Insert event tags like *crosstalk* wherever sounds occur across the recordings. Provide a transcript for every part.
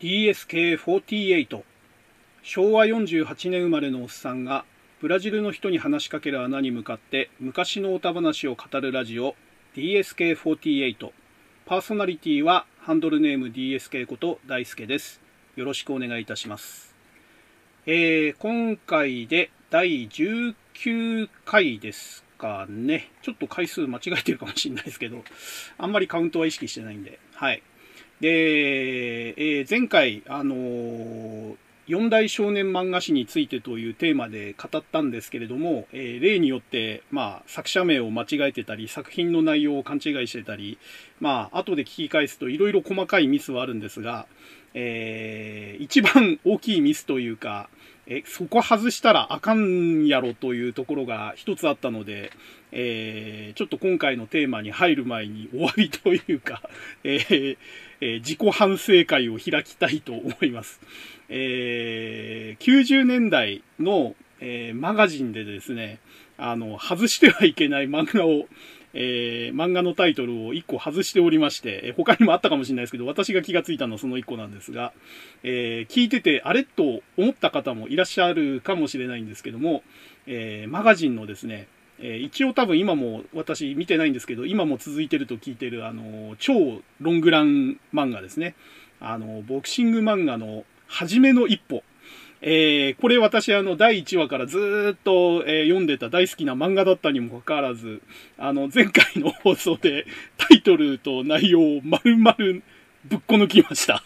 DSK48 昭和48年生まれのおっさんがブラジルの人に話しかける穴に向かって昔の歌話を語るラジオ DSK48 パーソナリティはハンドルネーム DSK こと大輔です。よろしくお願いいたします。えー、今回で第19回ですかね。ちょっと回数間違えてるかもしれないですけどあんまりカウントは意識してないんで。はい。で、えー、前回、あのー、四大少年漫画誌についてというテーマで語ったんですけれども、えー、例によって、まあ、作者名を間違えてたり、作品の内容を勘違いしてたり、まあ、後で聞き返すといろいろ細かいミスはあるんですが、えー、一番大きいミスというか、え、そこ外したらあかんやろというところが一つあったので、えー、ちょっと今回のテーマに入る前にお詫びというか、えーえ、自己反省会を開きたいと思います。えー、90年代の、えー、マガジンでですね、あの、外してはいけない漫画を、えー、漫画のタイトルを1個外しておりまして、え他にもあったかもしれないですけど、私が気がついたのはその1個なんですが、え、聞いてて、あれ？と思った方もいらっしゃるかもしれないんですけども、え、マガジンのですね、え一応多分今も私見てないんですけど、今も続いてると聞いてる、あの、超ロングラン漫画ですね。あの、ボクシング漫画の初めの一歩えー、これ私あの第1話からずっと、えー、読んでた大好きな漫画だったにもかかわらず、あの前回の放送でタイトルと内容を丸々ぶっこ抜きました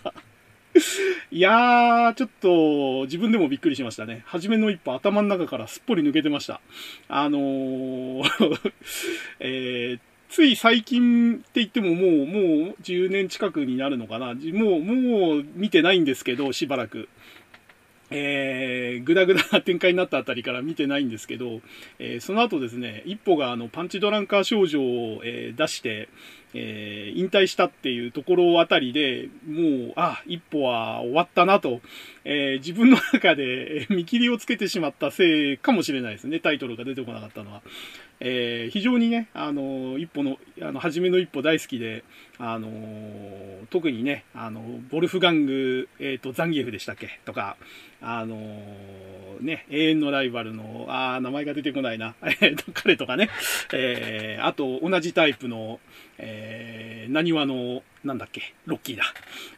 *laughs* いやー、ちょっと自分でもびっくりしましたね。初めの一歩頭の中からすっぽり抜けてました。あのー *laughs* えーつい最近って言ってももう、もう10年近くになるのかな。もう、もう見てないんですけど、しばらく。えー、ぐだぐだな展開になったあたりから見てないんですけど、えー、その後ですね、一歩があのパンチドランカー少女を、えー、出して、えー、引退したっていうところあたりで、もう、あ、一歩は終わったなと、えー、自分の中で見切りをつけてしまったせいかもしれないですね、タイトルが出てこなかったのは。えー、非常にね、あの、一歩の、あの、初めの一歩大好きで、あの、特にね、あの、ボルフガング、えっ、ー、と、ザンギエフでしたっけ？とか、あのね、永遠のライバルの、あ名前が出てこないな、*laughs* えっと、彼とかね、えー、あと、同じタイプの、えー、何話の、なんだっけ、ロッキーだ。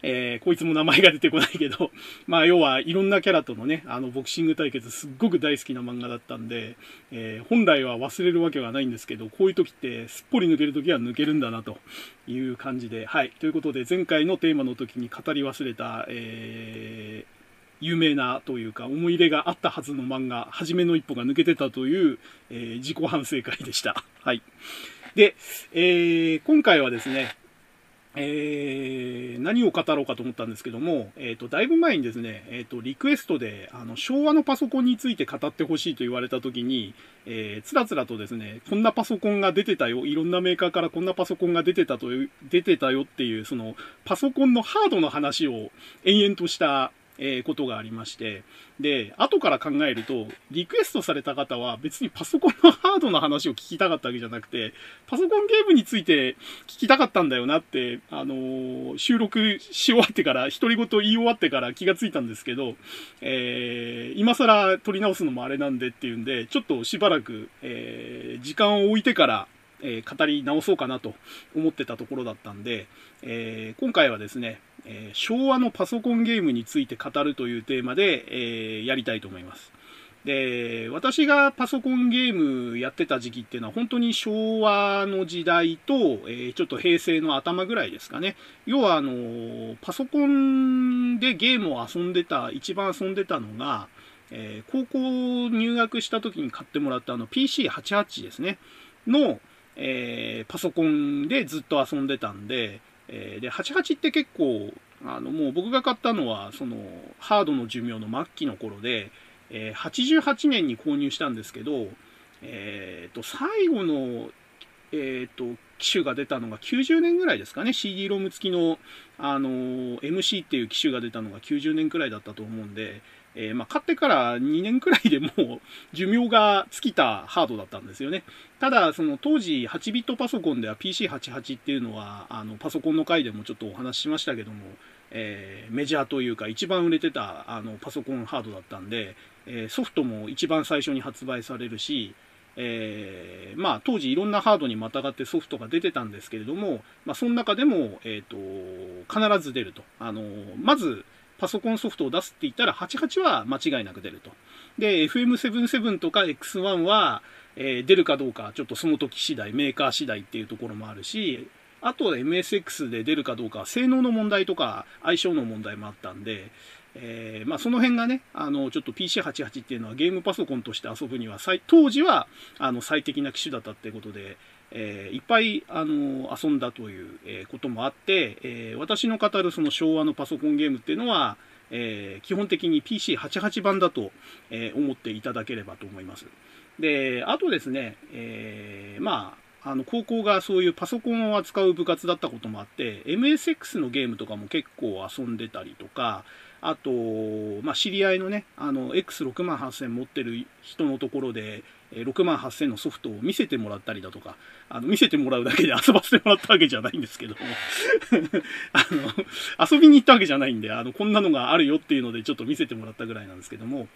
えー、こいつも名前が出てこないけど、*laughs* まあ、要はいろんなキャラとのね、あの、ボクシング対決すっごく大好きな漫画だったんで、えー、本来は忘れるわけはないんですけど、こういう時ってすっぽり抜ける時は抜けるんだな、という感じで、はい。ということで、前回のテーマの時に語り忘れた、えー、有名なというか思い入れがあったはずの漫画、初めの一歩が抜けてたという、えー、自己反省会でした。はい。で、えー、今回はですね、えー、何を語ろうかと思ったんですけども、えっ、ー、と、だいぶ前にですね、えっ、ー、と、リクエストで、あの、昭和のパソコンについて語ってほしいと言われたときに、えー、つらつらとですね、こんなパソコンが出てたよ、いろんなメーカーからこんなパソコンが出てたという、出てたよっていう、その、パソコンのハードの話を延々とした、えー、ことがありまして、で、後から考えると、リクエストされた方は別にパソコンのハードの話を聞きたかったわけじゃなくて、パソコンゲームについて聞きたかったんだよなって、あのー、収録し終わってから、独り言言い終わってから気がついたんですけど、えー、今更撮り直すのもあれなんでっていうんで、ちょっとしばらく、えー、時間を置いてから、えー、語り直そうかなと思ってたところだったんで、えー、今回はですね、え、昭和のパソコンゲームについて語るというテーマで、え、やりたいと思います。で、私がパソコンゲームやってた時期っていうのは本当に昭和の時代と、えー、ちょっと平成の頭ぐらいですかね。要はあの、パソコンでゲームを遊んでた、一番遊んでたのが、えー、高校入学した時に買ってもらったあの PC88 ですね。の、えー、パソコンでずっと遊んでたんで、えー、で、88って結構、あの、もう僕が買ったのは、その、ハードの寿命の末期の頃で、えー、88年に購入したんですけど、え、ー、と、最後の、え、ー、と、機種が出たのが90年ぐらいですかね。CD ロム付きの、あの MC っていう機種が出たのが90年くらいだったと思うんで、えー、まあ、買ってから2年くらいでもう寿命が尽きたハードだったんですよね。ただ、その当時8ビットパソコンでは PC88 っていうのは、あの、パソコンの回でもちょっとお話ししましたけども、えー、メジャーというか一番売れてたあのパソコンハードだったんで、えー、ソフトも一番最初に発売されるし、えー、まあ、当時いろんなハードにまたがってソフトが出てたんですけれども、まあ、その中でも、えっ、ー、と、必ず出ると。あの、まず、パソコンソフトを出すって言ったら、88は間違いなく出ると。で、FM77 とか X1 は、えー、出るかどうか、ちょっとその時次第、メーカー次第っていうところもあるし、あと MSX で出るかどうか、性能の問題とか相性の問題もあったんで、えー、まあ、その辺がね、あの、ちょっと PC88 っていうのはゲームパソコンとして遊ぶには、当時は、あの、最適な機種だったってことで、えー、いっぱい、あの、遊んだという、えこともあって、え、私の語るその昭和のパソコンゲームっていうのは、え基本的に PC88 版だと、え思っていただければと思います。で、あとですね、えまあ、あの、高校がそういうパソコンを扱う部活だったこともあって、MSX のゲームとかも結構遊んでたりとか、あと、まあ、知り合いのね、あの、X6 万8000持ってる人のところで、6万8000のソフトを見せてもらったりだとか、あの、見せてもらうだけで遊ばせてもらったわけじゃないんですけども。*laughs* あの、遊びに行ったわけじゃないんで、あの、こんなのがあるよっていうのでちょっと見せてもらったぐらいなんですけども、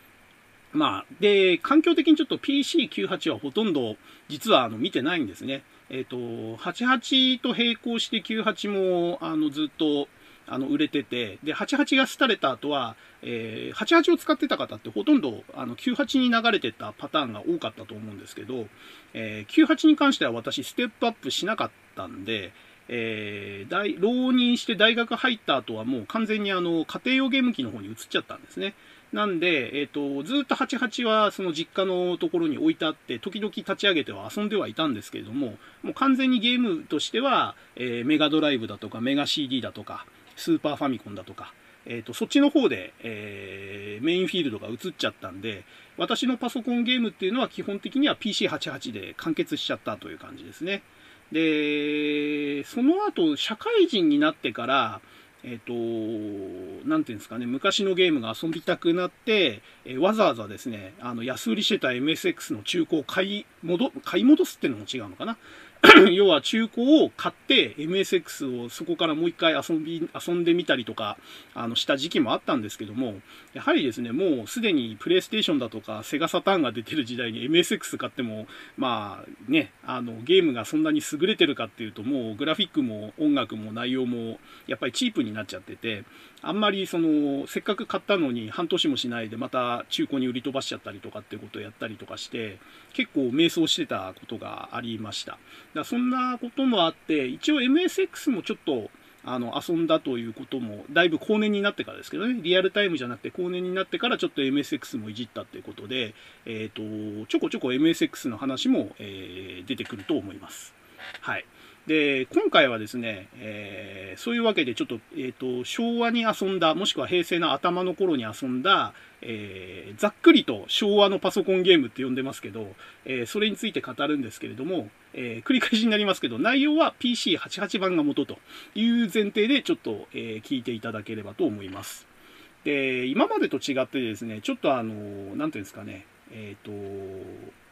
まあ、で、環境的にちょっと PC98 はほとんど実はあの見てないんですね。えっ、ー、と、88と並行して98もあのずっとあの、売れてて、で、88が廃れた後は、えー、88を使ってた方ってほとんど、あの、98に流れてたパターンが多かったと思うんですけど、えー、98に関しては私、ステップアップしなかったんで、えー、大、浪人して大学入った後はもう完全にあの、家庭用ゲーム機の方に移っちゃったんですね。なんで、えっ、ー、と、ずっと88はその実家のところに置いてあって、時々立ち上げては遊んではいたんですけれども、もう完全にゲームとしては、えー、メガドライブだとか、メガ CD だとか、スーパーファミコンだとか、えっ、ー、と、そっちの方で、えー、メインフィールドが移っちゃったんで、私のパソコンゲームっていうのは基本的には PC88 で完結しちゃったという感じですね。で、その後、社会人になってから、えっ、ー、と、なんていうんですかね、昔のゲームが遊びたくなって、えー、わざわざですね、あの、安売りしてた MSX の中古を買い戻、買い戻すっていうのも違うのかな。*laughs* 要は中古を買って MSX をそこからもう一回遊び、遊んでみたりとか、あの、した時期もあったんですけども、やはりですね、もうすでにプレイステーションだとかセガサターンが出てる時代に MSX 買っても、まあね、あの、ゲームがそんなに優れてるかっていうと、もうグラフィックも音楽も内容もやっぱりチープになっちゃってて、あんまりその、せっかく買ったのに半年もしないでまた中古に売り飛ばしちゃったりとかっていうことをやったりとかして、結構迷走してたことがありました。だそんなこともあって、一応 MSX もちょっと、あの、遊んだということも、だいぶ後年になってからですけどね、リアルタイムじゃなくて後年になってからちょっと MSX もいじったっていうことで、えっ、ー、と、ちょこちょこ MSX の話も、えー、出てくると思います。はい。で、今回はですね、えー、そういうわけでちょっと、えっ、ー、と、昭和に遊んだ、もしくは平成の頭の頃に遊んだ、えー、ざっくりと昭和のパソコンゲームって呼んでますけど、えそれについて語るんですけれども、え繰り返しになりますけど、内容は PC88 版が元という前提でちょっと、え聞いていただければと思います。で、今までと違ってですね、ちょっとあの、なんていうんですかね、えっ、と、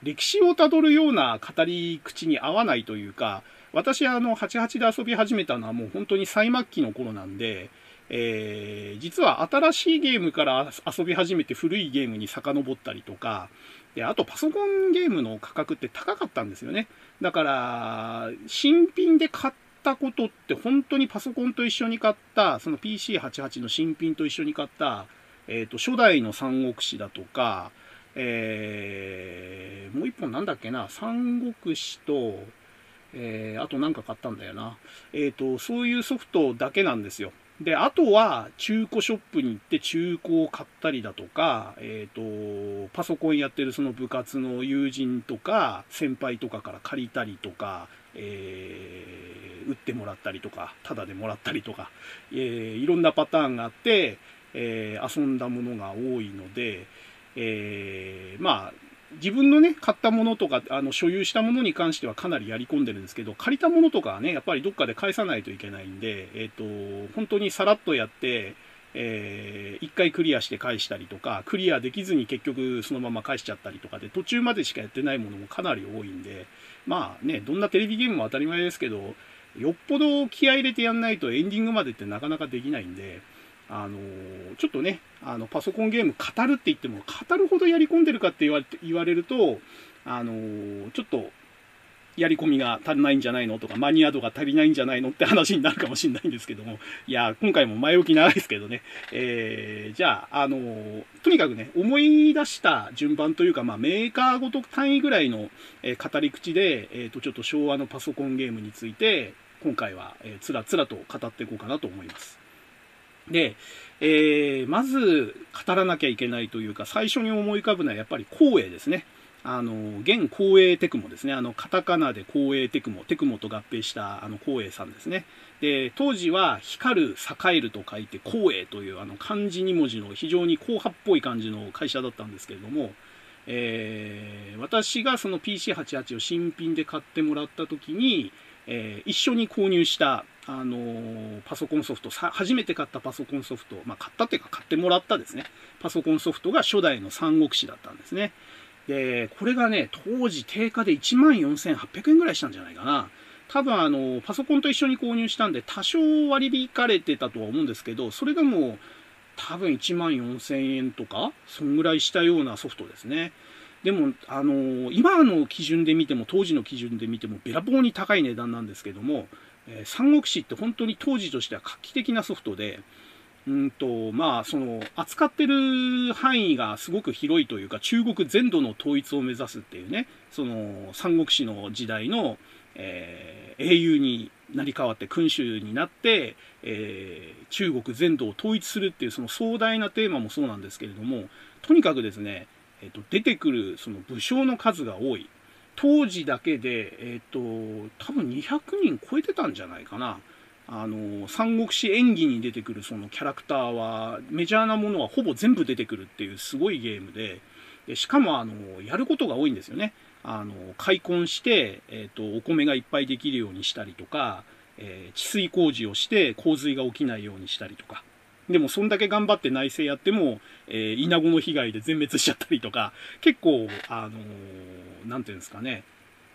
歴史をたどるような語り口に合わないというか、私、あの、88で遊び始めたのはもう本当に最末期の頃なんで、えー、実は新しいゲームから遊び始めて古いゲームに遡ったりとか、で、あとパソコンゲームの価格って高かったんですよね。だから、新品で買ったことって本当にパソコンと一緒に買った、その PC88 の新品と一緒に買った、えっ、ー、と、初代の三国志だとか、えー、もう一本なんだっけな、三国志と、えー、あとなんか買ったんだよな。えっ、ー、と、そういうソフトだけなんですよ。で、あとは中古ショップに行って中古を買ったりだとか、えっ、ー、と、パソコンやってるその部活の友人とか、先輩とかから借りたりとか、えー、売ってもらったりとか、タダでもらったりとか、えー、いろんなパターンがあって、えー、遊んだものが多いので、えー、まあ、自分のね、買ったものとか、あの、所有したものに関してはかなりやり込んでるんですけど、借りたものとかはね、やっぱりどっかで返さないといけないんで、えっ、ー、と、本当にさらっとやって、えー、一回クリアして返したりとか、クリアできずに結局そのまま返しちゃったりとかで、途中までしかやってないものもかなり多いんで、まあね、どんなテレビゲームも当たり前ですけど、よっぽど気合入れてやんないとエンディングまでってなかなかできないんで、あのちょっとね、あの、パソコンゲーム語るって言っても、語るほどやり込んでるかって言われ言われると、あのちょっと、やり込みが足りないんじゃないのとか、マニア度が足りないんじゃないのって話になるかもしれないんですけども、いや、今回も前置き長いですけどね、えー、じゃあ、あのとにかくね、思い出した順番というか、まあ、メーカーごと単位ぐらいの、えー、語り口で、えっ、と、ちょっと昭和のパソコンゲームについて、今回は、え、つらつらと語っていこうかなと思います。で、えー、まず語らなきゃいけないというか、最初に思い浮かぶのはやっぱり光栄ですね。あの、現光栄テクモですね。あの、カタカナで光栄テクモ、テクモと合併したあの光栄さんですね。で、当時は光る、栄えると書いて光栄というあの漢字2文字の非常に硬派っぽい感じの会社だったんですけれども、えー、私がその PC88 を新品で買ってもらった時に、えー、一緒に購入したあの、パソコンソフト、初めて買ったパソコンソフト、まあ、買ったっていうか買ってもらったですね、パソコンソフトが初代の三国志だったんですね。で、これがね、当時定価で1万4800円ぐらいしたんじゃないかな。多分あの、パソコンと一緒に購入したんで、多少割り引かれてたとは思うんですけど、それでもう多分1万4000円とか、そんぐらいしたようなソフトですね。でも、あの、今の基準で見ても、当時の基準で見ても、べらぼうに高い値段なんですけども、え、三国志って本当に当時としては画期的なソフトで、うんと、まあ、その、扱ってる範囲がすごく広いというか、中国全土の統一を目指すっていうね、その、三国志の時代の、えー、英雄になり変わって君主になって、えー、中国全土を統一するっていうその壮大なテーマもそうなんですけれども、とにかくですね、えっ、ー、と、出てくるその武将の数が多い。当時だけで、えっ、と、多分200人超えてたんじゃないかな。あの、三国志演技に出てくるそのキャラクターは、メジャーなものはほぼ全部出てくるっていうすごいゲームで、でしかも、あの、やることが多いんですよね。あの、開墾して、えっ、と、お米がいっぱいできるようにしたりとか、えー、治水工事をして洪水が起きないようにしたりとか。でも、そんだけ頑張って内政やっても、えー、イナゴの被害で全滅しちゃったりとか、結構、あのー、なんていうんですかね、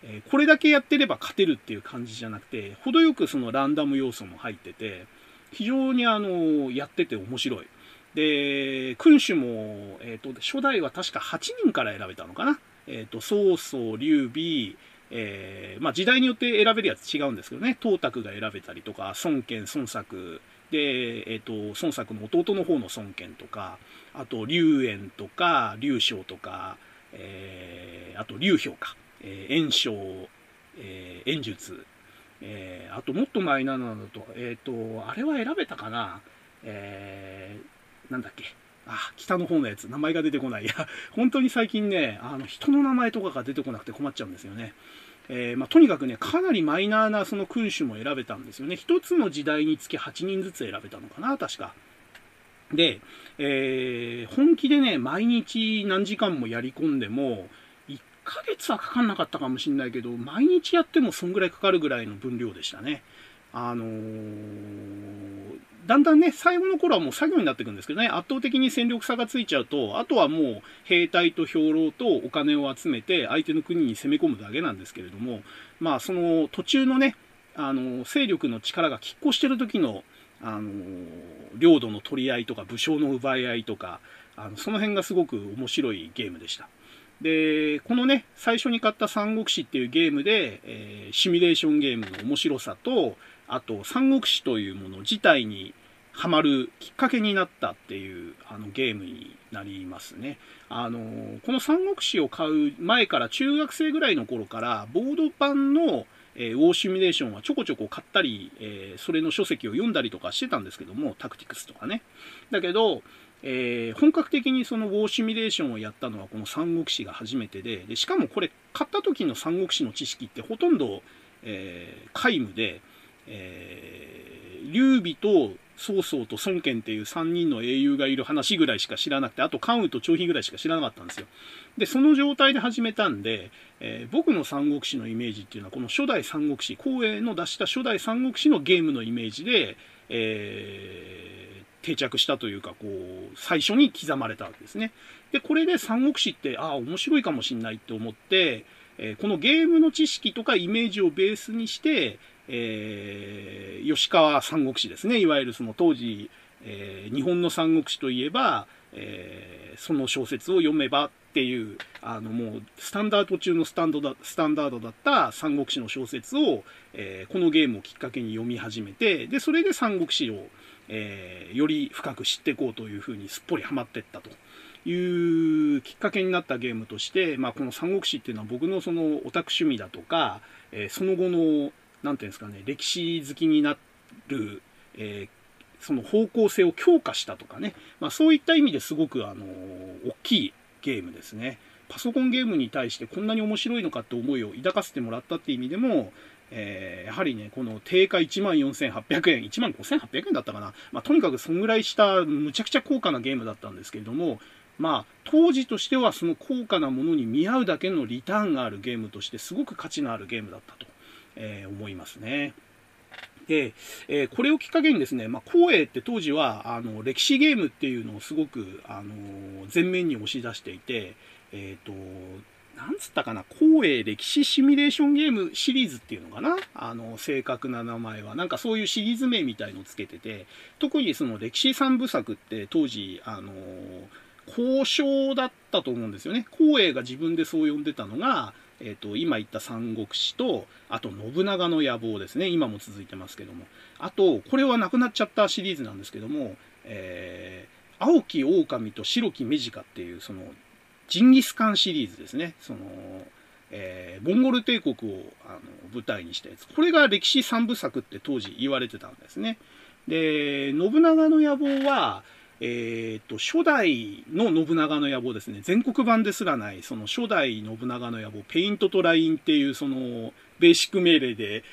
えこれだけやってれば勝てるっていう感じじゃなくて、程よくそのランダム要素も入ってて、非常にあの、やってて面白い。で、君主も、えっ、と、初代は確か8人から選べたのかな？えっ、と、曹操、劉備、えー、まあ時代によって選べるやつ違うんですけどね、東卓が選べたりとか、孫権、孫作、で、えっ、と、孫作の弟の方の孫権とか、あと、劉園とか、劉将とか、えー、あと、劉氷か。えー、炎章、えー、演術、えー、あともっとマイナーなのだと、えっ、ー、と、あれは選べたかなえー、なんだっけあ、北の方のやつ、名前が出てこない。いや、本当に最近ね、あの、人の名前とかが出てこなくて困っちゃうんですよね。えー、まあ、とにかくね、かなりマイナーなその君主も選べたんですよね。一つの時代につき8人ずつ選べたのかな、確か。で、えー、本気でね、毎日何時間もやり込んでも、1ヶ月はかかんなかったかもしれないけど、毎日やってもそんぐらいかかるぐらいの分量でしたね。あのー、だんだんね、最後の頃はもう作業になっていくんですけどね、圧倒的に戦力差がついちゃうと、あとはもう兵隊と兵糧とお金を集めて相手の国に攻め込むだけなんですけれども、まあその途中のね、あの、勢力の力が拮抗してる時の、あの、領土の取り合いとか武将の奪い合いとか、あのその辺がすごく面白いゲームでした。で、このね、最初に買った三国志っていうゲームで、えー、シミュレーションゲームの面白さと、あと三国志というもの自体にハマるきっかけになったっていうあのゲームになりますね。あのこの三国志を買う前から中学生ぐらいの頃からボード版の、えー、ウォーシミュレーションはちょこちょこ買ったり、えー、それの書籍を読んだりとかしてたんですけども、タクティクスとかね。だけど、えー、本格的にそのウォーシミュレーションをやったのはこの三国志が初めてででしかもこれ買った時の三国志の知識ってほとんど、えー、皆無で、えー、劉備と曹操と孫権っていう3人の英雄がいる話ぐらいしか知らなくてあと関羽と張飛ぐらいしか知らなかったんですよでその状態で始めたんで、えー、僕の三国志のイメージっていうのはこの初代三国志光栄の出した初代三国志のゲームのイメージで、えー定着したというか、こう、最初に刻まれたわけですね。で、これで三国志って、ああ、面白いかもしんないって思って、えー、このゲームの知識とかイメージをベースにして、えー、吉川三国志ですね。いわゆるその当時、えー、日本の三国志といえば、えー、その小説を読めばっていう、あのもうスタンダード中のスタンドだスタンダードだった三国志の小説を、えー、このゲームをきっかけに読み始めて、で、それで三国志を、えー、より深く知っていこうというふうにすっぽりハマっていったと。いうきっかけになったゲームとして、まあ、この三国志っていうのは僕のそのオタク趣味だとか、えー、その後の、なんていうんですかね、歴史好きになる、えーその方向性を強化したとかね、まあ、そういった意味ですごくあの大きいゲームですね。パソコンゲームに対してこんなに面白いのかって思いを抱かせてもらったっていう意味でも、えー、やはりね、この定価14,800円、15,800円だったかな。まあ、とにかくそんぐらいしたむちゃくちゃ高価なゲームだったんですけれども、まあ、当時としてはその高価なものに見合うだけのリターンがあるゲームとしてすごく価値のあるゲームだったと、えー、思いますね。で、えー、これをきっかけにですね、まあ、光栄って当時は、あの、歴史ゲームっていうのをすごく、あの、前面に押し出していて、えっ、ー、と、なんつったかな、光栄歴史シミュレーションゲームシリーズっていうのかな？あの、正確な名前は。なんかそういうシリーズ名みたいのをつけてて、特にその歴史三部作って当時、あの、交渉だったと思うんですよね。光栄が自分でそう呼んでたのが、え、ー、と、今言った三国志と、あと信長の野望ですね。今も続いてますけども。あと、これはなくなっちゃったシリーズなんですけども、えー、青き狼と白き目カっていう、その、ジンギスカンシリーズですね。その、えー、モンゴル帝国をあの舞台にしたやつ。これが歴史三部作って当時言われてたんですね。で、信長の野望は、え、ー、と、初代の信長の野望ですね。全国版ですらない、その初代信長の野望、ペイントとラインっていう、その、ベーシック命令で、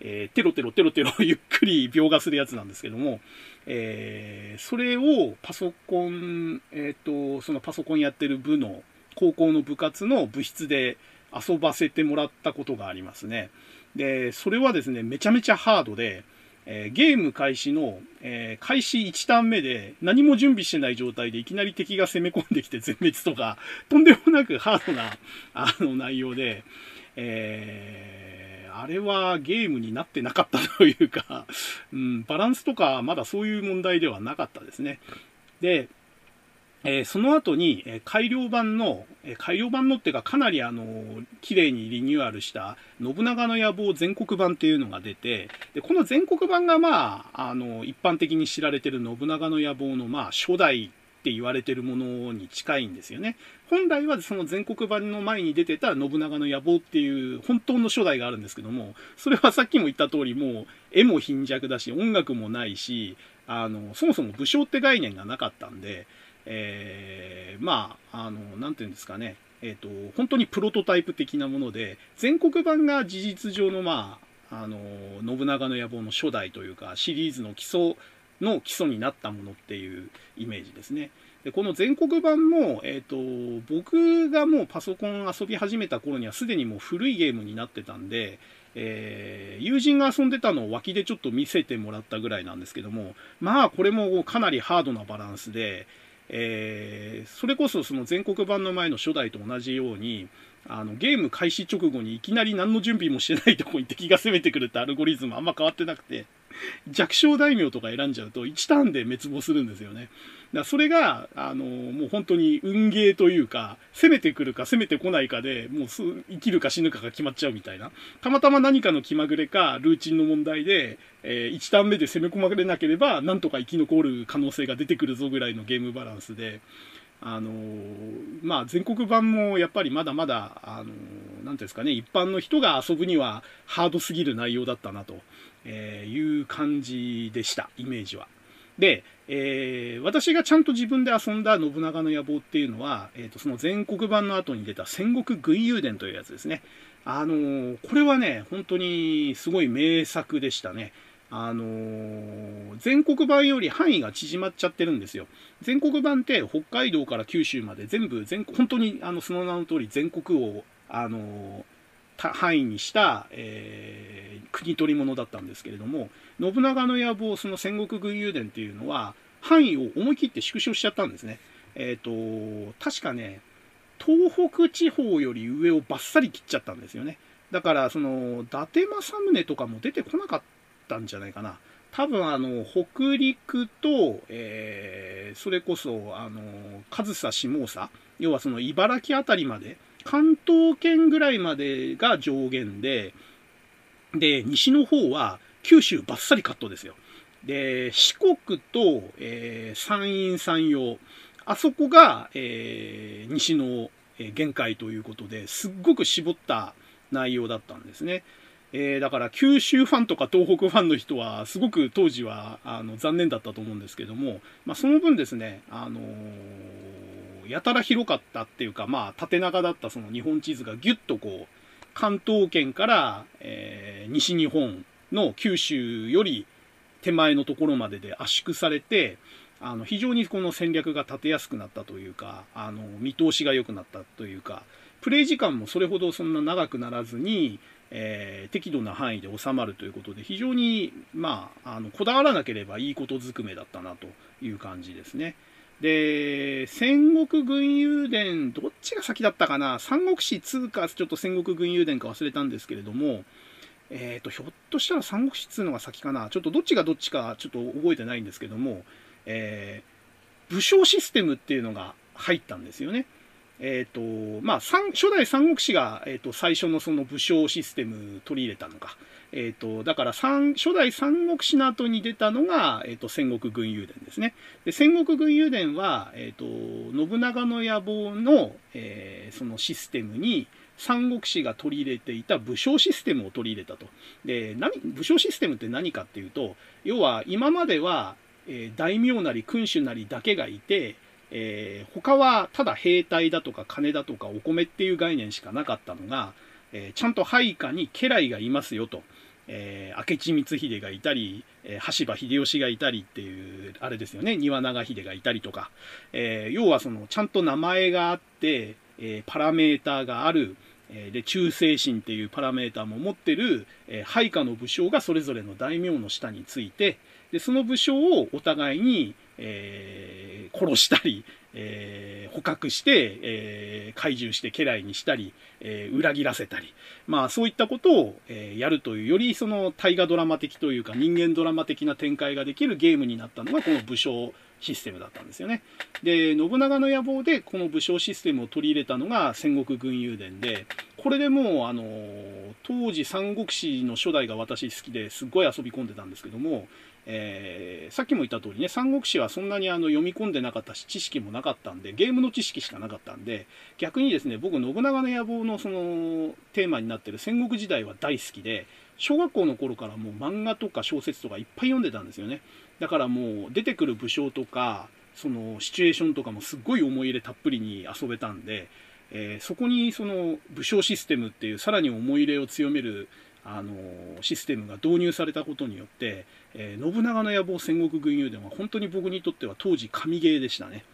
えー、テロテロテロテロ *laughs* ゆっくり描画するやつなんですけども、えー、それをパソコン、えっ、ー、と、そのパソコンやってる部の、高校の部活の部室で遊ばせてもらったことがありますね。で、それはですね、めちゃめちゃハードで、え、ゲーム開始の、え、開始1ターン目で何も準備してない状態でいきなり敵が攻め込んできて全滅とか、とんでもなくハードな、あの内容で、えー、あれはゲームになってなかったというか、うん、バランスとかまだそういう問題ではなかったですね。で、えー、その後に、え、改良版の、え、改良版のっていうかかなりあの綺麗にリニューアルした信長の野望全国版っていうのが出て、で、この全国版がまあ、あの、一般的に知られてる信長の野望のまあ初代って言われてるものに近いんですよね。本来はその全国版の前に出てた信長の野望っていう本当の初代があるんですけども、それはさっきも言った通りもう絵も貧弱だし音楽もないし、あの、そもそも武将って概念がなかったんで、えー、まあ、あの、なんていうんですかね、えっ、と、本当にプロトタイプ的なもので、全国版が事実上の、まあ、あの、信長の野望の初代というか、シリーズの基礎の基礎になったものっていうイメージですね。でこの全国版も、えっ、ー、と、僕がもうパソコン遊び始めた頃にはすでにもう古いゲームになってたんで、えー、友人が遊んでたのを脇でちょっと見せてもらったぐらいなんですけども、まあこれもかなりハードなバランスで、えー、それこそその全国版の前の初代と同じように、あの、ゲーム開始直後にいきなり何の準備もしてないとこに敵が攻めてくるってアルゴリズムあんま変わってなくて、弱小大名とか選んじゃうと1ターンで滅亡するんですよね。だそれが、あの、もう本当に運ゲーというか、攻めてくるか攻めてこないかで、もう生きるか死ぬかが決まっちゃうみたいな。たまたま何かの気まぐれか、ルーチンの問題で、えー、1ターン目で攻め込まれなければ、なんとか生き残る可能性が出てくるぞぐらいのゲームバランスで、あの、まあ、全国版もやっぱりまだまだ、あのー、なんていうんですかね、一般の人が遊ぶにはハードすぎる内容だったなと、えーいう感じでした、イメージは。で、えー、私がちゃんと自分で遊んだ信長の野望っていうのは、えーと、その全国版の後に出た戦国軍友伝というやつですね。あのー、これはね、本当にすごい名作でしたね。あのー、全国版より範囲が縮まっちゃってるんですよ。全国版って北海道から九州まで全部全、本当にあのその名の通り全国を、あのー、範囲にした、えー、国取り物だったんですけれども、信長の野望、その戦国軍友伝っていうのは、範囲を思い切って縮小しちゃったんですね。えっ、ー、と、確かね、東北地方より上をバッサリ切っちゃったんですよね。だから、その、伊達政宗とかも出てこなかったんじゃないかな。多分あの、北陸と、えー、それこそ、あの、上総下総、要はその茨城あたりまで、関東圏ぐらいまでが上限で、で、西の方は九州バッサリカットですよ。で、四国と、えー、山陰山陽、あそこが、えー、西の限界ということですっごく絞った内容だったんですね。えー、だから九州ファンとか東北ファンの人はすごく当時はあの残念だったと思うんですけども、まあ、その分ですね、あのー、やたら広かったっていうか、まあ、縦長だったその日本地図がギュッとこう、関東圏から、えー、西日本の九州より手前のところまでで圧縮されて、あの非常にこの戦略が立てやすくなったというか、あの見通しが良くなったというか、プレイ時間もそれほどそんな長くならずに、えー、適度な範囲で収まるということで、非常に、まあ、あのこだわらなければいいことずくめだったなという感じですね。で、戦国軍友伝、どっちが先だったかな？三国志2か、ちょっと戦国軍友伝か忘れたんですけれども、えっ、ー、と、ひょっとしたら三国志2のが先かな？ちょっとどっちがどっちかちょっと覚えてないんですけども、えー、武将システムっていうのが入ったんですよね。えっ、ー、と、まあ、初代三国志が、えっ、と、最初のその武将システム取り入れたのか。えっ、ー、と、だから三初代三国志の後に出たのが、えっ、と、戦国軍友伝ですね。で、戦国軍友伝は、えっ、と、信長の野望の、えそのシステムに、三国志が取り入れていた武将システムを取り入れたと。で、何、武将システムって何かっていうと、要は今までは、え大名なり君主なりだけがいて、えー、他はただ兵隊だとか金だとかお米っていう概念しかなかったのが、えー、ちゃんと配下に家来がいますよと。えー、明智光秀がいたり、えー、羽柴秀吉がいたりっていう、あれですよね、庭長秀がいたりとか、えー、要はその、ちゃんと名前があって、えパラメーターがある、えで、忠誠心っていうパラメーターも持ってる、え配下の武将がそれぞれの大名の下について、で、その武将をお互いに、え、殺したり、え、捕獲して、えー、怪獣して家来にしたり、えー、裏切らせたり、まあそういったことを、えー、やるという、よりその大河ドラマ的というか人間ドラマ的な展開ができるゲームになったのがこの武将システムだったんですよね。で、信長の野望でこの武将システムを取り入れたのが戦国軍友伝で、これでもう、あの、当時三国志の初代が私好きですっごい遊び込んでたんですけども、えー、さっきも言った通りね、三国志はそんなにあの読み込んでなかったし、知識もなかったんで、ゲームの知識しかなかったんで、逆にですね、僕、信長の野望のそのテーマになってる戦国時代は大好きで、小学校の頃からもう漫画とか小説とかいっぱい読んでたんですよね。だからもう出てくる武将とか、そのシチュエーションとかもすっごい思い入れたっぷりに遊べたんで、えー、そこにその武将システムっていうさらに思い入れを強めるあのシステムが導入されたことによって、えー、信長の野望戦国軍友伝は本当に僕にとっては当時神ゲーでしたね。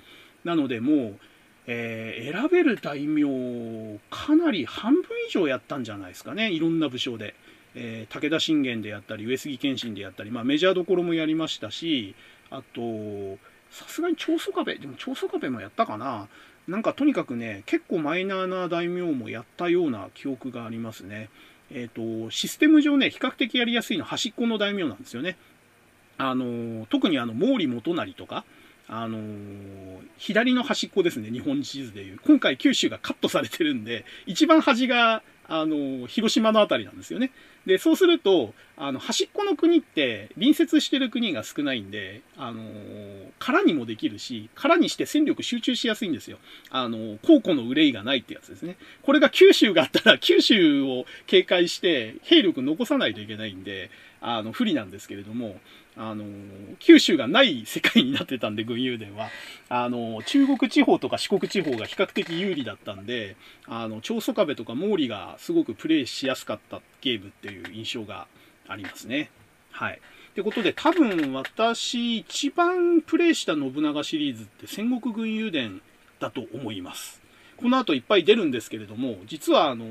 なのでもう、えー、選べる大名かなり半分以上やったんじゃないですかね。いろんな武将で。えー、武田信玄でやったり、上杉謙信でやったり、まあ、メジャーどころもやりましたし、あと、さすがに長宗我部、でも長宗我部もやったかな。なんかとにかくね、結構マイナーな大名もやったような記憶がありますね。えっ、ー、と、システム上ね、比較的やりやすいのは端っこの大名なんですよね。あの、特にあの、毛利元就とか、あの左の端っこですね、日本地図でいう。今回九州がカットされてるんで、一番端があの、広島のあたりなんですよね。で、そうすると、あの、端っこの国って隣接してる国が少ないんで、あの、空にもできるし、空にして戦力集中しやすいんですよ。あの、皇庫の憂いがないってやつですね。これが九州があったら、*laughs* 九州を警戒して兵力残さないといけないんで、あの、不利なんですけれども、あの、九州がない世界になってたんで、軍友伝は。あの、中国地方とか四国地方が比較的有利だったんで、あの、長宗我部とか毛利がすごくプレイしやすかったゲームっていう印象がありますね。はい。ってことで、多分私一番プレイした信長シリーズって戦国軍友伝だと思います。この後いっぱい出るんですけれども、実はあの、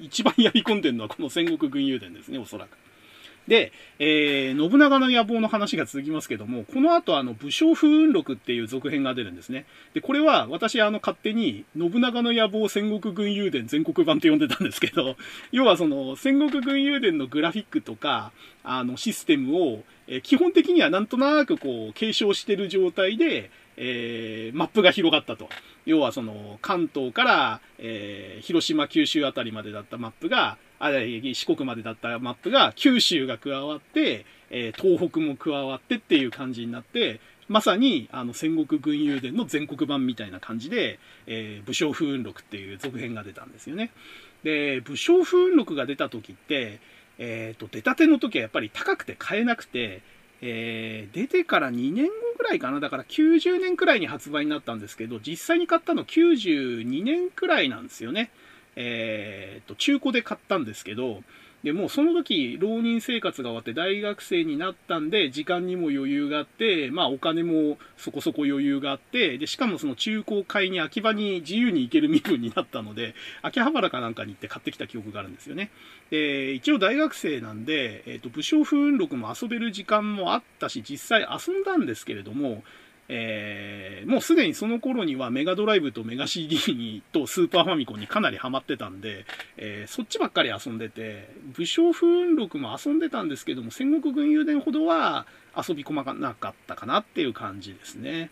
一番やり込んでるのはこの戦国軍友伝ですね、おそらく。で、えー、信長の野望の話が続きますけども、この後あの、武将風雲録っていう続編が出るんですね。で、これは私あの、勝手に、信長の野望戦国軍友伝全国版って呼んでたんですけど、*laughs* 要はその、戦国軍友伝のグラフィックとか、あの、システムを、え基本的にはなんとなくこう継承してる状態で、えー、マップが広がったと。要はその関東から、えー、広島、九州あたりまでだったマップが、あ四国までだったマップが九州が加わって、えー、東北も加わってっていう感じになって、まさにあの戦国軍友伝の全国版みたいな感じで、えー、武将風雲録っていう続編が出たんですよね。で、武将風雲録が出た時って、えっ、ー、と、出たての時はやっぱり高くて買えなくて、えー、出てから2年後ぐらいかな。だから90年くらいに発売になったんですけど、実際に買ったの92年くらいなんですよね。えー、と、中古で買ったんですけど、で、もうその時、浪人生活が終わって大学生になったんで、時間にも余裕があって、まあお金もそこそこ余裕があって、で、しかもその中古買いに秋葉に自由に行ける身分になったので、秋葉原かなんかに行って買ってきた記憶があるんですよね。で、一応大学生なんで、えっ、ー、と、武将風雲録も遊べる時間もあったし、実際遊んだんですけれども、えー、もうすでにその頃にはメガドライブとメガ CD にとスーパーファミコンにかなりハマってたんで、えー、そっちばっかり遊んでて、武将風雲録も遊んでたんですけども、戦国軍友伝ほどは遊び込まなかったかなっていう感じですね。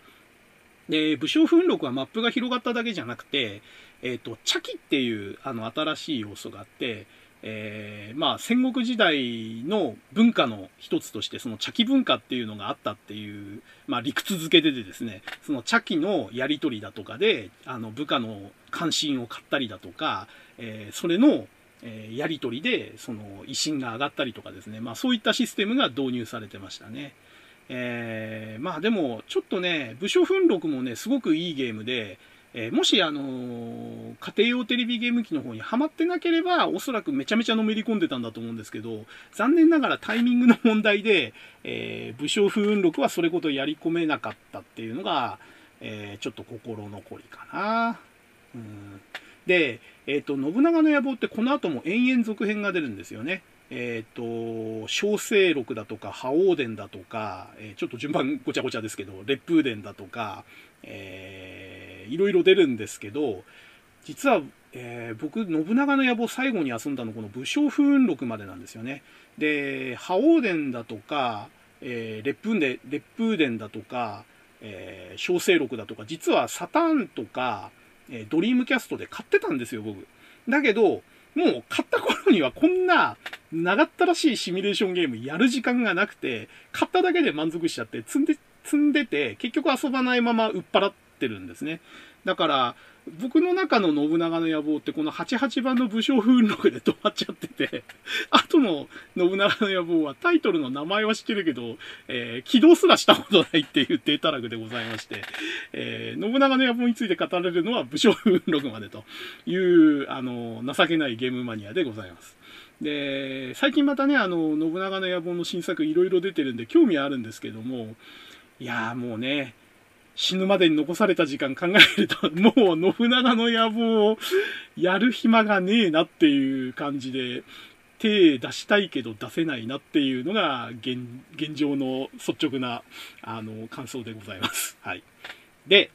で、武将風雲録はマップが広がっただけじゃなくて、えっ、ー、と、茶器っていうあの新しい要素があって、えー、まあ戦国時代の文化の一つとしてその茶器文化っていうのがあったっていう、まあ理屈付けでですね、その茶器のやり取りだとかで、あの部下の関心を買ったりだとか、えー、それのえやり取りで、その、威信が上がったりとかですね。まあそういったシステムが導入されてましたね。えー、まあでも、ちょっとね、武将奮録もね、すごくいいゲームで、えー、もし、あのー、家庭用テレビゲーム機の方にはまってなければ、おそらくめちゃめちゃのめり込んでたんだと思うんですけど、残念ながらタイミングの問題で、えー、武将風雲録はそれほどやり込めなかったっていうのが、えちょっと心残りかな。うんで、えっ、と、信長の野望ってこの後も延々続編が出るんですよね。えっ、ー、と、小生録だとか、覇王伝だとか、えー、ちょっと順番ごちゃごちゃですけど、烈風伝だとか、えー、いろいろ出るんですけど、実は、えー、僕、信長の野望最後に遊んだのこの武将風雲録までなんですよね。で、覇王伝だとか、え、烈風伝、烈風伝だとか、えー、小生録だとか、実はサタンとか、えー、ドリームキャストで買ってたんですよ、僕。だけど、もう買った頃にはこんな長ったらしいシミュレーションゲームやる時間がなくて、買っただけで満足しちゃって、積んで、積んでて、結局遊ばないまま売っ払ってるんですね。だから、僕の中の信長の野望ってこの88番の武将風録で止まっちゃってて、*laughs* 後の信長の野望はタイトルの名前は知ってるけど、えー、起動すらしたことないっていうデータラグでございまして、えー、信長の野望について語られるのは武将風録までという、あの、情けないゲームマニアでございます。で、最近またね、あの、信長の野望の新作いろいろ出てるんで興味あるんですけども、いやーもうね、死ぬまでに残された時間考えると、もう信長の野望をやる暇がねえなっていう感じで、手出したいけど出せないなっていうのが現現状の率直なあの感想でございます。はい。で、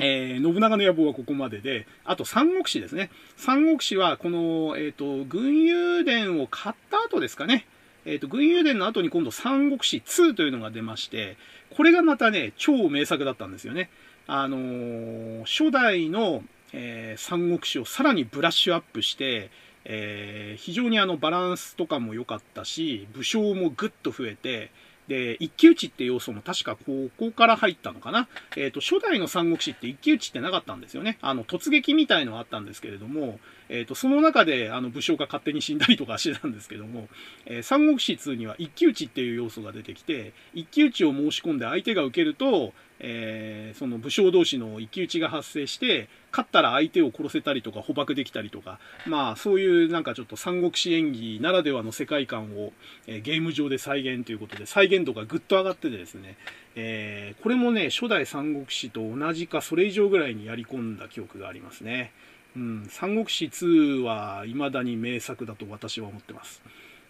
えー、信長の野望はここまでで、あと三国志ですね。三国志はこの、えっ、ー、と、軍友伝を買った後ですかね。えっ、ー、と、軍友伝の後に今度三国志2というのが出まして、これがまたね、超名作だったんですよね。あのー、初代の、えー、三国志をさらにブラッシュアップして、えー、非常にあのバランスとかも良かったし、武将もぐっと増えて、で、一騎打ちって要素も確かここから入ったのかな。えっ、ー、と、初代の三国志って一騎打ちってなかったんですよね。あの、突撃みたいのはあったんですけれども、えっ、ー、と、その中で、あの、武将が勝手に死んだりとかしてたんですけども、えー、三国志2には一騎打ちっていう要素が出てきて、一騎打ちを申し込んで相手が受けると、えー、その武将同士の一騎打ちが発生して、勝ったら相手を殺せたりとか捕獲できたりとか、まあそういうなんかちょっと三国志演技ならではの世界観を、えー、ゲーム上で再現ということで、再現度がぐっと上がっててですね、えー、これもね、初代三国志と同じかそれ以上ぐらいにやり込んだ記憶がありますね。うん、三国志2は未だに名作だと私は思ってます。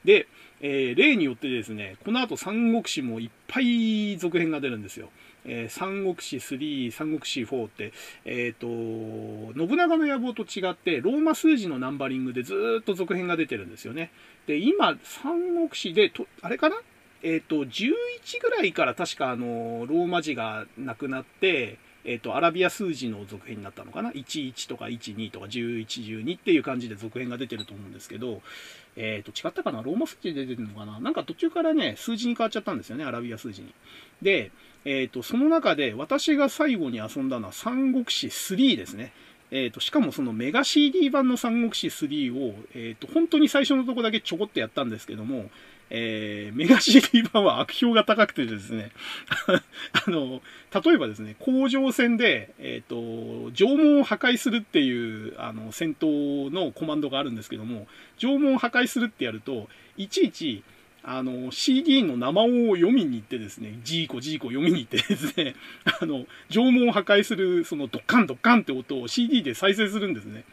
で、えー、例によってですね、この後三国志もいっぱい続編が出るんですよ。えー、三国志3、三国志4って、えっ、ー、と、信長の野望と違って、ローマ数字のナンバリングでずっと続編が出てるんですよね。で、今、三国志で、とあれかな？えっ、と、11ぐらいから確かあの、ローマ字がなくなって、えっ、と、アラビア数字の続編になったのかな ?11 とか12とか11、12っていう感じで続編が出てると思うんですけど、えっ、と、違ったかな？ローマ数字で出てるのかな？なんか途中からね、数字に変わっちゃったんですよね、アラビア数字に。で、えっ、と、その中で私が最後に遊んだのは三国志3ですね。えっ、と、しかもそのメガ CD 版の三国志3を、えっ、と、本当に最初のとこだけちょこっとやったんですけども、えー、メガ CD 版は悪評が高くてですね *laughs* あの、例えばですね、工場戦で、えっ、ー、と、縄文を破壊するっていう、あの、戦闘のコマンドがあるんですけども、縄文を破壊するってやると、いちいち、あの、CD の生音を読みに行ってですね、ジーコジーコ読みに行ってですね、*laughs* あの、縄文を破壊する、そのドッカンドッカンって音を CD で再生するんですね。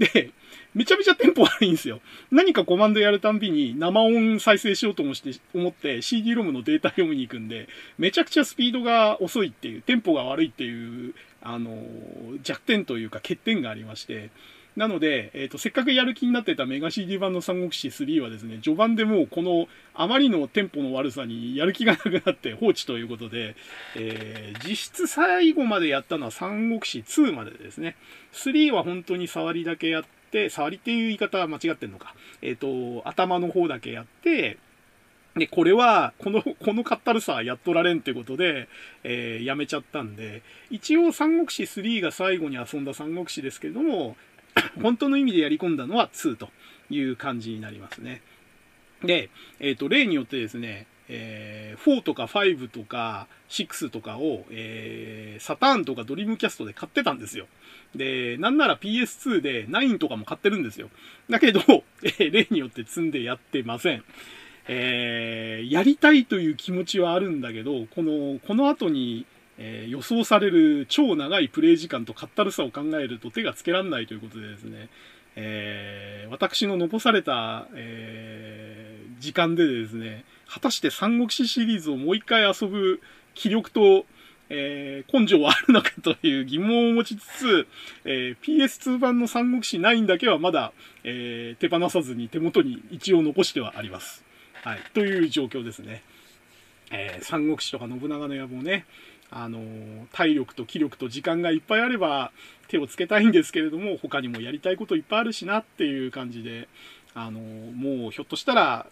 で、めちゃめちゃテンポ悪いんですよ。何かコマンドやるたんびに生音再生しようともして思って CD-ROM のデータ読みに行くんで、めちゃくちゃスピードが遅いっていう、テンポが悪いっていう、あの、弱点というか欠点がありまして、なので、えっ、ー、と、せっかくやる気になってたメガ CD 版の三国志3はですね、序盤でもうこのあまりのテンポの悪さにやる気がなくなって放置ということで、えー、実質最後までやったのは三国志2までですね。3は本当に触りだけやって、触りっていう言い方は間違ってんのか。えっ、ー、と、頭の方だけやって、で、これは、この、このかったるさやっとられんってことで、えー、やめちゃったんで、一応三国志3が最後に遊んだ三国志ですけれども、*coughs* 本当の意味でやり込んだのは2という感じになりますね。で、えっ、ー、と、例によってですね、えー、4とか5とか6とかを、えー、サターンとかドリームキャストで買ってたんですよ。で、なんなら PS2 で9とかも買ってるんですよ。だけど、*laughs* えー、例によって積んでやってません。えー、やりたいという気持ちはあるんだけど、この、この後にえー、予想される超長いプレイ時間とかったるさを考えると手がつけられないということでですね、えー、私の残された、えー、時間でですね、果たして三国志シリーズをもう一回遊ぶ気力と、えー、根性はあるのかという疑問を持ちつつ、えー、PS2 版の三国志9だけはまだ、えー、手放さずに手元に一応残してはあります。はい。という状況ですね。え、三国志とか信長の野望ね、あの、体力と気力と時間がいっぱいあれば手をつけたいんですけれども、他にもやりたいこといっぱいあるしなっていう感じで、あの、もうひょっとしたら、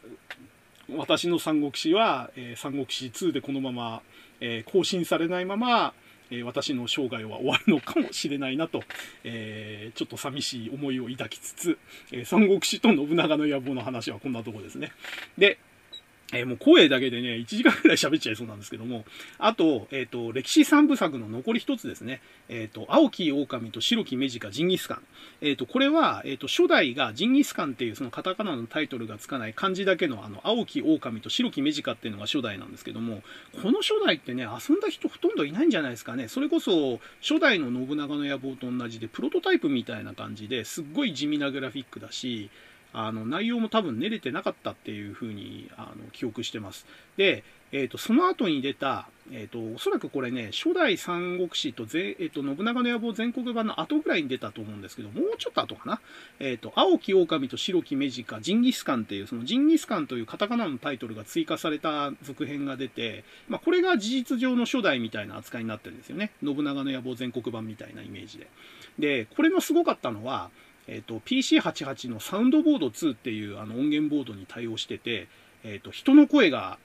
私の三国志は、えー、三国志2でこのまま、えー、更新されないまま、えー、私の生涯は終わるのかもしれないなと、えちょっと寂しい思いを抱きつつ、え三国志と信長の野望の話はこんなとこですね。で、えー、もう声だけでね、1時間くらい喋っちゃいそうなんですけども、あと、えっ、ー、と、歴史三部作の残り一つですね。えっ、ー、と、青き狼と白き目近ジンギスカン。えっ、と、これは、えっ、と、初代がジンギスカンっていうそのカタカナのタイトルがつかない漢字だけのあの、青き狼と白き目近っていうのが初代なんですけども、この初代ってね、遊んだ人ほとんどいないんじゃないですかね。それこそ、初代の信長の野望と同じで、プロトタイプみたいな感じですっごい地味なグラフィックだし、あの内容も多分練れてなかったっていうふうにあの記憶してます。で、えーと、その後に出た、えーと、おそらくこれね、初代三国志とぜ、えーと、信長の野望全国版の後ぐらいに出たと思うんですけど、もうちょっと後かな？えー、と青き狼と白き目近、ジンギスカンっていう、そのジンギスカンというカタカナのタイトルが追加された続編が出て、まあ、これが事実上の初代みたいな扱いになってるんですよね。信長の野望全国版みたいなイメージで。で、これのすごかったのは、え、ー、と、PC88 のサウンドボード2っていうあの音源ボードに対応してて、え、ー、と、人の声が、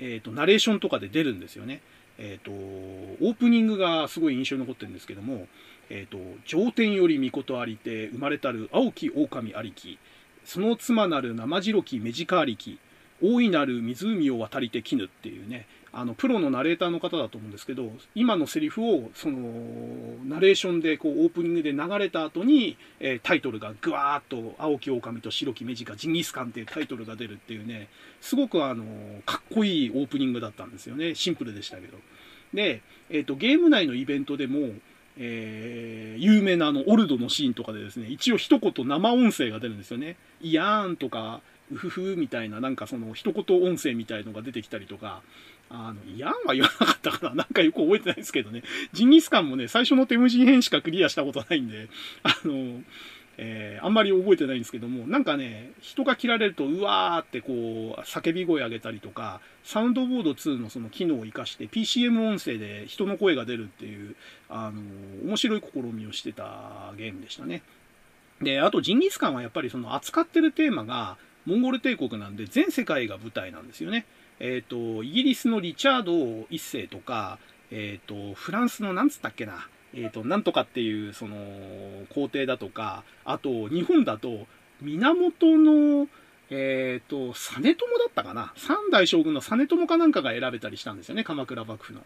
え、ー、と、ナレーションとかで出るんですよね。えっ、と、オープニングがすごい印象に残ってるんですけども、えっ、と、上天より御事ありて、生まれたる青き狼ありき、その妻なる生白き目近ありき、大いなる湖を渡りて絹っていうね、あのプロのナレーターの方だと思うんですけど今のセリフをそのナレーションでこうオープニングで流れた後に、えー、タイトルがぐわーっと「青き狼と白き目近ジンギスカン」っていうタイトルが出るっていうねすごくあのかっこいいオープニングだったんですよね。シンプルでしたけど。で、えーと、ゲーム内のイベントでもえー、有名なあのオルドのシーンとかでですね一応一言生音声が出るんですよね「イヤーン」とかうふふみたいな、なんかその一言音声みたいのが出てきたりとか、あの、ヤンは言わなかったから、なんかよく覚えてないですけどね、ジンギスカンもね、最初のテムジン編しかクリアしたことないんで、あの、えー、あんまり覚えてないんですけども、なんかね、人が切られると、うわーってこう、叫び声上げたりとか、サウンドボード2のその機能を活かして、PCM 音声で人の声が出るっていう、あの、面白い試みをしてたゲームでしたね。で、あと、ジンギスカンはやっぱりその扱ってるテーマが、モンゴル帝国なんで、全世界が舞台なんですよね。えっ、ー、と、イギリスのリチャード1世とか、えっ、と、フランスのなんつったっけな、えっ、ー、と、なんとかっていう、その、皇帝だとか、あと、日本だと、源の、えっ、と、実朝だったかな三代将軍の実朝かなんかが選べたりしたんですよね、鎌倉幕府の。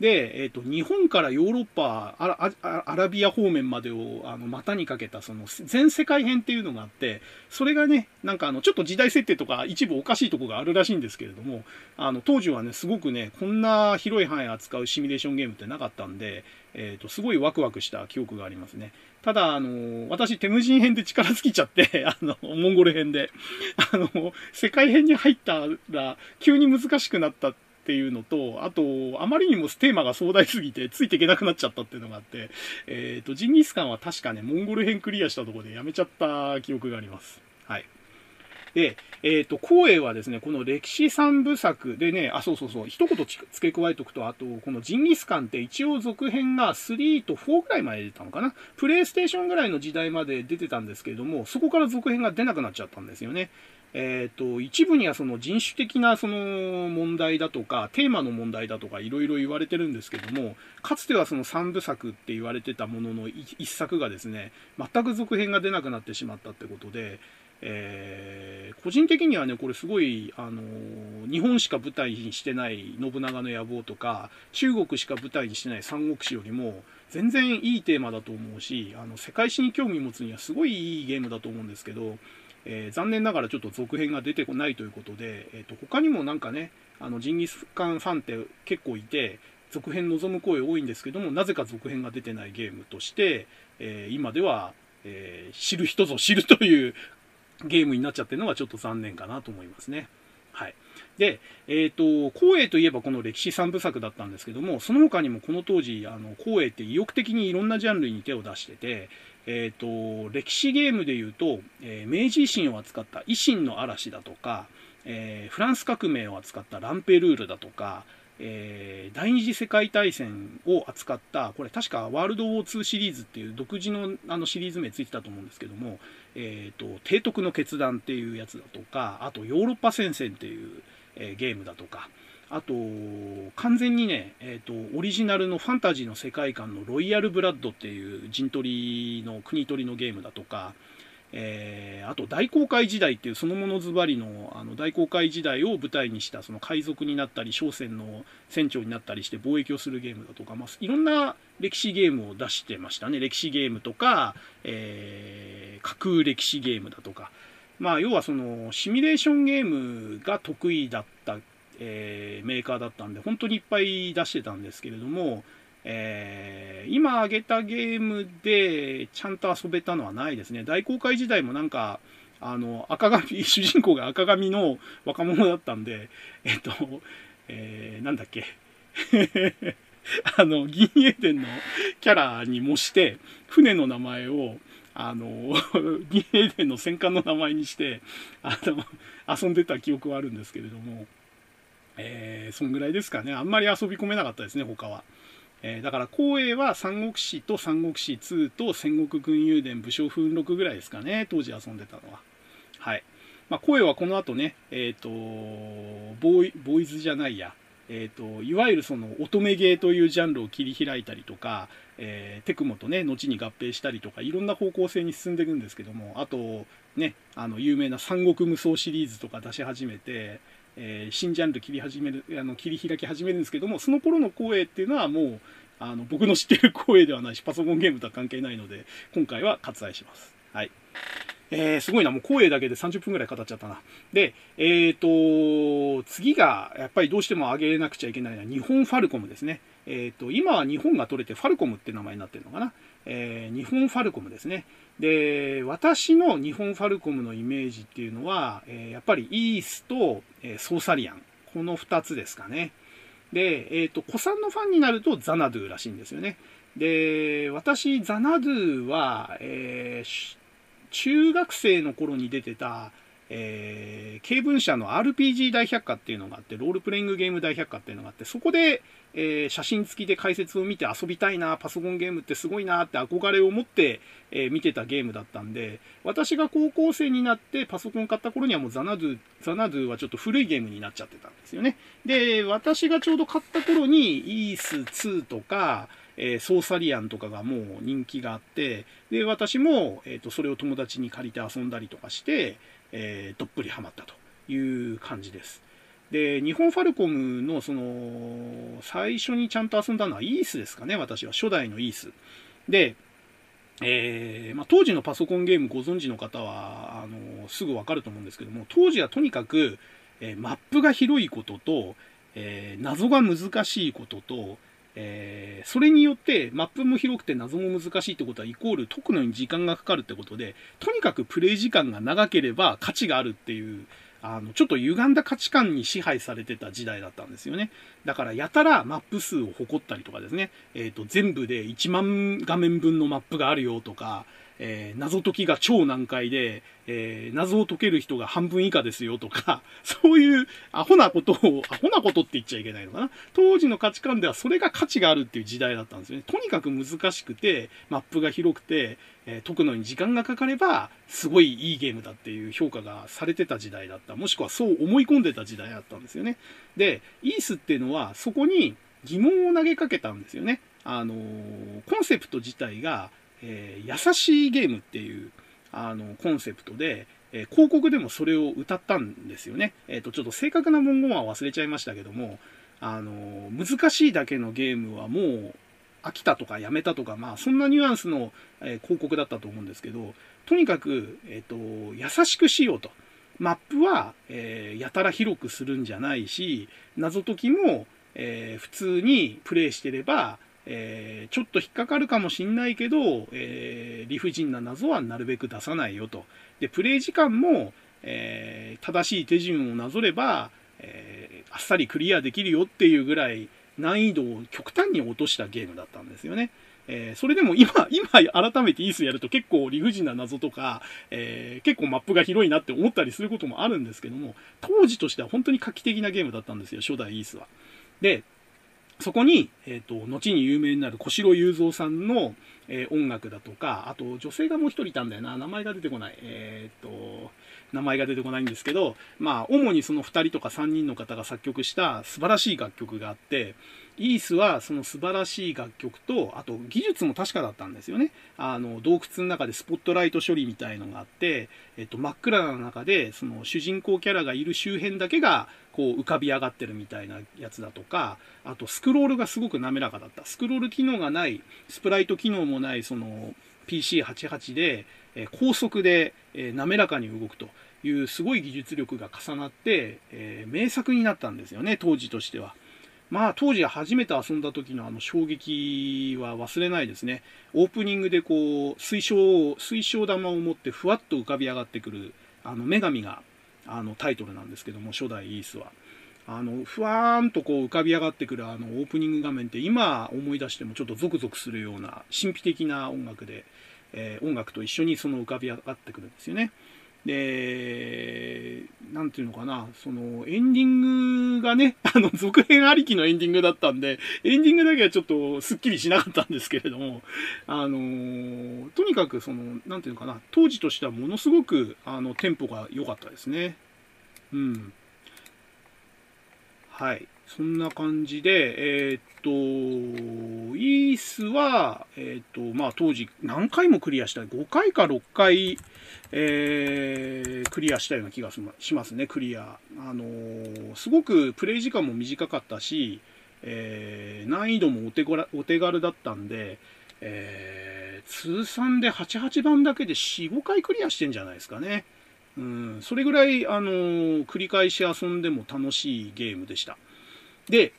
で、えっ、ー、と、日本からヨーロッパアラ、ビア方面までを、あの、股にかけた、その、全世界編っていうのがあって、それがね、なんかあの、ちょっと時代設定とか一部おかしいとこがあるらしいんですけれども、あの、当時はね、すごくね、こんな広い範囲扱うシミュレーションゲームってなかったんで、えっ、ー、と、すごいワクワクした記憶がありますね。ただ、あの、私、テムジン編で力尽きちゃって、*laughs* あの、モンゴル編で、あの、世界編に入ったら、急に難しくなったていうのと、あと、あまりにもテーマが壮大すぎて、ついていけなくなっちゃったっていうのがあって、えっ、ー、と、ジンギスカンは確かね、モンゴル編クリアしたところでやめちゃった記憶があります。はい。で、えっ、ー、と、光栄はですね、この歴史三部作でね、あ、そうそうそう、一言付け加えておくと、あと、このジンギスカンって一応続編が3と4ぐらいまで出たのかな？プレイステーションぐらいの時代まで出てたんですけれども、そこから続編が出なくなっちゃったんですよね。え、ー、と、一部にはその人種的なその問題だとか、テーマの問題だとか、いろいろ言われてるんですけども、かつてはその三部作って言われてたものの一作がですね、全く続編が出なくなってしまったってことで、えー、個人的にはね、これすごい、あの、日本しか舞台にしてない信長の野望とか、中国しか舞台にしてない三国志よりも、全然いいテーマだと思うし、あの、世界史に興味持つにはすごいいいゲームだと思うんですけど、えー、残念ながらちょっと続編が出てこないということで、えー、と他にもなんかね、あのジンギスカンファンって結構いて、続編望む声多いんですけども、なぜか続編が出てないゲームとして、えー、今では、えー、知る人ぞ知るというゲームになっちゃってるのはちょっと残念かなと思いますね。はい。で、え、ー、と、光栄といえばこの歴史三部作だったんですけども、その他にもこの当時、あの、光栄って意欲的にいろんなジャンルに手を出してて、え、ー、と、歴史ゲームで言うと、えー、明治維新を扱った維新の嵐だとか、えフランス革命を扱ったランペルールだとか、えー、第二次世界大戦を扱った、これ確かワールドウォー2シリーズっていう独自のあのシリーズ名ついてたと思うんですけども、えっ、ー、と、提督の決断っていうやつだとか、あとヨーロッパ戦線っていう、え、ゲームだとか、あと、完全にね、えっ、と、オリジナルのファンタジーの世界観のロイヤルブラッドっていう陣取りの国取りのゲームだとか、えー、あと大航海時代っていうそのものズバリのあの大航海時代を舞台にしたその海賊になったり商船の船長になったりして貿易をするゲームだとか、まあ、いろんな歴史ゲームを出してましたね。歴史ゲームとか、えー、架空歴史ゲームだとか、まあ、要はそのシミュレーションゲームが得意だった、えー、メーカーだったんで本当にいっぱい出してたんですけれどもえー、今挙げたゲームでちゃんと遊べたのはないですね。大公開時代もなんか、あの、赤髪、*laughs* 主人公が赤髪の若者だったんで、えっと、えー、なんだっけ。*laughs* あの、銀英伝のキャラに模して、船の名前を、あの、*laughs* 銀英伝の戦艦の名前にして、あの、遊んでた記憶はあるんですけれども、えー、そんぐらいですかね。あんまり遊び込めなかったですね、他は。えー、だから光栄は三国志と三国志2と戦国軍友伝武将奮録ぐらいですかね、当時遊んでたのは。はい。まあ、声はこの後ね、えっ、ー、と、ボーイ、ボーイズじゃないや、えっ、ー、と、いわゆるその乙女芸というジャンルを切り開いたりとか、えー、テクモとね、後に合併したりとか、いろんな方向性に進んでいくんですけども、あと、ね、あの、有名な三国無双シリーズとか出し始めて、えー、新ジャンル切り始める、あの、切り開き始めるんですけども、その頃の光栄っていうのはもう、あの、僕の知ってる光栄ではないし、パソコンゲームとは関係ないので、今回は割愛します。はい。えー、すごいな、もう光栄だけで30分くらい語っちゃったな。で、えっ、ー、と、次が、やっぱりどうしても上げなくちゃいけないのは、日本ファルコムですね。えっ、ー、と、今は日本が取れてファルコムって名前になってるのかな。えー、日本ファルコムですね。で、私の日本ファルコムのイメージっていうのは、え、やっぱりイースと、え、ソーサリアン。この2つですかね。で、えっ、ー、と、古参のファンになるとザナドゥらしいんですよね。で、私、ザナドゥは、えー、中学生の頃に出てた、えー、経文社の RPG 大百科っていうのがあって、ロールプレイングゲーム大百科っていうのがあって、そこで、えー、写真付きで解説を見て遊びたいな、パソコンゲームってすごいなって憧れを持って、えー、見てたゲームだったんで、私が高校生になってパソコン買った頃にはもうザナドゥ、ザナドゥはちょっと古いゲームになっちゃってたんですよね。で、私がちょうど買った頃に、イース2とか、えー、ソーサリアンとかがもう人気があって、で、私も、えっ、と、それを友達に借りて遊んだりとかして、えどっぷりハマったという感じです。で、日本ファルコムのその、最初にちゃんと遊んだのはイースですかね、私は。初代のイース。で、えー、まあ、当時のパソコンゲームご存知の方は、あの、すぐわかると思うんですけども、当時はとにかく、えー、マップが広いことと、えー、謎が難しいことと、えー、それによってマップも広くて謎も難しいってことはイコール解くのに時間がかかるってことで、とにかくプレイ時間が長ければ価値があるっていう、あの、ちょっと歪んだ価値観に支配されてた時代だったんですよね。だから、やたらマップ数を誇ったりとかですね、えっ、ー、と、全部で1万画面分のマップがあるよとか、えー、謎解きが超難解で、えー、謎を解ける人が半分以下ですよとか、*laughs* そういうアホなことを、アホなことって言っちゃいけないのかな。当時の価値観ではそれが価値があるっていう時代だったんですよね。とにかく難しくて、マップが広くて、えー、解くのに時間がかかれば、すごいいいゲームだっていう評価がされてた時代だった。もしくはそう思い込んでた時代だったんですよね。で、イースっていうのはそこに疑問を投げかけたんですよね。あのー、コンセプト自体が、えー、優しいゲームっていうあのコンセプトで、えー、広告でもそれを歌ったんですよね。えっ、ー、と、ちょっと正確な文言は忘れちゃいましたけども、あの難しいだけのゲームはもう飽きたとかやめたとか、まあそんなニュアンスの、え広告だったと思うんですけど、とにかく、えっ、と、優しくしようと。マップは、えやたら広くするんじゃないし、謎解きも、え普通にプレイしてれば、えー、ちょっと引っかかるかもしんないけど、えー、理不尽な謎はなるべく出さないよと。で、プレイ時間も、えー、正しい手順をなぞれば、えあっさりクリアできるよっていうぐらい難易度を極端に落としたゲームだったんですよね。えそれでも今、*laughs* 今改めてイースやると結構理不尽な謎とか、え結構マップが広いなって思ったりすることもあるんですけども、当時としては本当に画期的なゲームだったんですよ、初代イースは。で、そこに、えっ、ー、と、後に有名になる小城雄三さんの、えー、音楽だとか、あと女性がもう一人いたんだよな、名前が出てこない。えっ、ー、と、名前が出てこないんですけど、まあ、主にその2人とか3人の方が作曲した素晴らしい楽曲があって、イースはその素晴らしい楽曲と、あと技術も確かだったんですよね。あの、洞窟の中でスポットライト処理みたいのがあって、えっと、真っ暗な中で、その主人公キャラがいる周辺だけが、こう浮かび上がってるみたいなやつだとか、あとスクロールがすごく滑らかだった。スクロール機能がない、スプライト機能もない、その PC88 で、え高速で、え滑らかに動くというすごい技術力が重なって、え名作になったんですよね、当時としては。まあ当時初めて遊んだ時のあの衝撃は忘れないですね。オープニングでこう水晶、水晶玉を持ってふわっと浮かび上がってくるあの女神があのタイトルなんですけども、初代イースは。あの、ふわーんとこう浮かび上がってくるあのオープニング画面って今思い出してもちょっとゾクゾクするような神秘的な音楽で、えー、音楽と一緒にその浮かび上がってくるんですよね。で、なんていうのかな、その、エンディングがね、*laughs* あの、続編ありきのエンディングだったんで、エンディングだけはちょっとスッキリしなかったんですけれども、あの、とにかくその、なんていうのかな、当時としてはものすごく、あの、テンポが良かったですね。うん。はい。そんな感じで、えー、っと、イースは、えー、っと、まあ当時何回もクリアした、5回か6回、えー、クリアしたような気がしますね、クリア。あの、すごくプレイ時間も短かったし、えー、難易度もお手お手軽だったんで、え、通算で8、8番だけで4、5回クリアしてんじゃないですかね。うん、それぐらい、あの、繰り返し遊んでも楽しいゲームでした。で、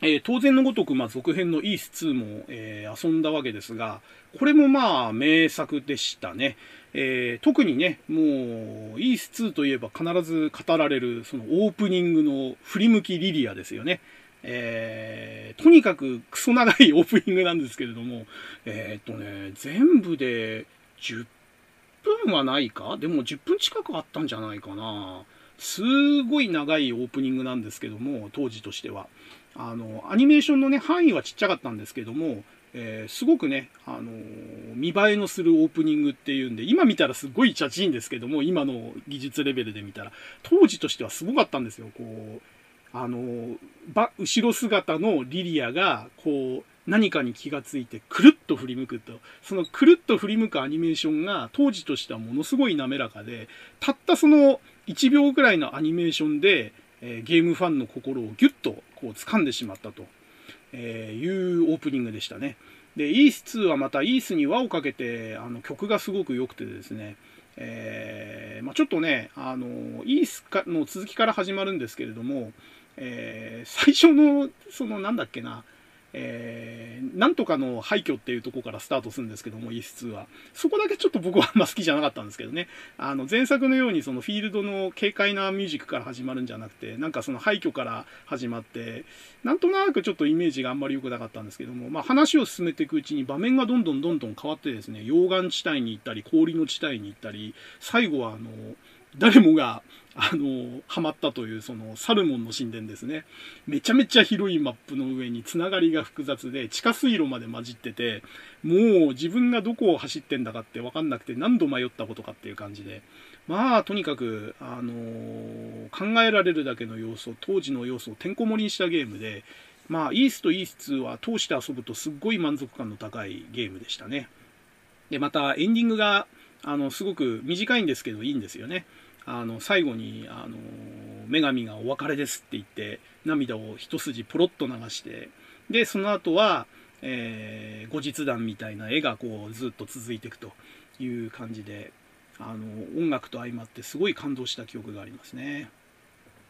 えー、当然のごとく、まあ、続編のイース2も、えー、遊んだわけですが、これもまあ、名作でしたね。えー、特にね、もう、イース2といえば必ず語られる、そのオープニングの振り向きリリアですよね。えー、とにかくクソ長いオープニングなんですけれども、えー、っとね、全部で10分はないか？でも10分近くあったんじゃないかな。すごい長いオープニングなんですけども、当時としては。あの、アニメーションのね、範囲はちっちゃかったんですけども、えー、すごくね、あのー、見栄えのするオープニングっていうんで、今見たらすごいチャチいんですけども、今の技術レベルで見たら、当時としてはすごかったんですよ。こう、あのー、ば、後ろ姿のリリアが、こう、何かに気がついてくるっと振り向くと、そのくるっと振り向くアニメーションが当時としてはものすごい滑らかで、たったその1秒くらいのアニメーションで、え、ゲームファンの心をギュッとこう掴んでしまったと、え、いうオープニングでしたね。で、イース2はまたイースに輪をかけて、あの曲がすごく良くてですね、えー、まあ、ちょっとね、あの、イースの続きから始まるんですけれども、えー、最初の、そのなんだっけな、えー、なんとかの廃墟っていうとこからスタートするんですけども、E2 は。そこだけちょっと僕はあんま好きじゃなかったんですけどね。あの、前作のようにそのフィールドの軽快なミュージックから始まるんじゃなくて、なんかその廃墟から始まって、なんとなくちょっとイメージがあんまり良くなかったんですけども、まあ話を進めていくうちに場面がどんどんどんどん変わってですね、溶岩地帯に行ったり、氷の地帯に行ったり、最後はあの、誰もが、あの、ハマったという、その、サルモンの神殿ですね。めちゃめちゃ広いマップの上につながりが複雑で、地下水路まで混じってて、もう自分がどこを走ってんだかってわかんなくて何度迷ったことかっていう感じで。まあ、とにかく、あのー、考えられるだけの要素、当時の要素をてんこ盛りにしたゲームで、まあ、イースとイース2は通して遊ぶとすっごい満足感の高いゲームでしたね。で、またエンディングが、あの、すごく短いんですけどいいんですよね。あの、最後に、あの、女神がお別れですって言って、涙を一筋ポロッと流して、で、その後は、えー、後日談みたいな絵がこうずっと続いていくという感じで、あの、音楽と相まってすごい感動した記憶がありますね。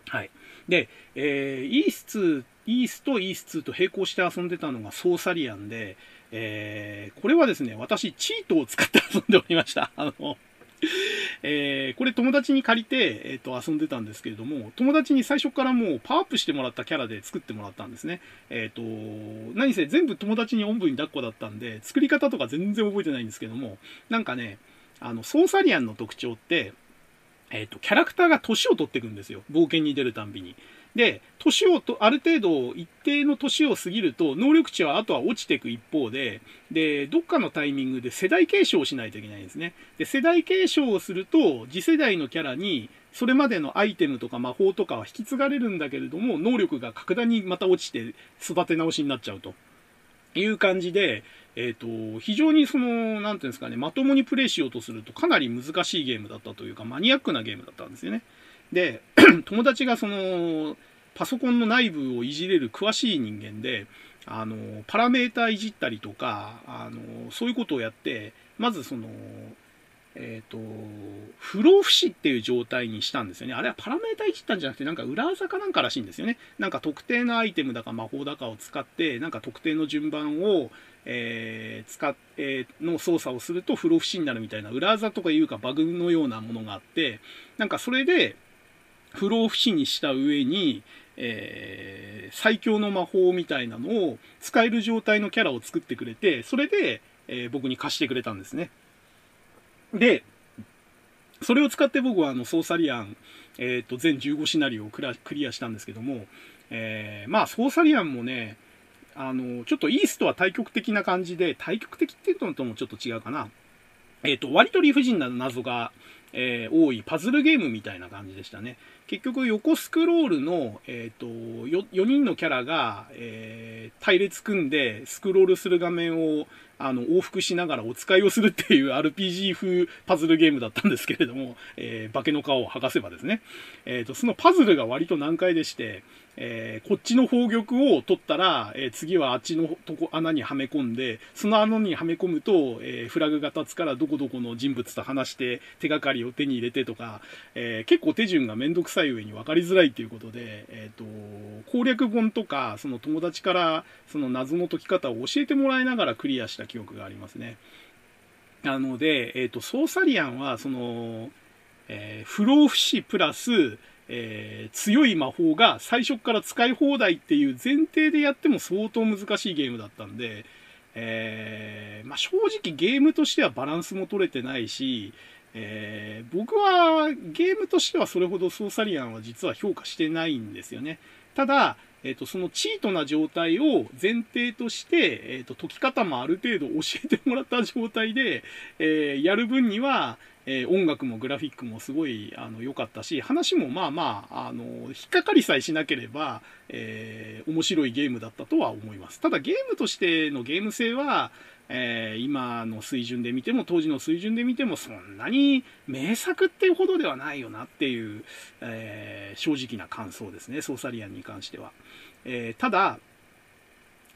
はい。で、えー、イース2、イースとイース2と並行して遊んでたのがソーサリアンで、えー、これはですね、私、チートを使って遊んでおりました。あの、*laughs* えー、これ友達に借りて、えっ、ー、と、遊んでたんですけれども、友達に最初からもうパワーアップしてもらったキャラで作ってもらったんですね。えっ、ー、と、何せ全部友達におんぶに抱っこだったんで、作り方とか全然覚えてないんですけども、なんかね、あの、ソーサリアンの特徴って、えっ、と、キャラクターが年を取っていくんですよ。冒険に出るたんびに。で、年をと、ある程度、一定の年を過ぎると、能力値はあとは落ちていく一方で、で、どっかのタイミングで世代継承をしないといけないんですね。で、世代継承をすると、次世代のキャラに、それまでのアイテムとか魔法とかは引き継がれるんだけれども、能力が格段にまた落ちて育て直しになっちゃうという感じで、えっ、ー、と、非常にその、なんていうんですかね、まともにプレイしようとするとかなり難しいゲームだったというか、マニアックなゲームだったんですよね。で、*clears throat* 友達がその、パソコンの内部をいじれる詳しい人間で、あの、パラメータいじったりとか、あの、そういうことをやって、まずその、えっ、ー、と、不老不死っていう状態にしたんですよね。あれはパラメータいじったんじゃなくて、なんか裏技かなんからしいんですよね。なんか特定のアイテムだか魔法だかを使って、なんか特定の順番を、えー、使っ、えー、の操作をすると不老不死になるみたいな裏技とかいうかバグのようなものがあって、なんかそれで、不老不死にした上に、えー、最強の魔法みたいなのを使える状態のキャラを作ってくれて、それで、えー、僕に貸してくれたんですね。で、それを使って僕はあの、ソーサリアン、えっ、ー、と、全15シナリオをクリアしたんですけども、えー、まあ、ソーサリアンもね、あの、ちょっとイースとは対極的な感じで、対極的っていうのともちょっと違うかな。えっ、と、割と理不尽な謎が、えー、多いパズルゲームみたいな感じでしたね。結局横スクロールの、えっ、ー、と4、人のキャラが、えー、隊列組んでスクロールする画面をあの、往復しながらお使いをするっていう RPG 風パズルゲームだったんですけれども、えー、化けの皮を剥がせばですね。えっ、ー、と、そのパズルが割と難解でして、えー、こっちの宝玉を取ったら、えー、次はあっちのとこ穴にはめ込んで、その穴にはめ込むと、えー、フラグが立つからどこどこの人物と話して手がかりを手に入れてとか、え結構手順がめんどくさい上に分かりづらいということで、えっ、と、攻略本とか、その友達からその謎の解き方を教えてもらいながらクリアした記憶がありますね。なので、えっ、と、ソーサリアンは、その、え不老不死プラス、えー、強い魔法が最初から使い放題っていう前提でやっても相当難しいゲームだったんで、えー、まあ、正直ゲームとしてはバランスも取れてないし、えー、僕はゲームとしてはそれほどソーサリアンは実は評価してないんですよね。ただ、えっ、と、そのチートな状態を前提として、えっ、と、解き方もある程度教えてもらった状態で、え、やる分には、え音楽もグラフィックもすごい、良かったし、話もまあまあ、あの、引っかかりさえしなければ、えー面白いゲームだったとは思います。ただゲームとしてのゲーム性は、えー、今の水準で見ても当時の水準で見てもそんなに名作っていうほどではないよなっていう、えー、正直な感想ですねソーサリアンに関しては、えー、ただ、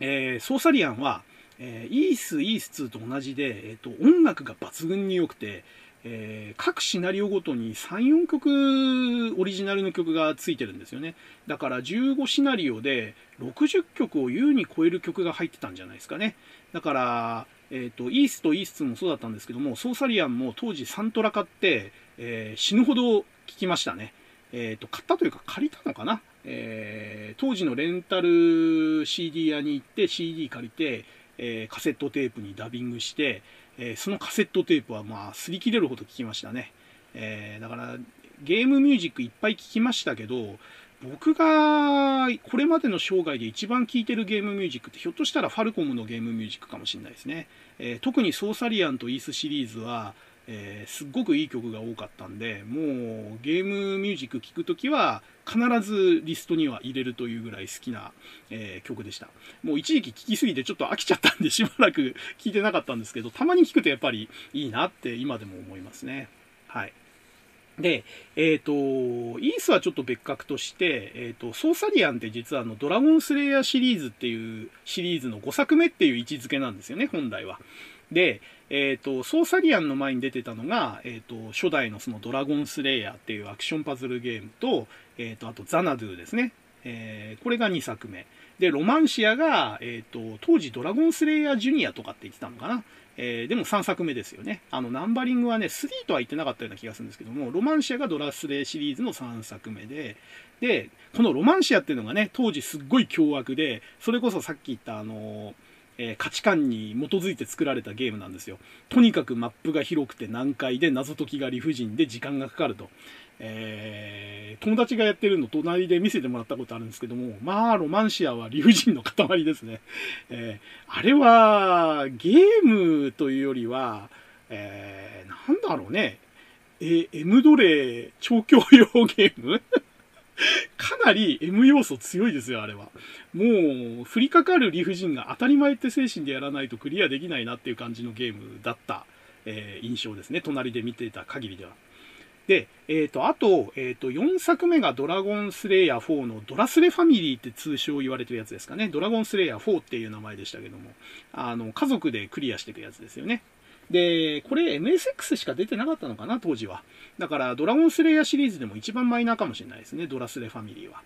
えーソーサリアンは、えーイースイース2と同じで、えーと、音楽が抜群に良くてえー、各シナリオごとに3、4曲オリジナルの曲がついてるんですよね。だから15シナリオで60曲を優に超える曲が入ってたんじゃないですかね。だから、え、ー、と、イースとイースもそうだったんですけども、ソーサリアンも当時サントラ買って、えー、死ぬほど聴きましたね。えっ、ー、と、買ったというか借りたのかなえー、当時のレンタル CD 屋に行って CD 借りて、えー、カセットテープにダビングして、えー、そのカセットテープはまあ擦り切れるほど聞きましたね。えー、だからゲームミュージックいっぱい聞きましたけど、僕がこれまでの生涯で一番聴いてるゲームミュージックってひょっとしたらファルコムのゲームミュージックかもしれないですね。えー、特にソーサリアンとイースシリーズは、えー、すっごくいい曲が多かったんで、もうゲームミュージック聴くときは必ずリストには入れるというぐらい好きな、えー、曲でした。もう一時期聴きすぎてちょっと飽きちゃったんでしばらく聴いてなかったんですけど、たまに聴くとやっぱりいいなって今でも思いますね。はい。で、えっ、ー、と、イースはちょっと別格として、えっ、ー、と、ソーサリアンって実はあの、ドラゴンスレイヤーシリーズっていうシリーズの5作目っていう位置づけなんですよね、本来は。で、え、ー、と、ソーサリアンの前に出てたのが、え、ー、と、初代のそのドラゴンスレイヤーっていうアクションパズルゲームと、え、ー、と、あとザナドゥですね。えー、これが2作目。で、ロマンシアが、えっ、と、当時ドラゴンスレイヤージュニアとかって言ってたのかな。えー、でも3作目ですよね。あの、ナンバリングはね、3とは言ってなかったような気がするんですけども、ロマンシアがドラスレイシリーズの3作目で、で、このロマンシアっていうのがね、当時すっごい凶悪で、それこそさっき言ったあのーえ、価値観に基づいて作られたゲームなんですよ。とにかくマップが広くて難解で謎解きが理不尽で時間がかかると。えー、友達がやってるの隣で見せてもらったことあるんですけども、まあ、ロマンシアは理不尽の塊ですね。えー、あれは、ゲームというよりは、えー、なんだろうね。えー、M ドレー超強用ゲーム？かなり M 要素強いですよ、あれは。もう、降りかかる理不尽が当たり前って精神でやらないとクリアできないなっていう感じのゲームだった、えー、印象ですね。隣で見ていた限りでは。で、えっ、ー、と、あと、えっ、ー、と、4作目がドラゴンスレイヤー4のドラスレファミリーって通称言われてるやつですかね。ドラゴンスレイヤー4っていう名前でしたけども、あの、家族でクリアしていくやつですよね。で、これ MSX しか出てなかったのかな、当時は。だから、ドラゴンスレイヤーシリーズでも一番マイナーかもしれないですね、ドラスレファミリーは。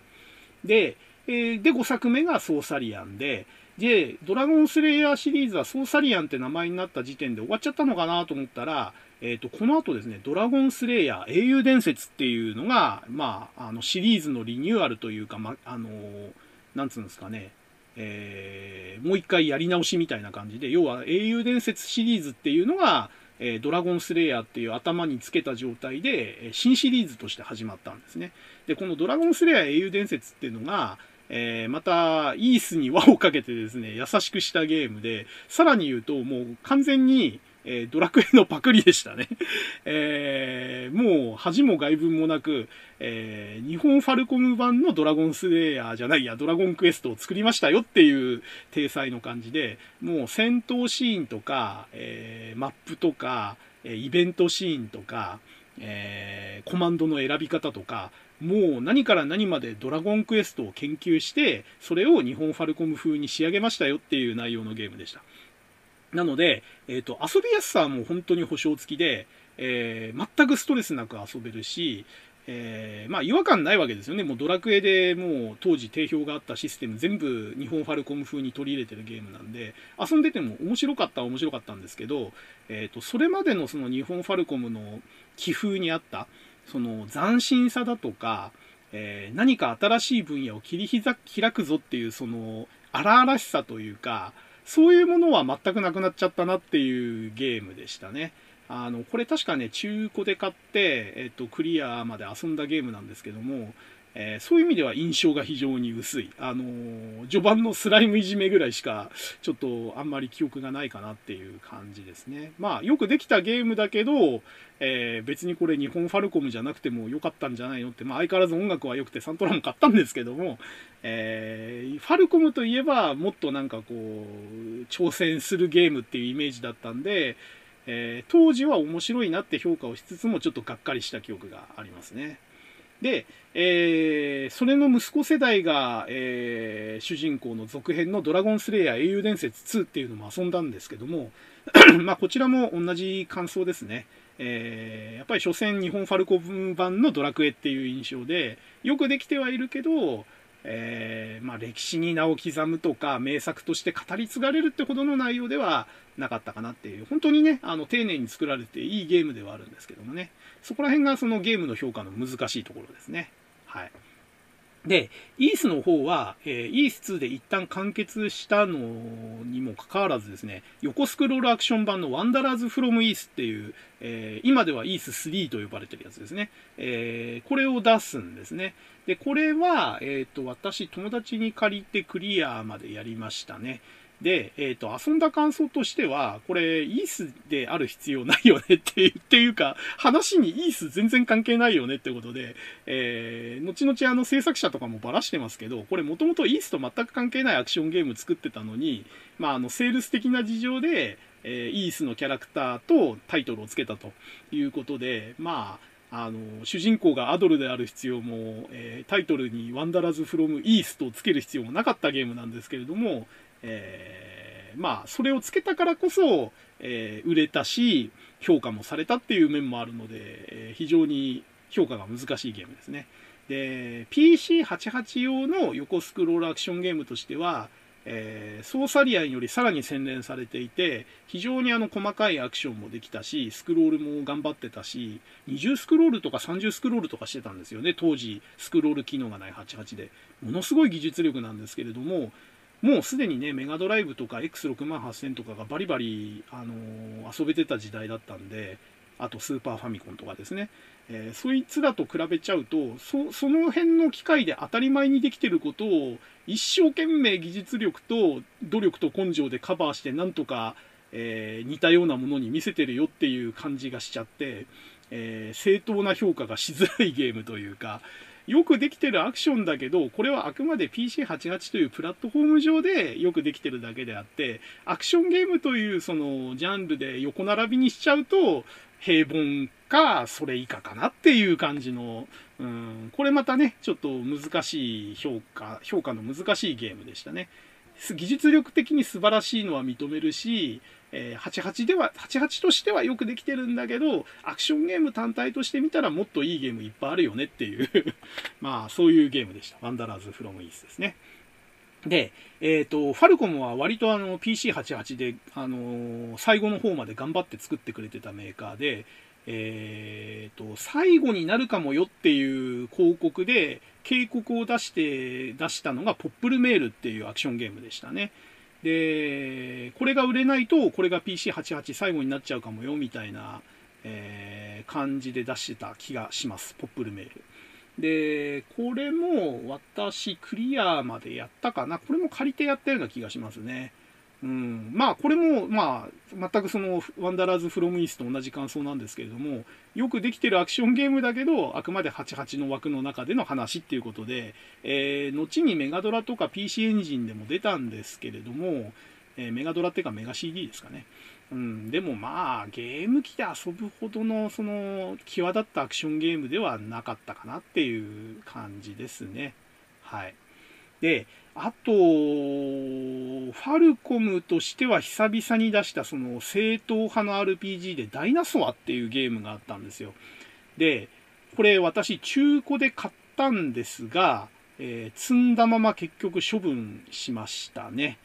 で、えー、で、5作目がソーサリアンで、で、ドラゴンスレイヤーシリーズはソーサリアンって名前になった時点で終わっちゃったのかなと思ったら、えっ、ー、と、この後ですね、ドラゴンスレイヤー英雄伝説っていうのが、まあ、あの、シリーズのリニューアルというか、ま、あのなんつうんですかね、えー、もう一回やり直しみたいな感じで、要は英雄伝説シリーズっていうのが、え、ドラゴンスレイヤーっていう頭につけた状態で、新シリーズとして始まったんですね。で、このドラゴンスレイヤー英雄伝説っていうのが、えー、また、イースに輪をかけてですね、優しくしたゲームで、さらに言うと、もう完全に、えー、ドラクエのパクリでしたね。*laughs* えー、もう恥も外文もなく、えー、日本ファルコム版のドラゴンスレイヤーじゃないや、ドラゴンクエストを作りましたよっていう体裁の感じで、もう戦闘シーンとか、えー、マップとか、イベントシーンとか、え、コマンドの選び方とか、もう何から何までドラゴンクエストを研究して、それを日本ファルコム風に仕上げましたよっていう内容のゲームでした。なので、えっ、ー、と、遊びやすさはもう本当に保証付きで、えー、全くストレスなく遊べるし、えー、まあ違和感ないわけですよね。もうドラクエでもう当時定評があったシステム全部日本ファルコム風に取り入れてるゲームなんで、遊んでても面白かったは面白かったんですけど、えっ、ー、と、それまでのその日本ファルコムの気風にあった、その斬新さだとか、えー、何か新しい分野を切り開くぞっていうその荒々しさというか、そういうものは全くなくなっちゃったなっていうゲームでしたね。あの、これ確かね、中古で買って、えっと、クリアまで遊んだゲームなんですけども、えー、そういう意味では印象が非常に薄い。あのー、序盤のスライムいじめぐらいしか、ちょっとあんまり記憶がないかなっていう感じですね。まあ、よくできたゲームだけど、えー、別にこれ日本ファルコムじゃなくても良かったんじゃないのって、まあ相変わらず音楽は良くてサントラも買ったんですけども、えー、ファルコムといえばもっとなんかこう、挑戦するゲームっていうイメージだったんで、え、当時は面白いなって評価をしつつもちょっとがっかりした記憶がありますね。で、えー、それの息子世代が、えー、主人公の続編のドラゴンスレイヤー英雄伝説2っていうのも遊んだんですけども、*clears throat* まあこちらも同じ感想ですね。えー、やっぱり所詮日本ファルコン版のドラクエっていう印象で、よくできてはいるけど、えー、まあ、歴史に名を刻むとか、名作として語り継がれるってほどの内容ではなかったかなっていう、本当にね、あの、丁寧に作られていいゲームではあるんですけどもね、そこら辺がそのゲームの評価の難しいところですね。はい。で、イースの方は、えー、イース2で一旦完結したのにもかかわらずですね、横スクロールアクション版のワンダラーズフロムイースっていう、えー、今ではイース3と呼ばれてるやつですね。えー、これを出すんですね。で、これは、えっ、と、私、友達に借りてクリアまでやりましたね。で、えっ、ー、と、遊んだ感想としては、これ、イースである必要ないよねっていう、*laughs* っていうか、話にイース全然関係ないよねってことで、えー、後々あの制作者とかもばらしてますけど、これもともとイースと全く関係ないアクションゲーム作ってたのに、まあ、あの、セールス的な事情で、えー、イースのキャラクターとタイトルをつけたということで、まあ、あの、主人公がアドルである必要も、えー、タイトルにワンダラズフロムイーストをつける必要もなかったゲームなんですけれども、えー、まあ、それをつけたからこそ、えー、売れたし、評価もされたっていう面もあるので、えー、非常に評価が難しいゲームですね。で、PC88 用の横スクロールアクションゲームとしては、えー、ソーサリアンよりさらに洗練されていて、非常にあの細かいアクションもできたし、スクロールも頑張ってたし、20スクロールとか30スクロールとかしてたんですよね、当時、スクロール機能がない88で。ものすごい技術力なんですけれども、もうすでにね、メガドライブとか X68000 とかがバリバリ、あのー、遊べてた時代だったんで、あとスーパーファミコンとかですね。えー、そいつらと比べちゃうと、そ、その辺の機械で当たり前にできてることを、一生懸命技術力と努力と根性でカバーして、なんとか、えー、似たようなものに見せてるよっていう感じがしちゃって、え、正当な評価がしづらいゲームというか、よくできてるアクションだけど、これはあくまで PC88 というプラットフォーム上でよくできてるだけであって、アクションゲームというそのジャンルで横並びにしちゃうと、平凡か、それ以下かなっていう感じの、うん、これまたね、ちょっと難しい評価、評価の難しいゲームでしたね。技術力的に素晴らしいのは認めるし、え、88では、88としてはよくできてるんだけど、アクションゲーム単体として見たらもっといいゲームいっぱいあるよねっていう *laughs* まあ、そういうゲームでした。ワンダラーズフロムイースですね。で、えっ、ー、と、ファルコムは割とあの PC88 で、あのー、最後の方まで頑張って作ってくれてたメーカーで、えっ、ー、と、最後になるかもよっていう広告で警告を出して、出したのがポップルメールっていうアクションゲームでしたね。で、これが売れないと、これが PC88 最後になっちゃうかもよ、みたいな、えー、感じで出してた気がします。ポップルメール。で、これも私クリアまでやったかな。これも借りてやったような気がしますね。うん、まあこれもまあ全くそのワンダラーズ・フロム・イースと同じ感想なんですけれどもよくできてるアクションゲームだけどあくまで88の枠の中での話っていうことで、えー、後にメガドラとか PC エンジンでも出たんですけれども、えー、メガドラっていうかメガ CD ですかね。うん、でもまあゲーム機で遊ぶほどのその際立ったアクションゲームではなかったかなっていう感じですね。はい。で、あと、ファルコムとしては久々に出したその正統派の RPG でダイナソアっていうゲームがあったんですよ。で、これ私中古で買ったんですが、えー、積んだまま結局処分しましたね。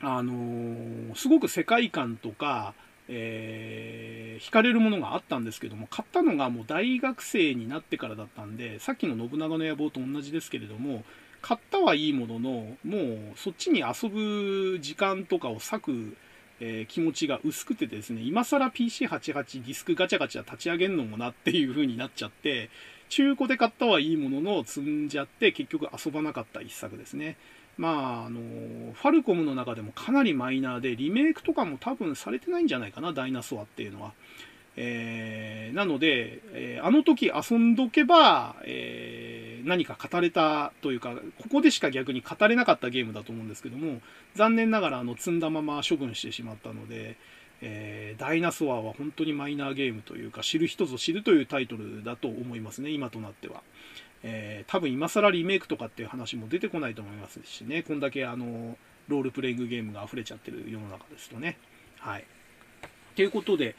あのー、すごく世界観とか、えー、惹かれるものがあったんですけども、買ったのがもう大学生になってからだったんで、さっきの信長の野望と同じですけれども、買ったはいいものの、もうそっちに遊ぶ時間とかを割く、えー、気持ちが薄くてですね、今更 PC88 ディスクガチャガチャ立ち上げんのもなっていう風になっちゃって、中古で買ったはいいものの積んじゃって結局遊ばなかった一作ですね。まあ、あの、ファルコムの中でもかなりマイナーで、リメイクとかも多分されてないんじゃないかな、ダイナソアっていうのは。えー、なので、えー、あの時遊んどけば、えー、何か語れたというか、ここでしか逆に語れなかったゲームだと思うんですけども、残念ながらあの積んだまま処分してしまったので、え、ダイナソアは本当にマイナーゲームというか、知る人ぞ知るというタイトルだと思いますね、今となっては。えー、多分今更リメイクとかっていう話も出てこないと思いますしね、こんだけあの、ロールプレイングゲームが溢れちゃってる世の中ですとね。はい。ということで、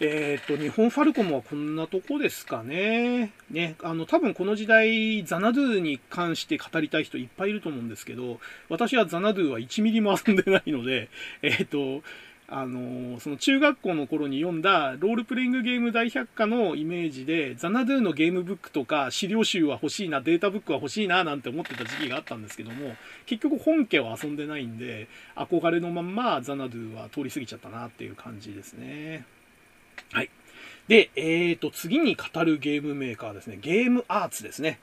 えっ、ー、と、日本ファルコムはこんなとこですかね。ね、あの、多分この時代、ザナドゥに関して語りたい人いっぱいいると思うんですけど、私はザナドゥは1ミリも遊んでないので、えっ、ー、と、あのその中学校の頃に読んだロールプレイングゲーム大百科のイメージで、ザナドゥのゲームブックとか資料集は欲しいな、データブックは欲しいな、なんて思ってた時期があったんですけども、結局本家は遊んでないんで、憧れのまんまザナドゥは通り過ぎちゃったなっていう感じですね。はい。で、えーと、次に語るゲームメーカーですね。ゲームアーツですね。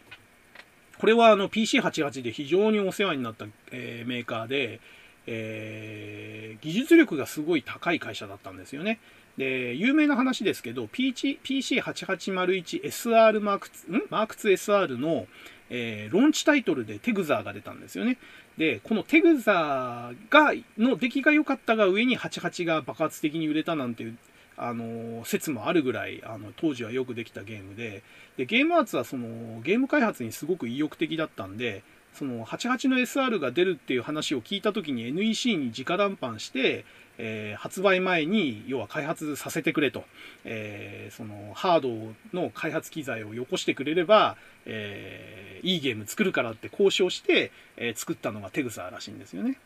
これはあの PC88 で非常にお世話になった、えー、メーカーで、えー、技術力がすごい高い会社だったんですよね。で、有名な話ですけど、PC8801SR マーク、ん？マーク 2SR の、えー、ローンチタイトルでテグザーが出たんですよね。で、このテグザーが、の出来が良かったが上に88が爆発的に売れたなんていう、あの、説もあるぐらい、あの、当時はよくできたゲームで、で、ゲームアーツはその、ゲーム開発にすごく意欲的だったんで、その88の SR が出るっていう話を聞いた時に NEC に直談判して、えー、発売前に要は開発させてくれと、えー、そのハードの開発機材をよこしてくれれば、えー、いいゲーム作るからって交渉して、え作ったのがテグサらしいんですよね。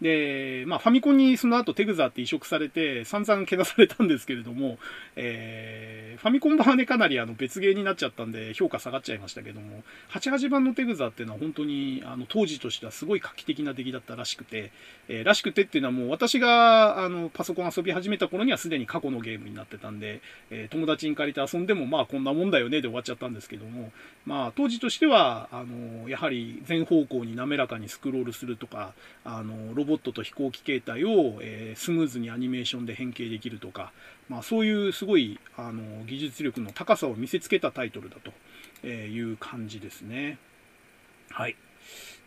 で、まあ、ファミコンにその後テグザって移植されて散々けなされたんですけれども、えー、ファミコン版はね、かなりあの別ゲーになっちゃったんで評価下がっちゃいましたけども、88版のテグザっていうのは本当にあの当時としてはすごい画期的な出来だったらしくて、えー、らしくてっていうのはもう私があのパソコン遊び始めた頃にはすでに過去のゲームになってたんで、えー、友達に借りて遊んでもまあこんなもんだよねで終わっちゃったんですけども、まあ当時としては、あの、やはり全方向に滑らかにスクロールするとか、あの、ロボボットと飛行機形態を、えー、スムーズにアニメーションで変形できるとか、まあ、そういうすごいあの技術力の高さを見せつけたタイトルだという感じですね。はい。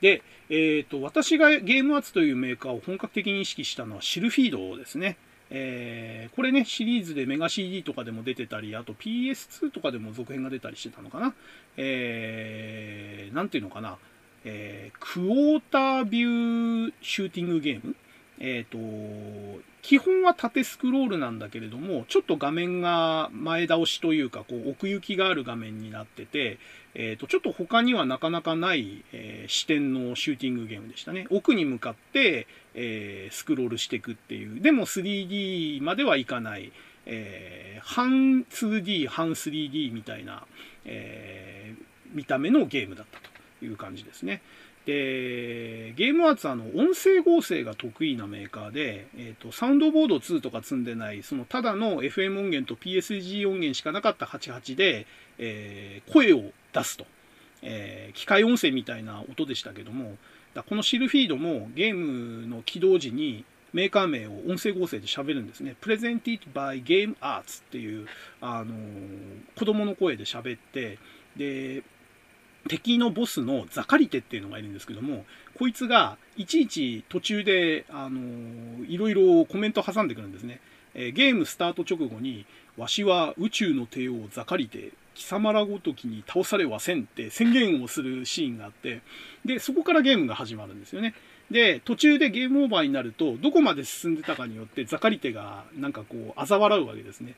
で、えっ、ー、と、私がゲームアーツというメーカーを本格的に意識したのはシルフィードですね。えー、これね、シリーズでメガ CD とかでも出てたり、あと PS2 とかでも続編が出たりしてたのかな。えー、なんていうのかな。えー、クォータービューシューティングゲームえっ、ー、と、基本は縦スクロールなんだけれども、ちょっと画面が前倒しというか、こう、奥行きがある画面になってて、えっ、ー、と、ちょっと他にはなかなかない、えー、視点のシューティングゲームでしたね。奥に向かって、えー、スクロールしていくっていう。でも 3D まではいかない、えー、半 2D、半 3D みたいな、えー、見た目のゲームだったという感じですね。で、ゲームアーツはあの音声合成が得意なメーカーで、えーと、サウンドボード2とか積んでない、そのただの FM 音源と PSG 音源しかなかった88で、えー、声を出すと、えー、機械音声みたいな音でしたけども、だこのシルフィードもゲームの起動時にメーカー名を音声合成で喋るんですね。Presented by Game Arts っていう、あのー、子供の声で喋って、で、敵のボスのザカリテっていうのがいるんですけども、こいつがいちいち途中で、あのー、いろいろコメント挟んでくるんですね。えー、ゲームスタート直後に、わしは宇宙の帝王ザカリテ、貴様らごときに倒されはせんって宣言をするシーンがあって、で、そこからゲームが始まるんですよね。で、途中でゲームオーバーになると、どこまで進んでたかによってザカリテがなんかこう、嘲笑うわけですね。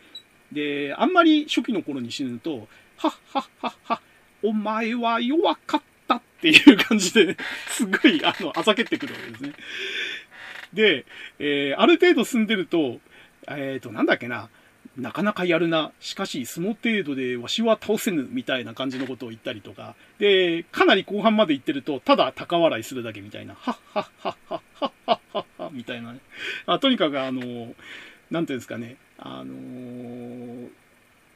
で、あんまり初期の頃に死ぬと、はっはっはっはっお前は弱かったっていう感じで、すごい、あの、あざけってくるわけですね。で、えー、ある程度進んでると、えっ、ー、と、なんだっけな、なかなかやるな。しかし、その程度でわしは倒せぬ、みたいな感じのことを言ったりとか。で、かなり後半まで行ってると、ただ高笑いするだけみたいな。はっはっはっはっはっはっはっは、みたいなね。あとにかくあの、なんていうんですかね。あのー、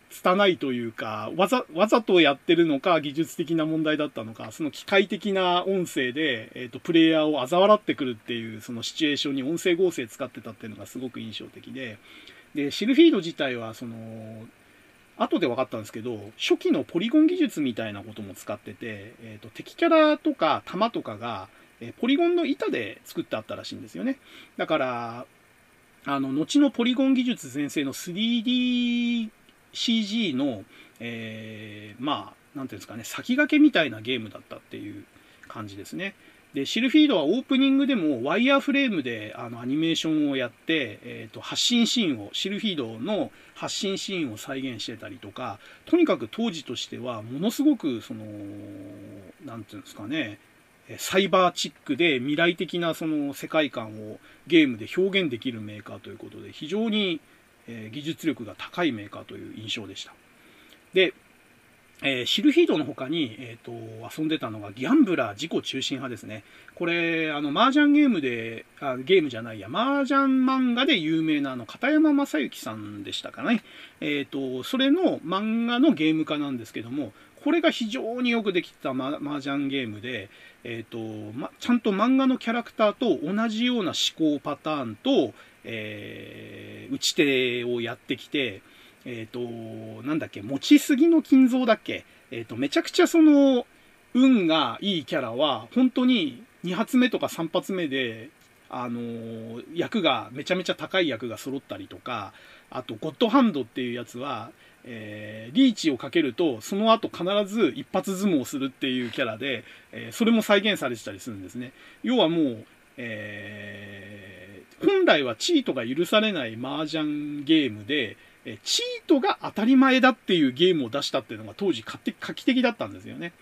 拙いというか、わざ、わざとやってるのか、技術的な問題だったのか、その機械的な音声で、えっ、ー、と、プレイヤーを嘲笑ってくるっていう、そのシチュエーションに音声合成使ってたっていうのがすごく印象的で、で、シルフィード自体は、その、後で分かったんですけど、初期のポリゴン技術みたいなことも使ってて、えっ、ー、と、敵キャラとか弾とかが、えポリゴンの板で作ってあったらしいんですよね。だから、あの、後のポリゴン技術全盛の 3D CG の、えー、まあ、なんていうんですかね、先駆けみたいなゲームだったっていう感じですね。で、シルフィードはオープニングでもワイヤーフレームであのアニメーションをやって、えー、と発信シーンを、シルフィードの発信シーンを再現してたりとか、とにかく当時としてはものすごく、その、なんていうんですかね、サイバーチックで未来的なその世界観をゲームで表現できるメーカーということで、非常に技術力が高いメーカーという印象でした。で、えー、シルヒードの他に、えっ、ー、と、遊んでたのがギャンブラー自己中心派ですね。これ、あの、麻雀ゲームで、あゲームじゃないや、麻雀漫画で有名なあの、片山正幸さんでしたかね。えっ、ー、と、それの漫画のゲーム化なんですけども、これが非常によくできた麻雀ゲームで、えっ、と、ま、ちゃんと漫画のキャラクターと同じような思考パターンと、え打ち手をやってきて、え、ー、と、なんだっけ、持ちすぎの金蔵だっけえっ、ー、と、めちゃくちゃその、運がいいキャラは、本当に2発目とか3発目で、あのー、役が、めちゃめちゃ高い役が揃ったりとか、あと、ゴッドハンドっていうやつは、えー、リーチをかけると、その後必ず一発相撲をするっていうキャラで、えー、それも再現されてたりするんですね。要はもう、えー、本来はチートが許されない麻雀ゲームで、えチートが当たり前だっていうゲームを出したっていうのが当時画期的だったんですよね。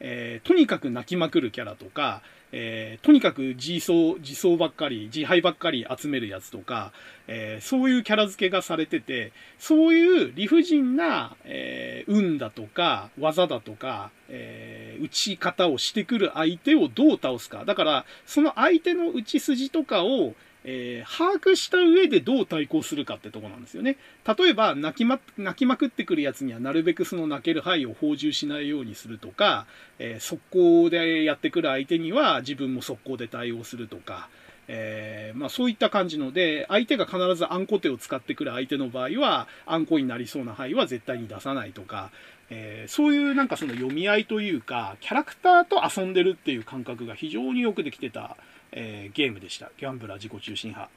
え、とにかく泣きまくるキャラとか、えー、とにかく自走、自走ばっかり、自敗ばっかり集めるやつとか、えー、そういうキャラ付けがされてて、そういう理不尽な、え運だとか、技だとか、え打ち方をしてくる相手をどう倒すか。だから、その相手の打ち筋とかを、えー、把握した上でどう対抗するかってとこなんですよね。例えば、泣きま、泣きまくってくるやつにはなるべくその泣ける範囲を放充しないようにするとか、えー、速攻でやってくる相手には自分も速攻で対応するとか、えー、まあそういった感じので、相手が必ずあんこ手を使ってくる相手の場合は、あんこになりそうな範囲は絶対に出さないとか、えー、そういうなんかその読み合いというか、キャラクターと遊んでるっていう感覚が非常によくできてた、えー、ゲームでした。ギャンブラー自己中心派。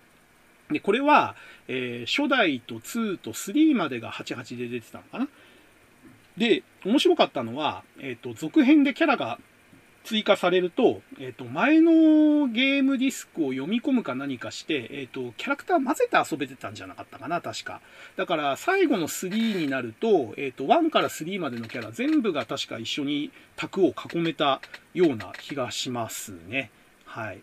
で、これは、えー、初代と2と3までが88で出てたのかな。で、面白かったのは、えっ、ー、と、続編でキャラが追加されると、えっ、ー、と、前のゲームディスクを読み込むか何かして、えっ、と、キャラクター混ぜて遊べてたんじゃなかったかな、確か。だから、最後の3になると、えっ、と、1から3までのキャラ全部が確か一緒に卓を囲めたような気がしますね。はい。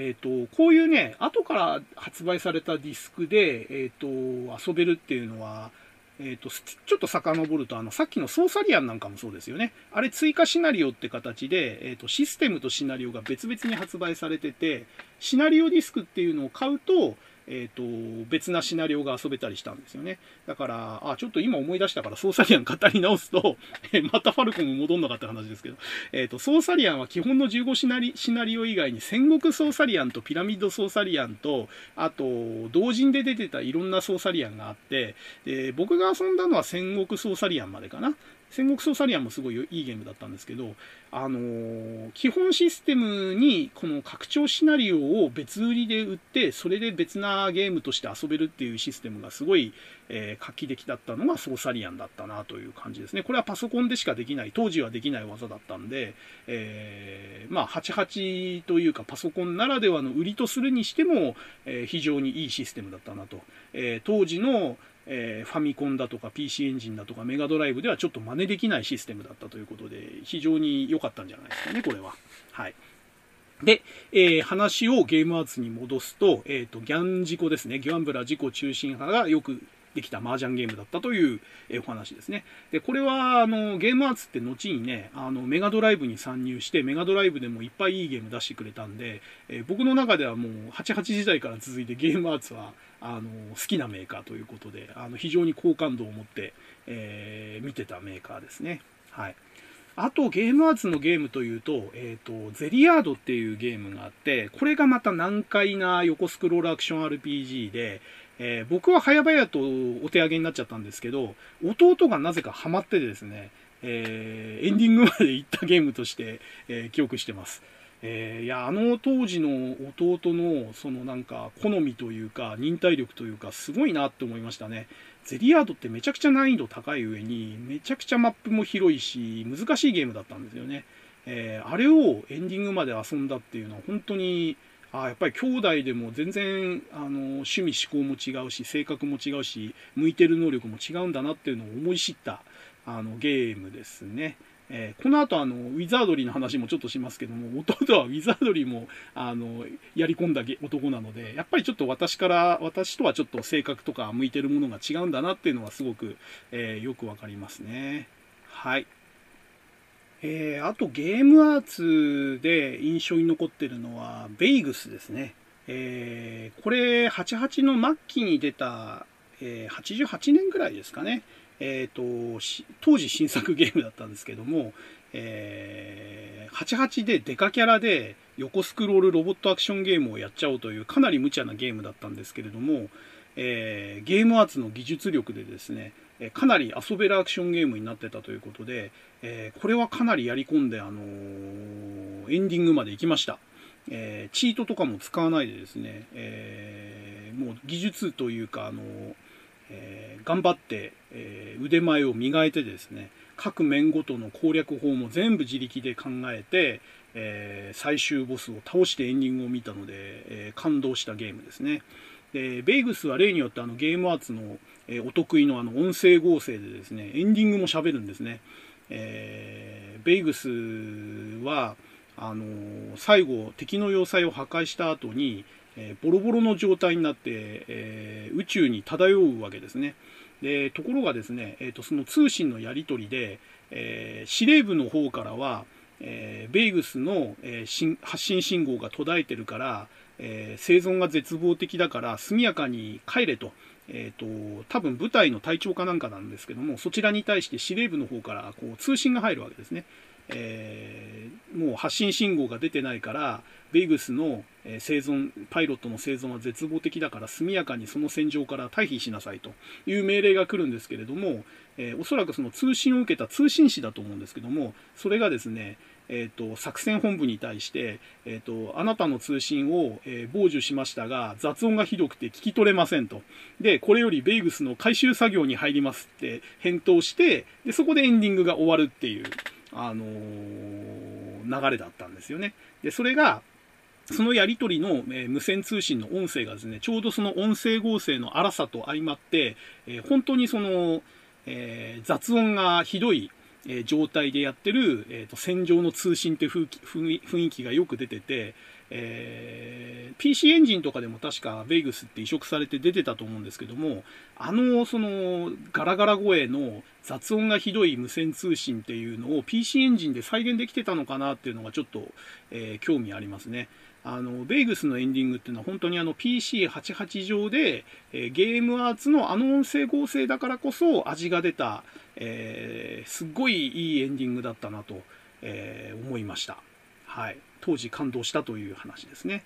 え、ー、と、こういうね、後から発売されたディスクで、え、ー、と、遊べるっていうのは、えっ、ー、と、ちょっと遡ると、あの、さっきのソーサリアンなんかもそうですよね。あれ追加シナリオって形で、えっ、と、システムとシナリオが別々に発売されてて、シナリオディスクっていうのを買うと、え、ー、と、別なシナリオが遊べたりしたんですよね。だから、あ、ちょっと今思い出したから、ソーサリアン語り直すと、*laughs* またファルコンも戻んなかった話ですけど、えっ、ー、と、ソーサリアンは基本の15シナリシナリオ以外に、戦国ソーサリアンとピラミッドソーサリアンと、あと、同人で出てたいろんなソーサリアンがあって、で僕が遊んだのは戦国ソーサリアンまでかな。戦国ソーサリアンもすごいいいゲームだったんですけど、あのー、基本システムにこの拡張シナリオを別売りで売って、それで別なゲームとして遊べるっていうシステムがすごい、えー、画期的だったのがソーサリアンだったなという感じですね。これはパソコンでしかできない、当時はできない技だったんで、えー、まあ、88というかパソコンならではの売りとするにしても、え、非常にいいシステムだったなと。え当時の、えー、ファミコンだとか PC エンジンだとかメガドライブではちょっと真似できないシステムだったということで、非常に良かったんじゃないですかね、これは。はい。で、えー、話をゲームアーツに戻すと、えっ、ー、と、ギャン事故ですね。ギャンブラー自己中心派がよくできた麻雀ゲームだったというお話ですね。で、これは、あの、ゲームアーツって後にね、あの、メガドライブに参入して、メガドライブでもいっぱいいいゲーム出してくれたんで、え、僕の中ではもう、88時代から続いてゲームアーツは、あの、好きなメーカーということで、あの、非常に好感度を持って、えー、見てたメーカーですね。はい。あと、ゲームアーツのゲームというと、え、ー、と、ゼリアードっていうゲームがあって、これがまた難解な横スクロールアクション RPG で、えー、僕は早々とお手上げになっちゃったんですけど、弟がなぜかハマってですね、えー、エンディングまで行ったゲームとして、え、記憶してます。えー、いや、あの当時の弟の、そのなんか、好みというか、忍耐力というか、すごいなって思いましたね。ゼリアードってめちゃくちゃ難易度高い上に、めちゃくちゃマップも広いし、難しいゲームだったんですよね。えー、あれをエンディングまで遊んだっていうのは、本当に、あやっぱり兄弟でも全然あの趣味思考も違うし性格も違うし向いてる能力も違うんだなっていうのを思い知ったあのゲームですね。えー、この後あのウィザードリーの話もちょっとしますけども *laughs* 弟はウィザードリーもあのやり込んだ男なのでやっぱりちょっと私から私とはちょっと性格とか向いてるものが違うんだなっていうのはすごく、えー、よくわかりますね。はい。えー、あとゲームアーツで印象に残ってるのはベイグスですね。えー、これ88の末期に出た、え、88年ぐらいですかね。えーと、当時新作ゲームだったんですけども、えー、88でデカキャラで横スクロールロボットアクションゲームをやっちゃおうというかなり無茶なゲームだったんですけれども、えー、ゲームアーツの技術力でですね、かなり遊べるアクションゲームになってたということで、えー、これはかなりやり込んで、あのー、エンディングまで行きました。え、チートとかも使わないでですね、えもう技術というか、あのえ頑張って、え腕前を磨いてですね、各面ごとの攻略法も全部自力で考えて、え最終ボスを倒してエンディングを見たので、え感動したゲームですね。でベイグスは例によってあのゲームアーツの、えお得意のあの音声合成でですね、エンディングも喋るんですね。えー、ベイグスは、あの、最後敵の要塞を破壊した後に、えー、ボロボロの状態になって、えー宇宙に漂うわけですね。でところがですね、えーと、その通信のやり取りで、え司令部の方からは、えベイグスの、え発信信号が途絶えてるから、え生存が絶望的だから速やかに帰れと。えっ、ー、と、多分部隊の隊長かなんかなんですけども、そちらに対して司令部の方からこう通信が入るわけですね。えー、もう発信信号が出てないから、ベイグスの生存、パイロットの生存は絶望的だから速やかにその戦場から退避しなさいという命令が来るんですけれども、えー、おそらくその通信を受けた通信士だと思うんですけども、それがですね、えーと、作戦本部に対して、えーと、あなたの通信を、え、傍受しましたが雑音がひどくて聞き取れませんと。でこれよりベイグスの回収作業に入りますって返答してでそこでエンディングが終わるっていう、あのー、流れだったんですよね。でそれがそのやり取りの、えー、無線通信の音声がですねちょうどその音声合成の荒さと相まって、えー、本当にその、え雑音がひどいえ状態でやってる、えーと、戦場の通信って雰囲気がよく出てて、えー、PC エンジンとかでも確かベイグスって移植されて出てたと思うんですけども、あの、その、ガラガラ声の雑音がひどい無線通信っていうのを PC エンジンで再現できてたのかなっていうのがちょっと、えー、興味ありますね。あの、ベイグスのエンディングっていうのは本当にあの PC88 上で、えー、ゲームアーツのあの音声合成だからこそ味が出た、えー、すっごいいいエンディングだったなと、えー、思いました。はい。当時感動したという話ですね。